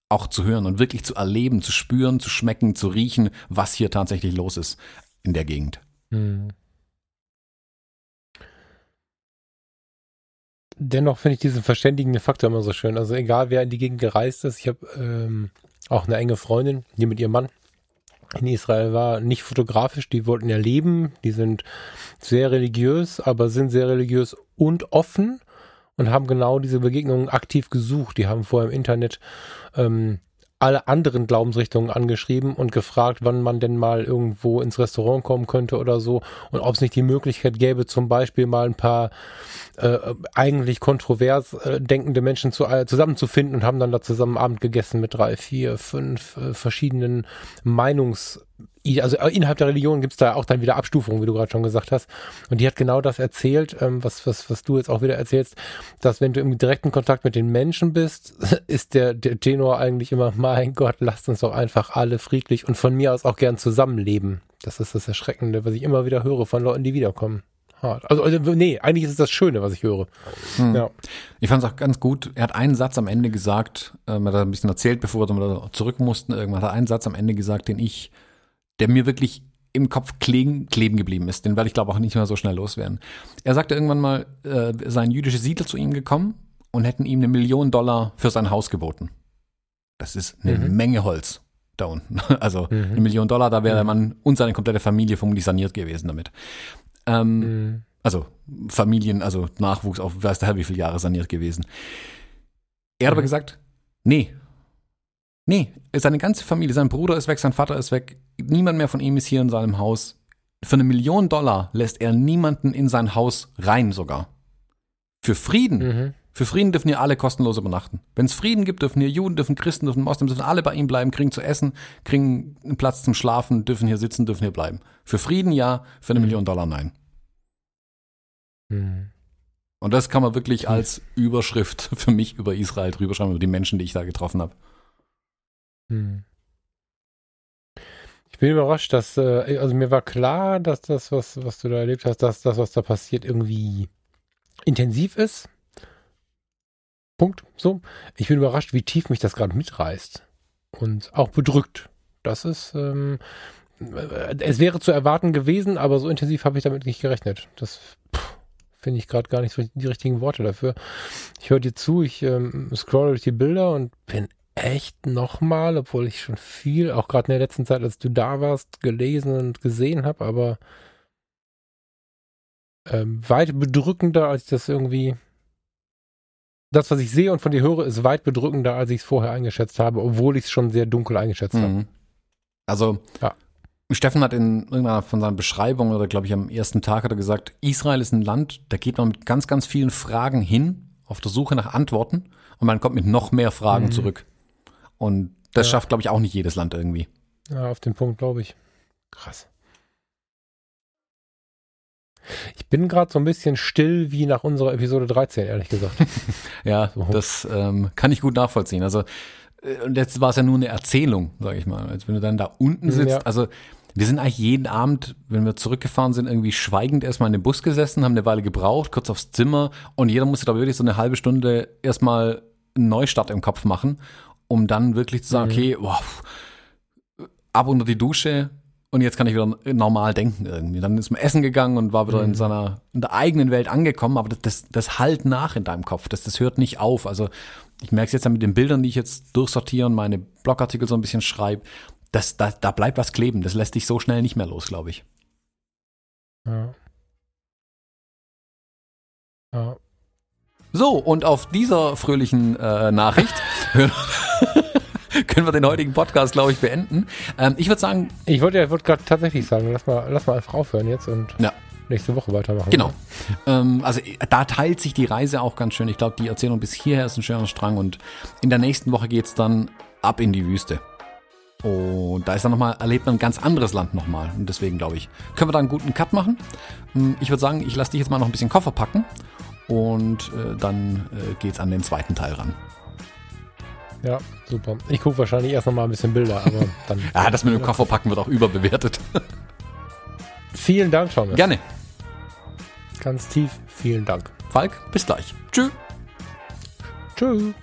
auch zu hören und wirklich zu erleben, zu spüren, zu schmecken, zu riechen, was hier tatsächlich los ist in der Gegend. Hm. Dennoch finde ich diesen verständigenden Faktor immer so schön. Also egal, wer in die Gegend gereist ist, ich habe ähm, auch eine enge Freundin, die mit ihrem Mann in Israel war, nicht fotografisch, die wollten ja leben, die sind sehr religiös, aber sind sehr religiös und offen und haben genau diese Begegnungen aktiv gesucht. Die haben vorher im Internet ähm, alle anderen Glaubensrichtungen angeschrieben und gefragt, wann man denn mal irgendwo ins Restaurant kommen könnte oder so und ob es nicht die Möglichkeit gäbe, zum Beispiel mal ein paar äh, eigentlich kontrovers äh, denkende Menschen zu, äh, zusammenzufinden und haben dann da zusammen Abend gegessen mit drei, vier, fünf äh, verschiedenen Meinungs also äh, innerhalb der Religion gibt es da auch dann wieder Abstufungen, wie du gerade schon gesagt hast. Und die hat genau das erzählt, ähm, was, was, was du jetzt auch wieder erzählst, dass wenn du im direkten Kontakt mit den Menschen bist, ist der, der Tenor eigentlich immer, mein Gott, lasst uns doch einfach alle friedlich und von mir aus auch gern zusammenleben. Das ist das Erschreckende, was ich immer wieder höre von Leuten, die wiederkommen. Hart. Also, also nee, eigentlich ist es das Schöne, was ich höre. Hm. Ja. Ich fand es auch ganz gut. Er hat einen Satz am Ende gesagt, ähm, er hat ein bisschen erzählt, bevor wir zurück mussten. Irgendwann hat er einen Satz am Ende gesagt, den ich, der mir wirklich im Kopf kleben, kleben geblieben ist. Den werde ich glaube auch nicht mehr so schnell loswerden. Er sagte irgendwann mal, äh, seien jüdische Siedler zu ihm gekommen und hätten ihm eine Million Dollar für sein Haus geboten. Das ist eine Mhm. Menge Holz da unten. Also Mhm. eine Million Dollar, da wäre Mhm. man und seine komplette Familie vermutlich saniert gewesen damit. Ähm, Mhm. also Familien, also Nachwuchs auf weiß der Herr wie viele Jahre saniert gewesen. Er hat aber Mhm. gesagt, nee, nee, seine ganze Familie, sein Bruder ist weg, sein Vater ist weg, niemand mehr von ihm ist hier in seinem Haus. Für eine Million Dollar lässt er niemanden in sein Haus rein sogar. Für Frieden, Mhm. für Frieden dürfen hier alle kostenlos übernachten. Wenn es Frieden gibt, dürfen hier Juden, dürfen Christen, dürfen Moslems, dürfen alle bei ihm bleiben, kriegen zu essen, kriegen einen Platz zum Schlafen, dürfen hier sitzen, dürfen hier bleiben. Für Frieden ja, für eine Mhm. Million Dollar nein. Mhm. Und das kann man wirklich als Überschrift für mich über Israel drüber schreiben, über die Menschen, die ich da getroffen habe. Hm. Ich bin überrascht, dass, äh, also mir war klar, dass das, was, was du da erlebt hast, dass das, was da passiert, irgendwie intensiv ist. Punkt. So. Ich bin überrascht, wie tief mich das gerade mitreißt. Und auch bedrückt. Das ist, ähm, äh, es wäre zu erwarten gewesen, aber so intensiv habe ich damit nicht gerechnet. Das finde ich gerade gar nicht so die richtigen Worte dafür. Ich höre dir zu, ich ähm, scroll durch die Bilder und bin echt nochmal, obwohl ich schon viel, auch gerade in der letzten Zeit, als du da warst, gelesen und gesehen habe, aber ähm, weit bedrückender, als ich das irgendwie. Das, was ich sehe und von dir höre, ist weit bedrückender, als ich es vorher eingeschätzt habe, obwohl ich es schon sehr dunkel eingeschätzt habe. Mhm. Also, Ja. Steffen hat in irgendeiner von seinen Beschreibungen oder glaube ich am ersten Tag hat er gesagt, Israel ist ein Land, da geht man mit ganz, ganz vielen Fragen hin, auf der Suche nach Antworten und man kommt mit noch mehr Fragen Mhm. zurück. Und das Ja. schafft, glaube ich, auch nicht jedes Land irgendwie. Ja, auf den Punkt glaube ich. Krass. Ich bin gerade so ein bisschen still wie nach unserer Episode 13, ehrlich gesagt. ja, so. das ähm, kann ich gut nachvollziehen. Also äh, und jetzt war es ja nur eine Erzählung, sage ich mal. Als wenn du dann da unten sitzt, ja. also wir sind eigentlich jeden Abend, wenn wir zurückgefahren sind, irgendwie schweigend erstmal in den Bus gesessen, haben eine Weile gebraucht, kurz aufs Zimmer und jeder musste da wirklich so eine halbe Stunde erstmal einen Neustart im Kopf machen, um dann wirklich zu sagen, mhm. okay, wow, ab unter die Dusche und jetzt kann ich wieder normal denken irgendwie. Dann ist man essen gegangen und war wieder mhm. in seiner in der eigenen Welt angekommen, aber das, das, das halt nach in deinem Kopf, das, das hört nicht auf. Also ich merke es jetzt ja mit den Bildern, die ich jetzt durchsortiere und meine Blogartikel so ein bisschen schreibe, das, da, da bleibt was kleben. Das lässt dich so schnell nicht mehr los, glaube ich. Ja. Ja. So, und auf dieser fröhlichen äh, Nachricht können wir den heutigen Podcast, glaube ich, beenden. Ähm, ich würde sagen. Ich wollte ja wollt gerade tatsächlich sagen, lass mal, lass mal einfach aufhören jetzt und ja. nächste Woche weitermachen. Genau. Ähm, also da teilt sich die Reise auch ganz schön. Ich glaube, die Erzählung bis hierher ist ein schöner Strang und in der nächsten Woche geht es dann ab in die Wüste. Und da ist dann nochmal, erlebt man ein ganz anderes Land nochmal. Und deswegen glaube ich, können wir da einen guten Cut machen. Hm, ich würde sagen, ich lasse dich jetzt mal noch ein bisschen Koffer packen und äh, dann äh, es an den zweiten Teil ran. Ja, super. Ich gucke wahrscheinlich erst nochmal ein bisschen Bilder, aber dann. ja, das mit dem Koffer packen wird auch überbewertet. vielen Dank, Thomas. Gerne. Ganz tief, vielen Dank. Falk, bis gleich. Tschüss. Tschüss.